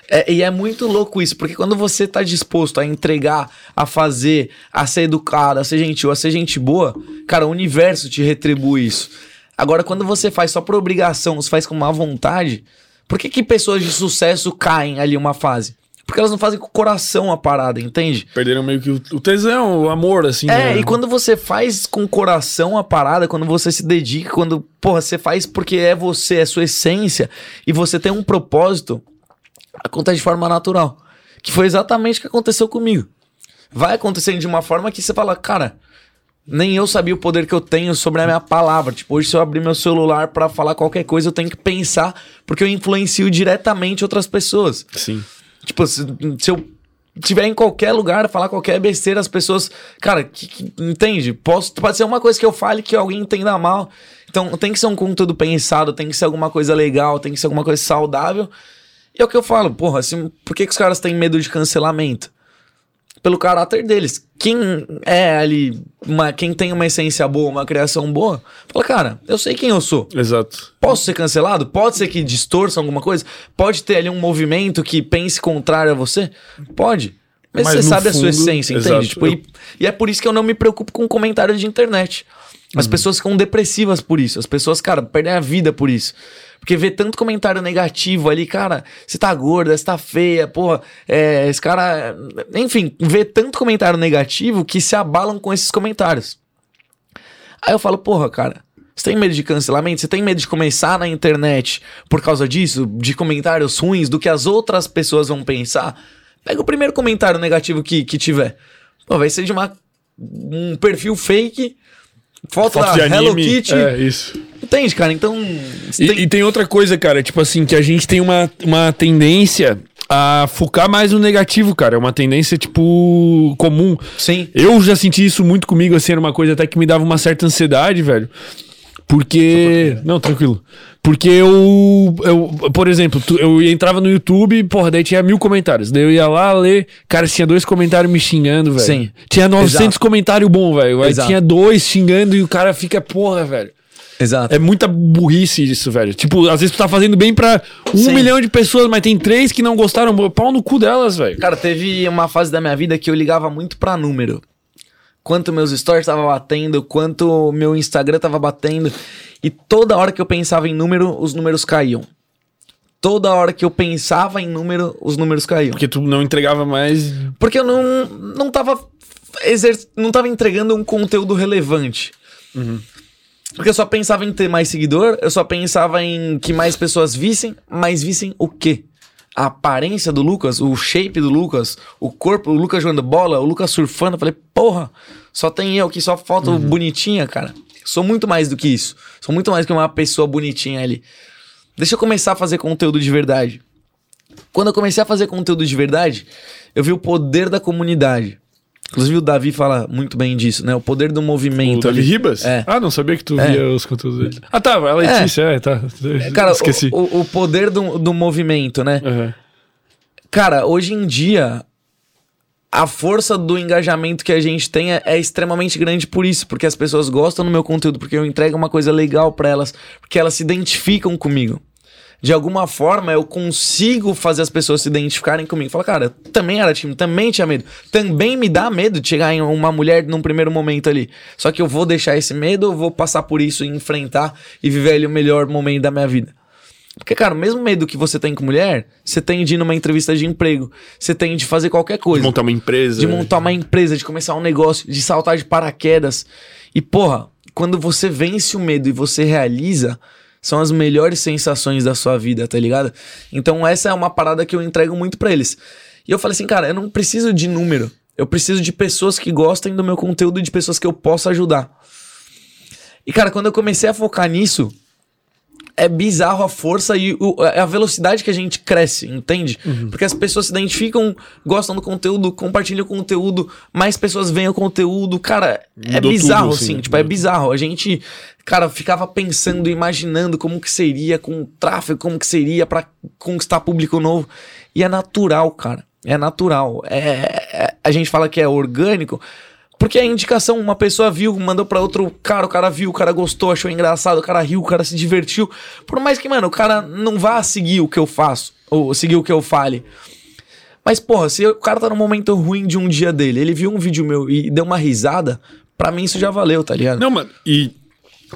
É, e é muito louco isso, porque quando você tá disposto a entregar, a fazer, a ser educado, a ser gentil, a ser gente boa, cara, o universo te retribui isso. Agora, quando você faz só por obrigação, você faz com má vontade, por que, que pessoas de sucesso caem ali uma fase? Porque elas não fazem com o coração a parada, entende? Perderam meio que o, tesão, o amor, assim. É, né? e quando você faz com o coração a parada, quando você se dedica, quando, porra, você faz porque é você, é sua essência, e você tem um propósito, acontece de forma natural. Que foi exatamente o que aconteceu comigo. Vai acontecendo de uma forma que você fala, cara, nem eu sabia o poder que eu tenho sobre a minha palavra. Tipo, hoje se eu abrir meu celular pra falar qualquer coisa, eu tenho que pensar, porque eu influencio diretamente outras pessoas. Sim. Tipo, se, se eu tiver em qualquer lugar, falar qualquer besteira, as pessoas. Cara, que, que- entende? Posso, pode ser uma coisa que eu fale que alguém entenda mal. Então tem que ser um conteúdo pensado, tem que ser alguma coisa legal, tem que ser alguma coisa saudável. E é o que eu falo, porra, assim, por que, que os caras têm medo de cancelamento? Pelo caráter deles. Quem é ali, uma, quem tem uma essência boa, uma criação boa, fala, cara, eu sei quem eu sou. Exato. Posso ser cancelado? Pode ser que distorça alguma coisa? Pode ter ali um movimento que pense contrário a você? Pode. Mas, Mas você sabe a sua fundo, essência, exato. entende? Tipo, e, e é por isso que eu não me preocupo com comentários de internet. As Uhum. pessoas ficam depressivas por isso. As pessoas, cara, perdem a vida por isso. Porque vê tanto comentário negativo ali, cara, você tá gorda, você tá feia, porra, é, esse cara. Enfim, vê tanto comentário negativo que se abalam com esses comentários. Aí eu falo, porra, cara, você tem medo de cancelamento? Você tem medo de começar na internet por causa disso? De comentários ruins, do que as outras pessoas vão pensar? Pega o primeiro comentário negativo que, que tiver. Pô, vai ser de uma, um perfil fake, foto, Foto de da Hello. Kitty. É, isso. Entende, cara? Então. E tem- e tem... outra coisa, cara, tipo assim, que a gente tem uma, uma tendência a focar mais no negativo, cara. É uma tendência, tipo, comum. Sim. Eu já senti isso muito comigo, assim, era uma coisa até que me dava uma certa ansiedade, velho. Porque. Não, tranquilo. Porque eu, eu por exemplo, eu entrava no YouTube, porra, daí tinha mil comentários. Daí eu ia lá ler, cara, tinha dois comentários me xingando, velho. Sim. Tinha 900 Exato. comentários bom, velho. Aí Exato. tinha dois xingando e o cara fica, porra, velho. Exato. É muita burrice isso, velho. Tipo, às vezes tu tá fazendo bem pra um Sim. milhão de pessoas, mas tem três que não gostaram. Pau no cu delas, velho. Cara, teve uma fase da minha vida que eu ligava muito pra número. Quanto meus stories tava batendo, quanto meu Instagram tava batendo. E toda hora que eu pensava em número, os números caíam. Toda hora que eu pensava em número, os números caíam. Porque tu não entregava mais. Porque eu não, não tava exer... não tava entregando um conteúdo relevante. Porque eu só pensava em ter mais seguidor, eu só pensava em que mais pessoas vissem, mas vissem o quê? A aparência do Lucas, o shape do Lucas, o corpo, o Lucas jogando bola, o Lucas surfando. Eu falei, porra, só tem eu que só foto bonitinha, cara. Sou muito mais do que isso. Sou muito mais que uma pessoa bonitinha ali. Deixa eu começar a fazer conteúdo de verdade. Quando eu comecei a fazer conteúdo de verdade, eu vi o poder da comunidade. Inclusive o Davi fala muito bem disso, né? O poder do O movimento. Davi ali. Ribas? É. Ah, não sabia que tu É. via os conteúdos dele. Ah, tá, a Letícia, é, tá. Cara, Esqueci. O, o- o poder do, do movimento, né? Aham. Cara, hoje em dia, a força do engajamento que a gente tem é, é extremamente grande por isso, porque as pessoas gostam do meu conteúdo, porque eu entrego uma coisa legal pra elas, porque elas se identificam comigo. De alguma forma, eu consigo fazer as pessoas se identificarem comigo. Fala, cara, eu também era tímido, também tinha medo. Também me dá medo de chegar em uma mulher num primeiro momento ali. Só que eu vou deixar esse medo, eu vou passar por isso e enfrentar e viver ali o melhor momento da minha vida. Porque, cara, o mesmo medo que você tem com mulher, você tem de ir numa entrevista de emprego, você tem de fazer qualquer De coisa. montar uma empresa. De montar uma empresa, de começar um negócio, de saltar de paraquedas. E, porra, quando você vence o medo e você realiza, são as melhores sensações da sua vida, tá ligado? Então, essa é uma parada que eu entrego muito pra eles. E eu falei assim, cara, eu não preciso de número. Eu preciso de pessoas que gostem do meu conteúdo e de pessoas que eu possa ajudar. E, cara, quando eu comecei a focar nisso, é bizarro a força e o- a velocidade que a gente cresce, entende? Porque as pessoas se identificam, gostam do conteúdo, compartilham o conteúdo, mais pessoas veem o conteúdo. Cara, é Mudou bizarro, tudo, assim, assim, tipo, é mudou bizarro. A gente, cara, ficava pensando, imaginando como que seria com o tráfego, como que seria pra conquistar público novo. E é natural, cara. É natural. É, é- a gente fala que é orgânico. Porque a indicação, uma pessoa viu, mandou pra outro cara, o cara viu, o cara gostou, achou engraçado, o cara riu, o cara se divertiu. Por mais que, mano, o cara não vá seguir o que eu faço, ou seguir o que eu fale. Mas, porra, se o cara tá num momento ruim de um dia dele, ele viu um vídeo meu e deu uma risada, pra mim isso já valeu, tá ligado? Não, mano, e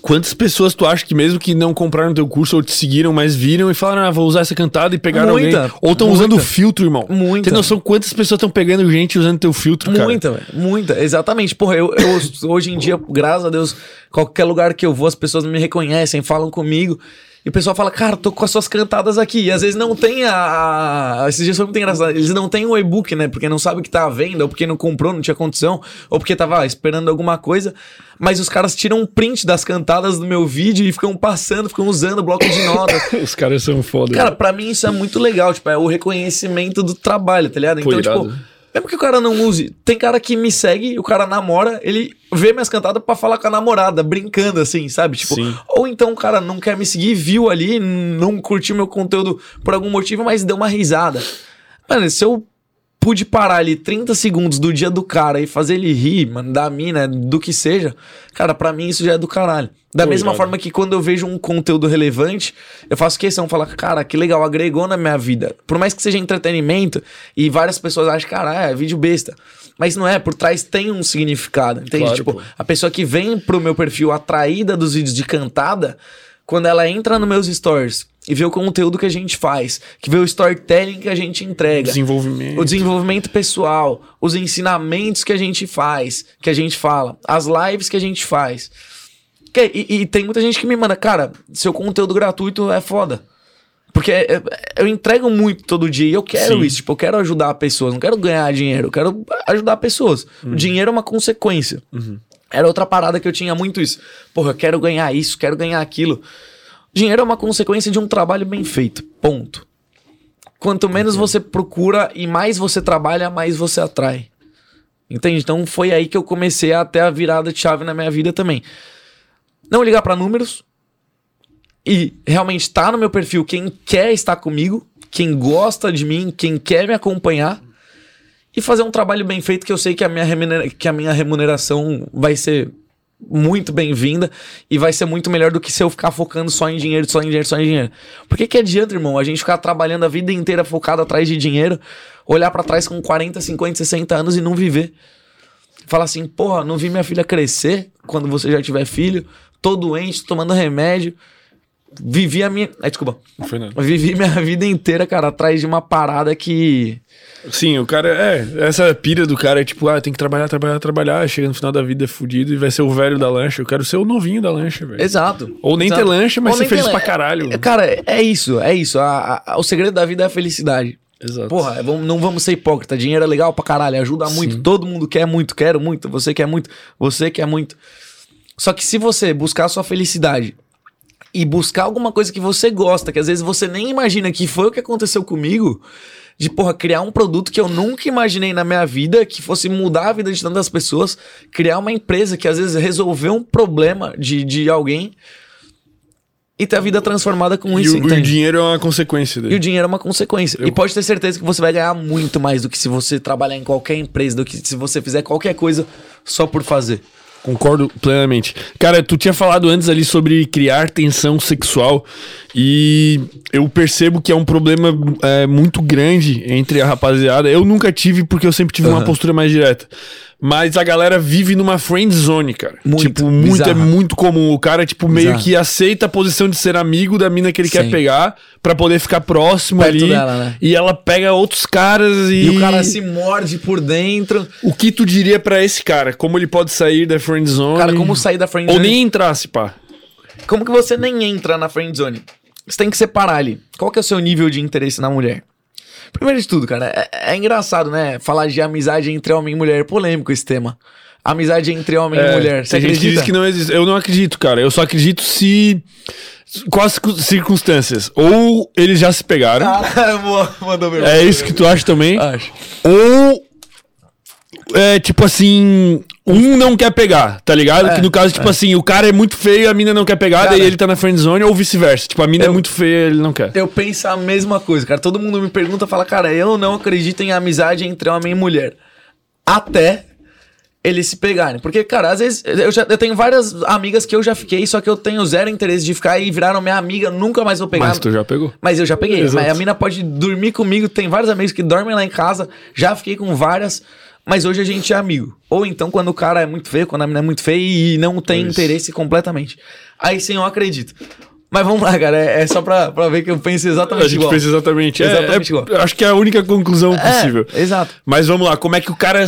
quantas pessoas tu acha que mesmo que não compraram teu curso ou te seguiram, mas viram e falaram, ah, vou usar essa cantada e pegaram Muita, alguém? Ou estão usando o filtro, irmão? Muita. Tem noção quantas pessoas estão pegando gente usando teu filtro, cara? Muita, velho. Muita. Exatamente. Porra, eu, eu- hoje em dia, graças a Deus, qualquer lugar que eu vou, as pessoas me reconhecem, falam comigo. E o pessoal fala, cara, tô com as suas cantadas aqui. E às vezes não tem a. Esses dias foi muito engraçado. Eles não têm o e-book, né? Porque não sabe que tá à venda, ou porque não comprou, não tinha condição, ou porque tava ah, esperando alguma coisa. Mas os caras tiram um print das cantadas do meu vídeo e ficam passando, ficam usando o bloco de notas. Os caras são foda. Cara, pra mim isso é muito legal, tipo, é o reconhecimento do trabalho, tá ligado? Pô, Então, irado. tipo, mesmo que o cara não use, tem cara que me segue, o cara namora, ele vê minhas cantadas pra falar com a namorada, brincando assim, sabe? Tipo, Sim. ou então o cara não quer me seguir, viu ali, não curtiu meu conteúdo por algum motivo, mas deu uma risada. Mano, se eu pude parar ali 30 segundos do dia do cara e fazer ele rir, mano, da mina, do que seja, cara, pra mim isso já é do caralho. Da mesma forma que quando eu vejo um conteúdo relevante, eu faço questão de falar, cara, que legal, agregou na minha vida. Por mais que seja entretenimento, e várias pessoas acham, cara, é vídeo besta. Mas não é, por trás tem um significado, entende? Claro, tipo, pô. a pessoa que vem pro meu perfil atraída dos vídeos de cantada, quando ela entra nos meus stories e vê o conteúdo que a gente faz, que vê o storytelling que a gente entrega, Desenvolvimento. o desenvolvimento pessoal, os ensinamentos que a gente faz, que a gente fala, as lives que a gente faz. Que- E, e tem muita gente que me manda, cara, seu conteúdo gratuito é foda. Porque é- é- eu entrego muito todo dia e eu quero Sim. isso. Tipo, eu quero ajudar pessoas, não quero ganhar dinheiro, eu quero ajudar pessoas. O dinheiro é uma consequência. Era outra parada que eu tinha muito isso. Porra, eu quero ganhar isso, quero ganhar aquilo. Dinheiro é uma consequência de um trabalho bem feito. Ponto. Quanto menos você procura e mais você trabalha, mais você atrai. Entende? Então foi aí que eu comecei a ter a virada de chave na minha vida também. não ligar pra números e realmente tá no meu perfil quem quer estar comigo, quem gosta de mim, quem quer me acompanhar e fazer um trabalho bem feito que eu sei que a minha, remunera- que a minha remuneração vai ser muito bem-vinda e vai ser muito melhor do que se eu ficar focando só em dinheiro, só em dinheiro, só em dinheiro. Por que que adianta, irmão, a gente ficar trabalhando a vida inteira focado atrás de dinheiro, olhar pra trás com 40, 50, 60 anos e não viver? Falar assim, porra, não vi minha filha crescer quando você já tiver filho, tô doente, tomando remédio. Vivi a minha. Ai, desculpa. Não foi nada. Vivi minha vida inteira, cara, atrás de uma parada que. Sim, o cara, é, essa pira do cara é tipo, ah, tem que trabalhar, trabalhar, trabalhar, chega no final da vida é fudido e vai ser o velho da lancha. Eu quero ser o novinho da lancha, velho. Exato. Ou nem Exato. ter lancha, mas Ou ser feliz pra caralho. É, Cara, é isso, é isso. A- a- o segredo da vida é a felicidade. Exato. Porra, é, não vamos ser hipócrita. Dinheiro é legal pra caralho, ajuda muito. Todo mundo quer muito, quero muito, você quer muito, você quer muito. Só que se você buscar a sua felicidade e buscar alguma coisa que você gosta, que às vezes você nem imagina que foi o que aconteceu comigo, de porra, criar um produto que eu nunca imaginei na minha vida, que fosse mudar a vida de tantas pessoas, criar uma empresa que às vezes resolveu um problema de, de alguém e ter a vida transformada com e isso, o, o entende? dinheiro é uma consequência E dele. o dinheiro é uma consequência. Eu- E pode ter certeza que você vai ganhar muito mais do que se você trabalhar em qualquer empresa, do que se você fizer qualquer coisa só por fazer. Concordo plenamente. Cara, tu tinha falado antes ali sobre criar tensão sexual e eu percebo que é um problema é, muito grande entre a rapaziada. Eu nunca tive porque eu sempre tive uma Aham. postura mais direta. Mas a galera vive numa friend zone, cara. Muito, tipo, muito, é bizarra. muito comum. O cara, tipo, meio Bizarra. que aceita a posição de ser amigo da mina que ele quer Sim. pegar pra poder ficar próximo Perto ali. dela, né? E ela pega outros caras e. E o cara se morde por dentro. O que tu diria pra esse cara? Como ele pode sair da friend zone? Cara, como sair da friend Ou zone? nem entrasse, pá. Como que você nem entra na friend zone? Você tem que separar ali. Qual que é o seu nível de interesse na mulher? Primeiro de tudo, cara, é, é engraçado, né? Falar de amizade entre homem e mulher. É polêmico esse tema. Amizade entre homem e mulher. Você É, tem gente que acredita? diz que não existe. Eu não acredito, cara. Eu só acredito se. Circun- circunstâncias. Ou eles já se pegaram. Ah, mandou meu. é isso que tu acha também? Acho. Ou. É tipo assim. Um não quer pegar, tá ligado? É, que no caso, tipo assim, o cara é muito feio, a mina não quer pegar, Cara, daí ele tá na friend zone, ou vice-versa. Tipo, a mina é eu- muito feia, ele não quer. Eu penso a mesma coisa, cara. Todo mundo me pergunta, fala, cara, eu não acredito em amizade entre homem e mulher. Até eles se pegarem. Porque, cara, às vezes eu, já, eu tenho várias amigas que eu já fiquei, só que eu tenho zero interesse de ficar e viraram minha amiga, nunca mais vou pegar. Mas tu já pegou. Mas eu já peguei. Exato. Mas a mina pode dormir comigo. Tem vários amigos que dormem lá em casa. Já fiquei com várias. Mas hoje a gente é amigo. Ou então quando o cara é muito feio, quando a mina é muito feia e não tem Isso. interesse completamente. Aí sim eu acredito. Mas vamos lá, cara. É, é só pra, pra ver que eu penso exatamente A gente igual. pensa exatamente. É, Exatamente é- igual. acho que é a única conclusão É, possível. exato. Mas vamos lá, como é que o cara.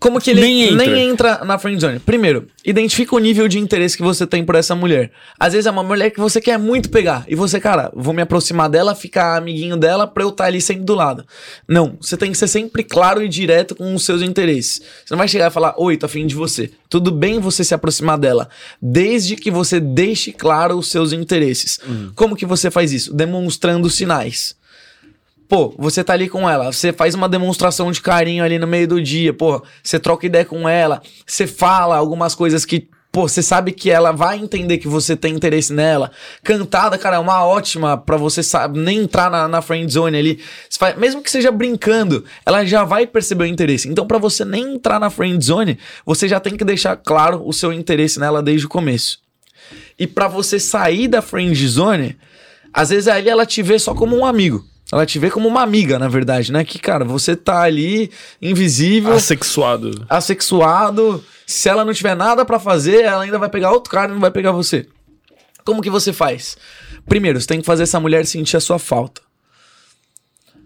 Como que ele nem nem entra? entra, na friend zone? Primeiro, identifica o nível de interesse que você tem por essa mulher. Às vezes é uma mulher que você quer muito pegar. E você, cara, vou me aproximar dela, ficar amiguinho dela pra eu estar ali sempre do lado. Não, você tem que ser sempre claro e direto com os seus interesses. Você não vai chegar e falar, oi, tô afim de você. Tudo bem você se aproximar dela, desde que você deixe claro os seus interesses. Como que você faz isso? Demonstrando sinais. Pô, você tá ali com ela, você faz uma demonstração de carinho ali no meio do dia, pô, você troca ideia com ela, você fala algumas coisas que, pô, você sabe que ela vai entender que você tem interesse nela. Cantada, cara, é uma ótima pra você sabe, nem entrar na, na friend zone ali. Faz- mesmo que seja brincando, ela já vai perceber o interesse. Então, pra você nem entrar na friend zone, você já tem que deixar claro o seu interesse nela desde o começo. E pra você sair da friend zone, às vezes ali ela te vê só como um amigo. Ela te vê como uma amiga, na verdade, né? Que, cara, você tá ali, invisível, Assexuado. assexuado. Se ela não tiver nada pra fazer, ela ainda vai pegar outro cara e não vai pegar você. Como que você faz? Primeiro, você tem que fazer essa mulher sentir a sua falta.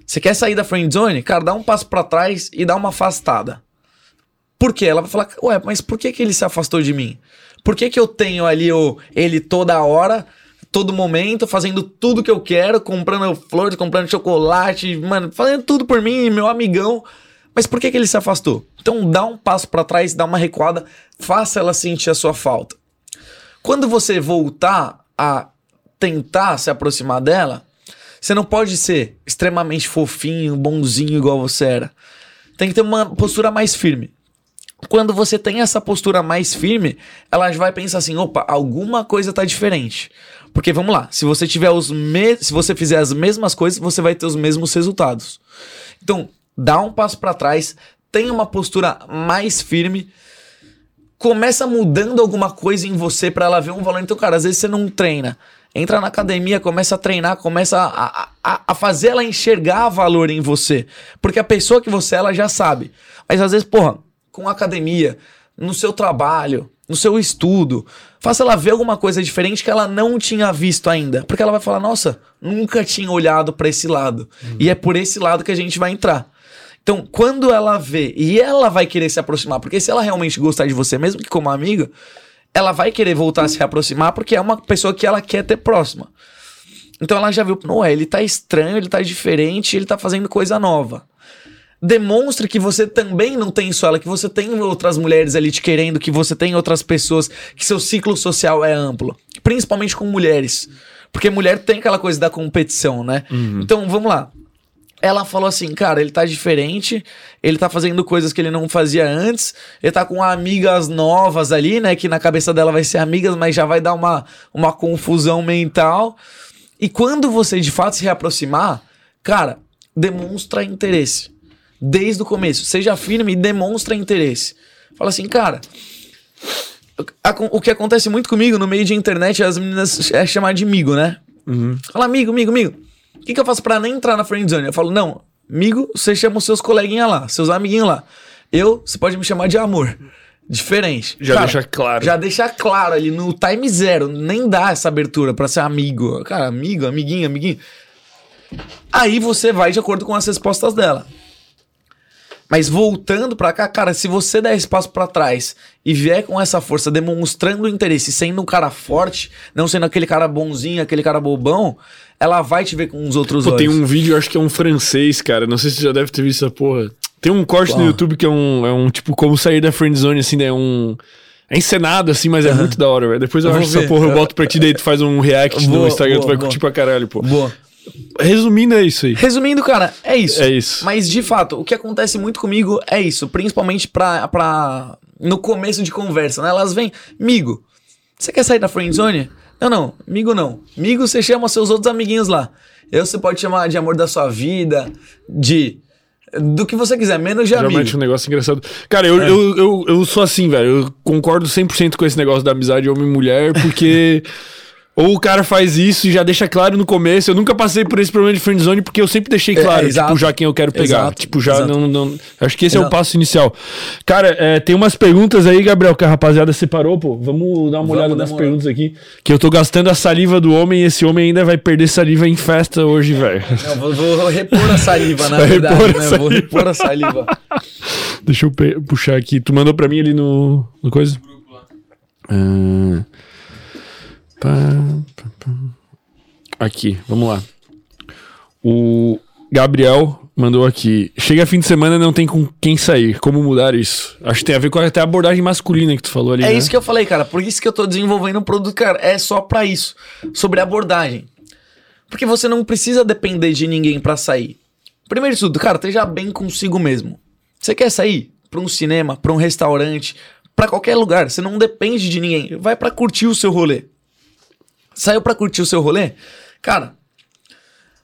Você quer sair da friend zone? Cara, dá um passo pra trás e dá uma afastada. Por quê? Ela vai falar, ué, mas por que, que ele se afastou de mim? Por que, que eu tenho ali o, ele toda hora, todo momento, fazendo tudo que eu quero, comprando flores, comprando chocolate, mano, fazendo tudo por mim, meu amigão. Mas por que, que ele se afastou? Então dá um passo pra trás, dá uma recuada, faça ela sentir a sua falta. Quando você voltar a tentar se aproximar dela, você não pode ser extremamente fofinho, bonzinho igual você era. Tem que ter uma postura mais firme. Quando você tem essa postura mais firme, ela vai pensar assim: opa, alguma coisa tá diferente. Porque vamos lá, se você tiver os me se você fizer as mesmas coisas, você vai ter os mesmos resultados. Então, dá um passo para trás, tenha uma postura mais firme, começa mudando alguma coisa em você para ela ver um valor. Então, cara, às vezes você não treina. Entra na academia, começa a treinar, começa a, a, a fazer ela enxergar valor em você. Porque a pessoa que você é, ela já sabe. Mas às vezes, porra, com academia, no seu trabalho, no seu estudo, faça ela ver alguma coisa diferente que ela não tinha visto ainda. Porque ela vai falar: nossa, nunca tinha olhado para esse lado. Uhum. E é por esse lado que a gente vai entrar. Então, quando ela vê e ela vai querer se aproximar, porque se ela realmente gostar de você, mesmo que como amiga, ela vai querer voltar a se aproximar porque é uma pessoa que ela quer ter próxima. Então ela já viu, não, ele tá estranho, ele tá diferente, ele tá fazendo coisa nova. Demonstre que você também não tem só ela, que você tem outras mulheres ali te querendo, que você tem outras pessoas, que seu ciclo social é amplo. Principalmente com mulheres. Porque mulher tem aquela coisa da competição, né? Uhum. Então, vamos lá ela falou assim, cara, ele tá diferente, ele tá fazendo coisas que ele não fazia antes, ele tá com amigas novas ali, né, que na cabeça dela vai ser amigas, mas já vai dar uma, uma confusão mental. E quando você de fato se reaproximar, cara, demonstra interesse. Desde o começo, seja firme e demonstra interesse. Fala assim, cara, o que acontece muito comigo no meio de internet, as meninas é chamar de amigo, né? Uhum. Fala, amigo, amigo, amigo. O que, que eu faço para nem entrar na friendzone? Eu falo, não, amigo, você chama os seus coleguinhas lá, seus amiguinhos lá. Eu, você pode me chamar de amor. Diferente. Já Cara, deixa claro. Já deixa claro ali no time zero. Nem dá essa abertura para ser amigo. Cara, amigo, amiguinho, amiguinho. Aí você vai de acordo com as respostas dela. Mas voltando para cá, cara, se você der espaço para trás e vier com essa força, demonstrando interesse, sendo um cara forte, não sendo aquele cara bonzinho, aquele cara bobão, ela vai te ver com os outros Pô, olhos. Tem um vídeo, acho que é um francês, cara. Não sei se você já deve ter visto essa porra. Tem um corte no YouTube que é um, é um tipo como sair da friend zone, assim, né? É um. É encenado, assim, mas é muito da hora, velho. Depois eu, eu acho essa porra, eu boto pra ti, daí tu faz um react boa, no Instagram, boa, tu vai boa. curtir pra caralho, pô. Boa. Resumindo, é isso aí. Resumindo, cara, é isso. É isso. Mas, de fato, o que acontece muito comigo é isso. Principalmente pra, pra no começo de conversa, né? Elas vêm, amigo, você quer sair da friend zone? Não, não, amigo não. Amigo, você chama seus outros amiguinhos lá. Eu você pode chamar de amor da sua vida, de do que você quiser, menos de Geralmente amigo. um negócio engraçado. Cara, eu, é. eu, eu, eu, sou assim, velho. Eu concordo 100% com esse negócio da amizade homem e mulher, porque Ou o cara faz isso e já deixa claro no começo. Eu nunca passei por esse problema de friendzone porque eu sempre deixei é, claro, é, tipo, já quem eu quero pegar. Exato, tipo, já não, não, Acho que esse exato. é o passo inicial. Cara, é, tem umas perguntas aí, Gabriel, que a rapaziada separou, pô. Vamos dar uma Vamos olhada nas perguntas aqui. Que eu tô gastando a saliva do homem e esse homem ainda vai perder saliva em festa hoje, velho. Vou, vou, repor a saliva, na vai verdade, repor né? Vou repor a saliva. Deixa eu puxar aqui. Tu mandou pra mim ali no, no coisa? Ah. Aqui, vamos lá. O Gabriel mandou aqui. Chega fim de semana não tem com quem sair. Como mudar isso? Acho que tem a ver com até a abordagem masculina que tu falou ali. É né? isso que eu falei, cara. Por isso que eu tô desenvolvendo um produto, cara. É só para isso. Sobre abordagem. Porque você não precisa depender de ninguém para sair. Primeiro de tudo, cara, esteja bem consigo mesmo. Você quer sair para um cinema, para um restaurante, para qualquer lugar. Você não depende de ninguém. Vai para curtir o seu rolê. Saiu para curtir o seu rolê? Cara,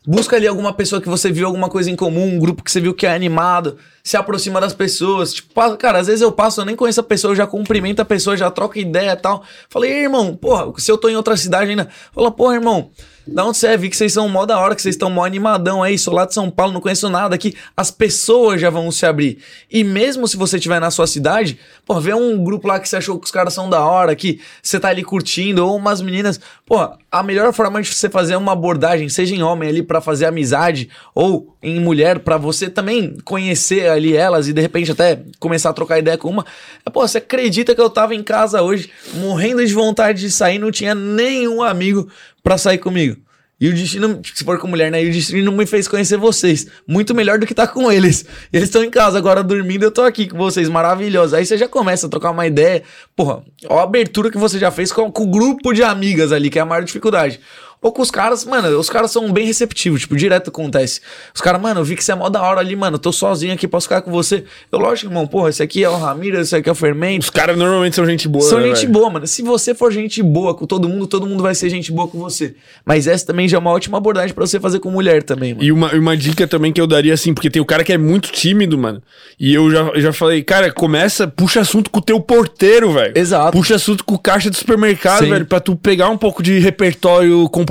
busca ali alguma pessoa que você viu alguma coisa em comum, um grupo que você viu que é animado, se aproxima das pessoas. Tipo, cara, às vezes eu passo, eu nem conheço a pessoa, eu já cumprimento a pessoa, já troco ideia e tal. Falei, irmão, porra, se eu tô em outra cidade ainda, fala, porra, irmão, da onde você é? Vi que vocês são mó da hora, que vocês estão mó animadão aí, sou lá de São Paulo, não conheço nada aqui. As pessoas já vão se abrir. E mesmo se você estiver na sua cidade, pô, vê um grupo lá que você achou que os caras são da hora, que você tá ali curtindo, ou umas meninas. Pô, a melhor forma de você fazer uma abordagem, seja em homem ali para fazer amizade, ou em mulher, para você também conhecer ali elas e de repente até começar a trocar ideia com uma. É, pô, você acredita que eu tava em casa hoje, morrendo de vontade de sair, não tinha nenhum amigo para sair comigo. E o destino, se for com mulher, né? E o destino me fez conhecer vocês. Muito melhor do que tá com eles. Eles estão em casa agora dormindo, eu tô aqui com vocês, maravilhoso. Aí você já começa a trocar uma ideia. Porra, ó a abertura que você já fez com, com o grupo de amigas ali, que é a maior dificuldade. Ou com os caras, mano, os caras são bem receptivos, tipo, direto acontece. Os caras, mano, eu vi que você é mó da hora ali, mano, eu tô sozinho aqui, posso ficar com você. Eu, lógico, irmão, porra, esse aqui é o Ramiro, esse aqui é o Fermento. Os caras normalmente são gente boa, São né, gente velho? boa, mano. Se você for gente boa com todo mundo, todo mundo vai ser gente boa com você. Mas essa também já é uma ótima abordagem pra você fazer com mulher também, mano. E uma, uma dica também que eu daria, assim, porque tem o cara que é muito tímido, mano. E eu já, já falei, cara, começa, puxa assunto com o teu porteiro, velho. Exato. Puxa assunto com o caixa do supermercado, Sim. velho, pra tu pegar um pouco de repertório comportamental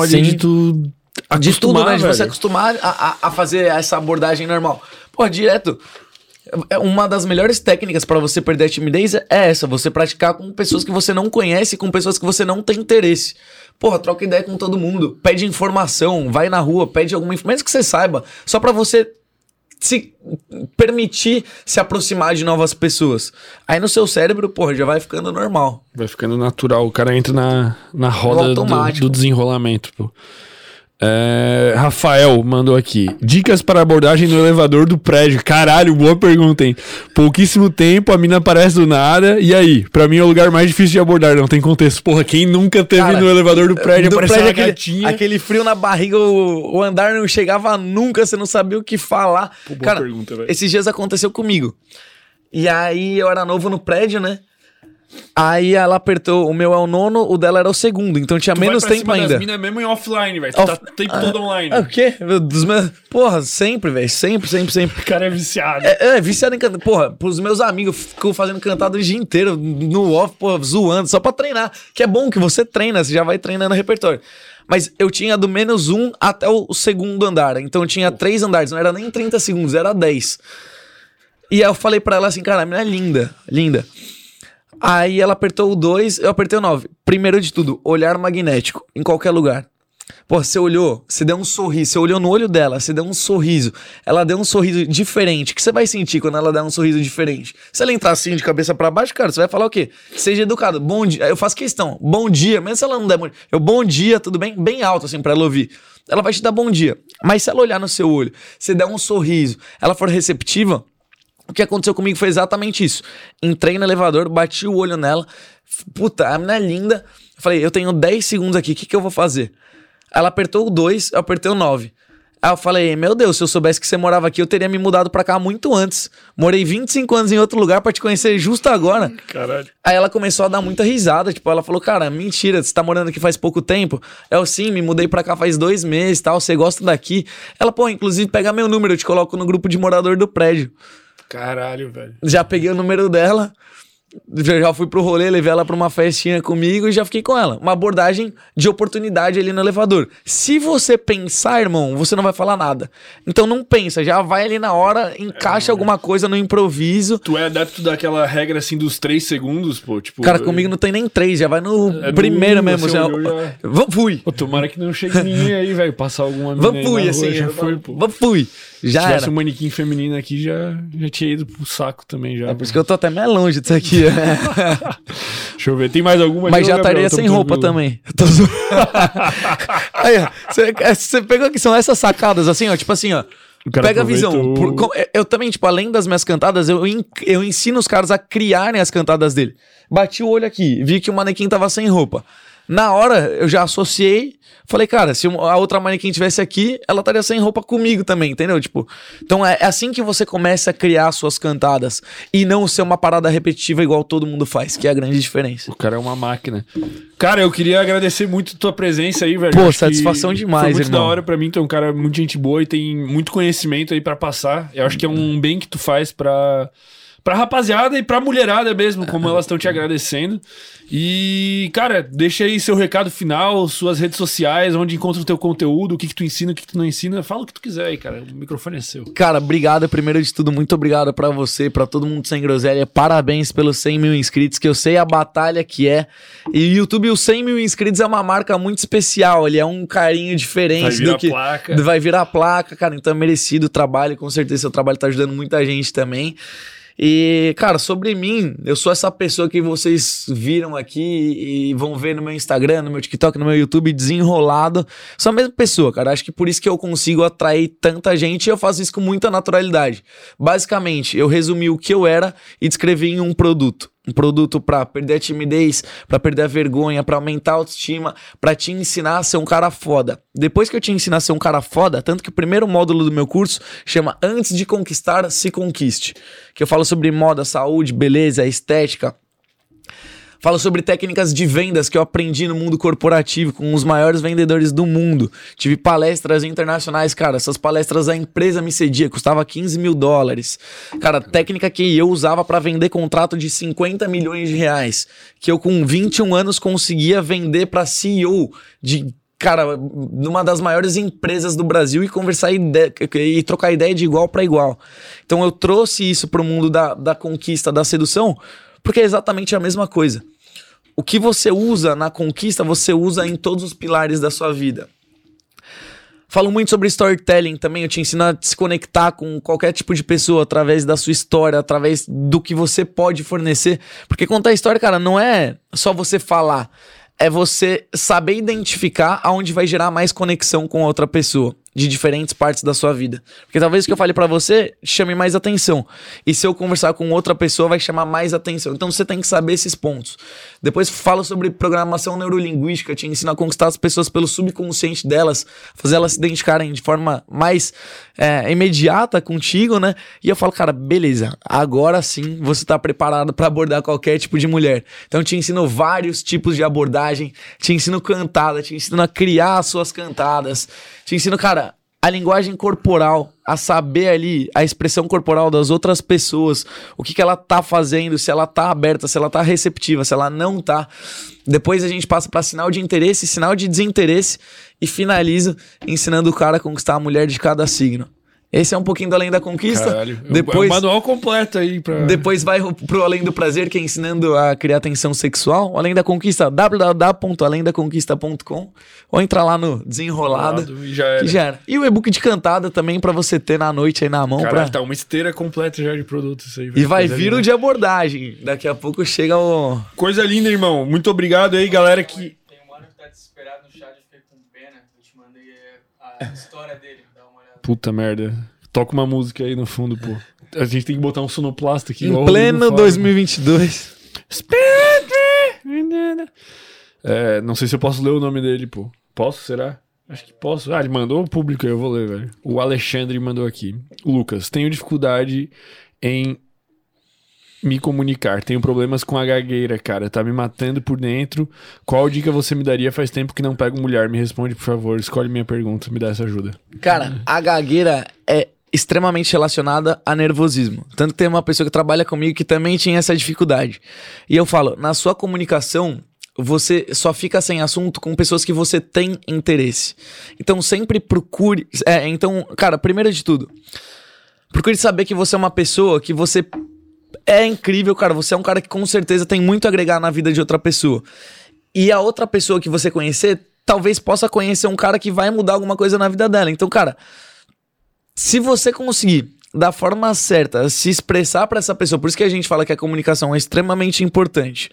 ali, Sim. de tu de tudo, né? De você acostumar a, a, fazer essa abordagem normal. Pô, direto. é Uma das melhores técnicas pra você perder a timidez é essa: você praticar com pessoas que você não conhece, com pessoas que você não tem interesse. Porra, troca ideia com todo mundo, pede informação, vai na rua, pede alguma informação, mesmo que você saiba, só pra você se permitir se aproximar de novas pessoas. Aí no seu cérebro, porra, já vai ficando normal. Vai ficando natural, o cara entra na, na roda do, do desenrolamento, pô. É, Rafael mandou aqui. Dicas para abordagem no elevador do prédio. Caralho, boa pergunta, hein? Pouquíssimo tempo, a mina aparece do nada. E aí? Pra mim é o lugar mais difícil de abordar, não tem contexto. Porra, quem nunca teve Cara, no elevador do prédio do apareceu prédio, uma aquele, aquele frio na barriga, o, o andar não chegava nunca, você não sabia o que falar. Pô, boa Cara, pergunta, velho. esses dias aconteceu comigo. E aí eu era novo no prédio, né? Aí ela apertou, o meu é o nono, o dela era o segundo, então tinha Tu menos tempo ainda. mina mesmo em offline, velho. Off- tá o tempo todo online. Ah, o quê? Dos meus... Porra, sempre, velho. Sempre, sempre, sempre. O cara é viciado. É, é, viciado em cantar. Porra, pros meus amigos, ficou fazendo cantada o dia inteiro no off, porra, zoando, só pra treinar. Que é bom que você treina, você já vai treinando o repertório. Mas eu tinha do menos um até o segundo andar. Então eu tinha três andares, não era nem 30 segundos, era 10. E aí eu falei pra ela assim, cara, a menina é linda, linda. Aí ela apertou o 2, eu apertei o 9. Primeiro de tudo, olhar magnético, em qualquer lugar. Pô, você olhou, você deu um sorriso, você olhou no olho dela, você deu um sorriso. Ela deu um sorriso diferente. O que você vai sentir quando ela der um sorriso diferente? Se ela entrar assim de cabeça pra baixo, cara, você vai falar o quê? Seja educado. Bom dia. Eu faço questão. Bom dia. Mesmo se ela não der dia. Eu, bom dia, tudo bem? Bem alto, assim, pra ela ouvir. Ela vai te dar bom dia. Mas se ela olhar no seu olho, você der um sorriso, ela for receptiva, o que aconteceu comigo foi exatamente isso. Entrei no elevador, bati o olho nela. Puta, a menina é linda. Falei, eu tenho 10 segundos aqui, o que, que eu vou fazer? Ela apertou o 2, eu apertei o 9. Aí eu falei, meu Deus, se eu soubesse que você morava aqui, eu teria me mudado pra cá muito antes. Morei 25 anos em outro lugar pra te conhecer justo agora. Caralho. Aí ela começou a dar muita risada, tipo, ela falou, cara, mentira, você tá morando aqui faz pouco tempo? Eu, sim, me mudei pra cá faz dois meses tal, você gosta daqui? Ela, pô, inclusive, pega meu número, eu te coloco no grupo de morador do prédio. Caralho, velho. Já peguei o número dela, já fui pro rolê, levei ela pra uma festinha comigo e já fiquei com ela. Uma abordagem de oportunidade ali no elevador. Se você pensar, irmão, você não vai falar nada. Então não pensa, já vai ali na hora, encaixa alguma coisa no improviso. Tu é adepto daquela regra assim dos três segundos, pô? Tipo, Cara, comigo não tem nem três, já vai no É primeiro um, mesmo. você Já... já- Vamos, fui. Pô, tomara que não chegue ninguém aí, velho. Passar alguma mina Vamos, fui, assim. rua, já eu foi, pô. Vamos, fui. Se Já tivesse era. um manequim feminino aqui, já, já tinha ido pro saco também, já. É por isso que eu tô até mais longe disso aqui. Deixa eu ver, tem mais alguma? Mas já estaria sem roupa também. Tô Aí, ó. Você- é, Você pegou aqui, são essas sacadas assim, ó. Tipo assim, ó. Pega a visão. Por- com- eu- também, tipo, além das minhas cantadas, eu, eu ensino os caras a criarem as cantadas dele. Bati o olho aqui, vi que o manequim tava sem roupa. Na hora, eu já associei. Falei, cara, se a outra manequim tivesse aqui, ela estaria sem roupa comigo também, entendeu? Tipo, então é é assim que você começa a criar suas cantadas e não ser uma parada repetitiva igual todo mundo faz, que é a grande diferença. O cara é uma máquina. Cara, eu queria agradecer muito a tua presença aí, velho. Pô, Acho satisfação demais, Foi muito irmão. da hora pra mim, tu é um cara muito gente boa e tem muito conhecimento aí pra passar. Eu acho que é um bem que tu faz pra, pra rapaziada e pra mulherada mesmo, como elas estão te agradecendo. E, cara, deixa aí seu recado final, suas redes sociais, onde encontra o teu conteúdo, o que que tu ensina, o que que tu não ensina. Fala o que tu quiser aí, cara. O microfone é seu. Cara, obrigado. Primeiro de tudo, muito obrigado pra você, pra todo mundo sem groselha. Parabéns pelos 100 mil inscritos, que eu sei a batalha que é. E o YouTube, os 100 mil inscritos é uma marca muito especial. Ele é um carinho Vai diferente virar do que. placa. Vai virar placa, cara. Então é merecido o trabalho. Com certeza seu trabalho tá ajudando muita gente também. E, cara, sobre mim, eu sou essa pessoa que vocês viram aqui e vão ver no meu Instagram, no meu TikTok, no meu YouTube, desenrolado. Sou a mesma pessoa, cara. Acho que por isso que eu consigo atrair tanta gente e eu faço isso com muita naturalidade. Basicamente, eu resumi o que eu era e descrevi em um produto. Um produto para perder a timidez, para perder a vergonha, para aumentar a autoestima, para te ensinar a ser um cara foda. Depois que eu te ensinar a ser um cara foda, tanto que o primeiro módulo do meu curso chama Antes de Conquistar, se conquiste, que eu falo sobre moda, saúde, beleza, estética, Falo sobre técnicas de vendas que eu aprendi no mundo corporativo com os maiores vendedores do mundo. Tive palestras internacionais, cara. Essas palestras a empresa me cedia, custava 15 mil dólares. Cara, técnica que eu usava para vender contrato de 50 milhões de reais. Que eu com 21 anos conseguia vender para CEO de cara, numa das maiores empresas do Brasil e conversar e trocar ideia de igual para igual. Então eu trouxe isso para o mundo da, da conquista, da sedução, porque é exatamente a mesma coisa. O que você usa na conquista, você usa em todos os pilares da sua vida. Falo muito sobre storytelling também. Eu te ensino a se conectar com qualquer tipo de pessoa através da sua história, através do que você pode fornecer. Porque contar história, cara, não é só você falar. É você saber identificar aonde vai gerar mais conexão com outra pessoa de diferentes partes da sua vida. Porque talvez o que eu fale para você chame mais atenção. E se eu conversar com outra pessoa, vai chamar mais atenção. Então você tem que saber esses pontos. Depois falo sobre programação neurolinguística, te ensino a conquistar as pessoas pelo subconsciente delas, fazer elas se identificarem de forma mais é, imediata contigo, né? E eu falo, cara, beleza, agora sim você tá preparado para abordar qualquer tipo de mulher. Então te ensino vários tipos de abordagem, te ensino cantada, te ensino a criar as suas cantadas, te ensino, cara, a linguagem corporal, a saber ali a expressão corporal das outras pessoas, o que, que ela tá fazendo, se ela tá aberta, se ela tá receptiva, se ela não tá. Depois a gente passa para sinal de interesse, sinal de desinteresse e finaliza ensinando o cara a conquistar a mulher de cada signo. Esse é um pouquinho do Além da Conquista. Caralho. Depois, é o manual completo aí pra. Depois vai pro Além do Prazer, que é ensinando a criar tensão sexual. Além da Conquista, www.alemdaconquista.com ou entra lá no Desenrolada. E já era. Que já era. E o e-book de cantada também pra você ter na noite aí na mão. Caralho, pra... tá uma esteira completa já de produtos aí. E vai vir o de abordagem. Daqui a pouco chega o. Coisa linda, irmão. Muito obrigado aí, galera, que. Tem um mano que tá desesperado no chat, eu fiquei com pena. Eu te mandei é, a história dele. Puta merda. Toca uma música aí no fundo, pô. A gente tem que botar um sonoplasta aqui. Em pleno Rodrigo fala. 2022. É, não sei se eu posso ler o nome dele, pô. Posso, será? Acho que posso. Ah, ele mandou o público aí, eu vou ler, velho. O Alexandre mandou aqui. Lucas, tenho dificuldade em me comunicar. Tenho problemas com a gagueira, cara. Tá me matando por dentro. Qual dica você me daria? Faz tempo que não pego mulher. Me responde, por favor. Escolhe minha pergunta. Me dá essa ajuda. Cara, a gagueira é extremamente relacionada a nervosismo. Tanto que tem uma pessoa que trabalha comigo que também tinha essa dificuldade. E eu falo, na sua comunicação, você só fica sem assunto com pessoas que você tem interesse. Então sempre procure. É, então, cara, primeiro de tudo, procure saber que você é uma pessoa que você é incrível, cara. Você é um cara que com certeza tem muito a agregar na vida de outra pessoa. E a outra pessoa que você conhecer, talvez possa conhecer um cara que vai mudar alguma coisa na vida dela. Então, cara, se você conseguir da forma certa se expressar para essa pessoa, por isso que a gente fala que a comunicação é extremamente importante.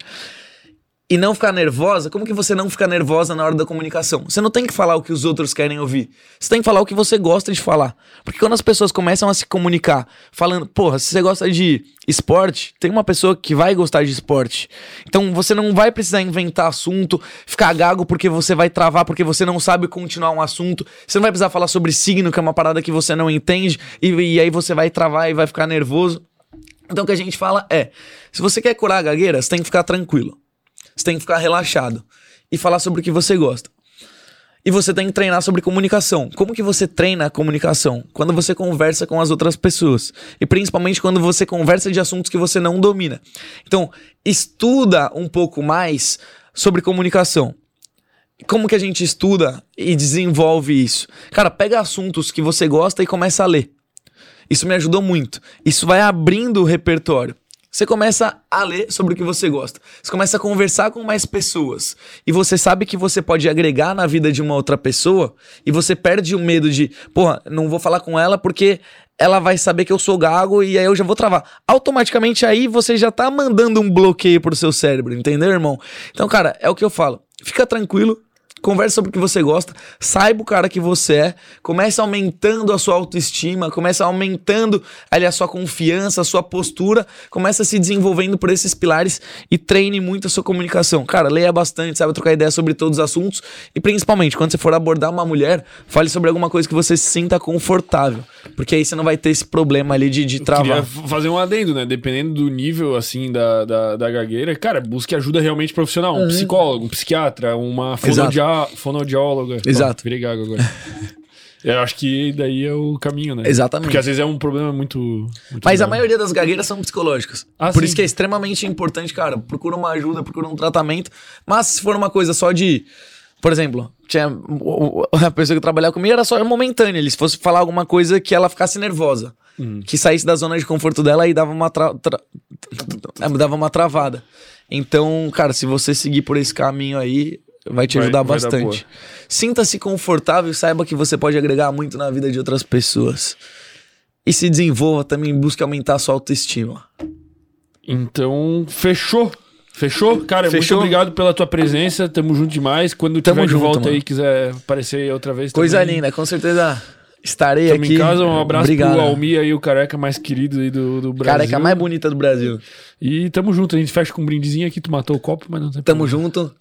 E não ficar nervosa, como que você não fica nervosa na hora da comunicação? Você não tem que falar o que os outros querem ouvir. Você tem que falar o que você gosta de falar. Porque quando as pessoas começam a se comunicar, falando, porra, se você gosta de esporte, tem uma pessoa que vai gostar de esporte. Então você não vai precisar inventar assunto, ficar gago porque você vai travar, porque você não sabe continuar um assunto. Você não vai precisar falar sobre signo, que é uma parada que você não entende, e, e aí você vai travar e vai ficar nervoso. Então o que a gente fala é: se você quer curar a gagueira, você tem que ficar tranquilo. Você tem que ficar relaxado e falar sobre o que você gosta. E você tem que treinar sobre comunicação. Como que você treina a comunicação? Quando você conversa com as outras pessoas. E principalmente quando você conversa de assuntos que você não domina. Então, estuda um pouco mais sobre comunicação. Como que a gente estuda e desenvolve isso? Cara, pega assuntos que você gosta e começa a ler. Isso me ajudou muito. Isso vai abrindo o repertório. Você começa a ler sobre o que você gosta. Você começa a conversar com mais pessoas. E você sabe que você pode agregar na vida de uma outra pessoa. E você perde o medo de, porra, não vou falar com ela porque ela vai saber que eu sou gago e aí eu já vou travar. Automaticamente aí você já tá mandando um bloqueio pro seu cérebro, entendeu, irmão? Então, cara, é o que eu falo. Fica tranquilo, converse sobre o que você gosta, saiba o cara que você é, comece aumentando a sua autoestima, comece aumentando ali a sua confiança, a sua postura, comece se desenvolvendo por esses pilares e treine muito a sua comunicação. Cara, leia bastante, saiba trocar ideia sobre todos os assuntos e principalmente quando você for abordar uma mulher, fale sobre alguma coisa que você se sinta confortável, porque aí você não vai ter esse problema ali de, de travar. Fazer um adendo, né? Dependendo do nível, assim, da, da, da gagueira, cara, busque ajuda realmente profissional. Um psicólogo, um psiquiatra, uma fonodia fonoaudióloga. Exato. Virei gago agora. Eu acho que daí é o caminho, né? Exatamente. Porque às vezes é um problema muito. muito Mas a grave. maioria das gagueiras são psicológicas. Ah, Por sim. isso que é extremamente importante, cara. Procura uma ajuda, procura um tratamento. Mas se for uma coisa só de. Por exemplo, tinha, a pessoa que trabalhava comigo era só momentânea. Ele, se fosse falar alguma coisa que ela ficasse nervosa. Hum. Que saísse da zona de conforto dela e dava uma, tra- tra- dava uma travada. Então, cara, se você seguir por esse caminho aí, vai te ajudar vai bastante. Sinta-se confortável e saiba que você pode agregar muito na vida de outras pessoas. E se desenvolva também, busque aumentar a sua autoestima. Então, fechou. Fechou? Cara, Fechou. muito obrigado pela tua presença. Tamo junto demais. Quando Tamo tiver de junto, volta mano. aí, quiser aparecer outra vez. Coisa também. linda, com certeza estarei Tamo aqui. em casa. Um abraço Obrigado. pro Almi aí, o careca mais querido aí do, do Brasil. Careca mais bonita do Brasil. E tamo junto. A gente fecha com um brindezinho aqui. Tu matou o copo, mas não tem Tamo problema. junto.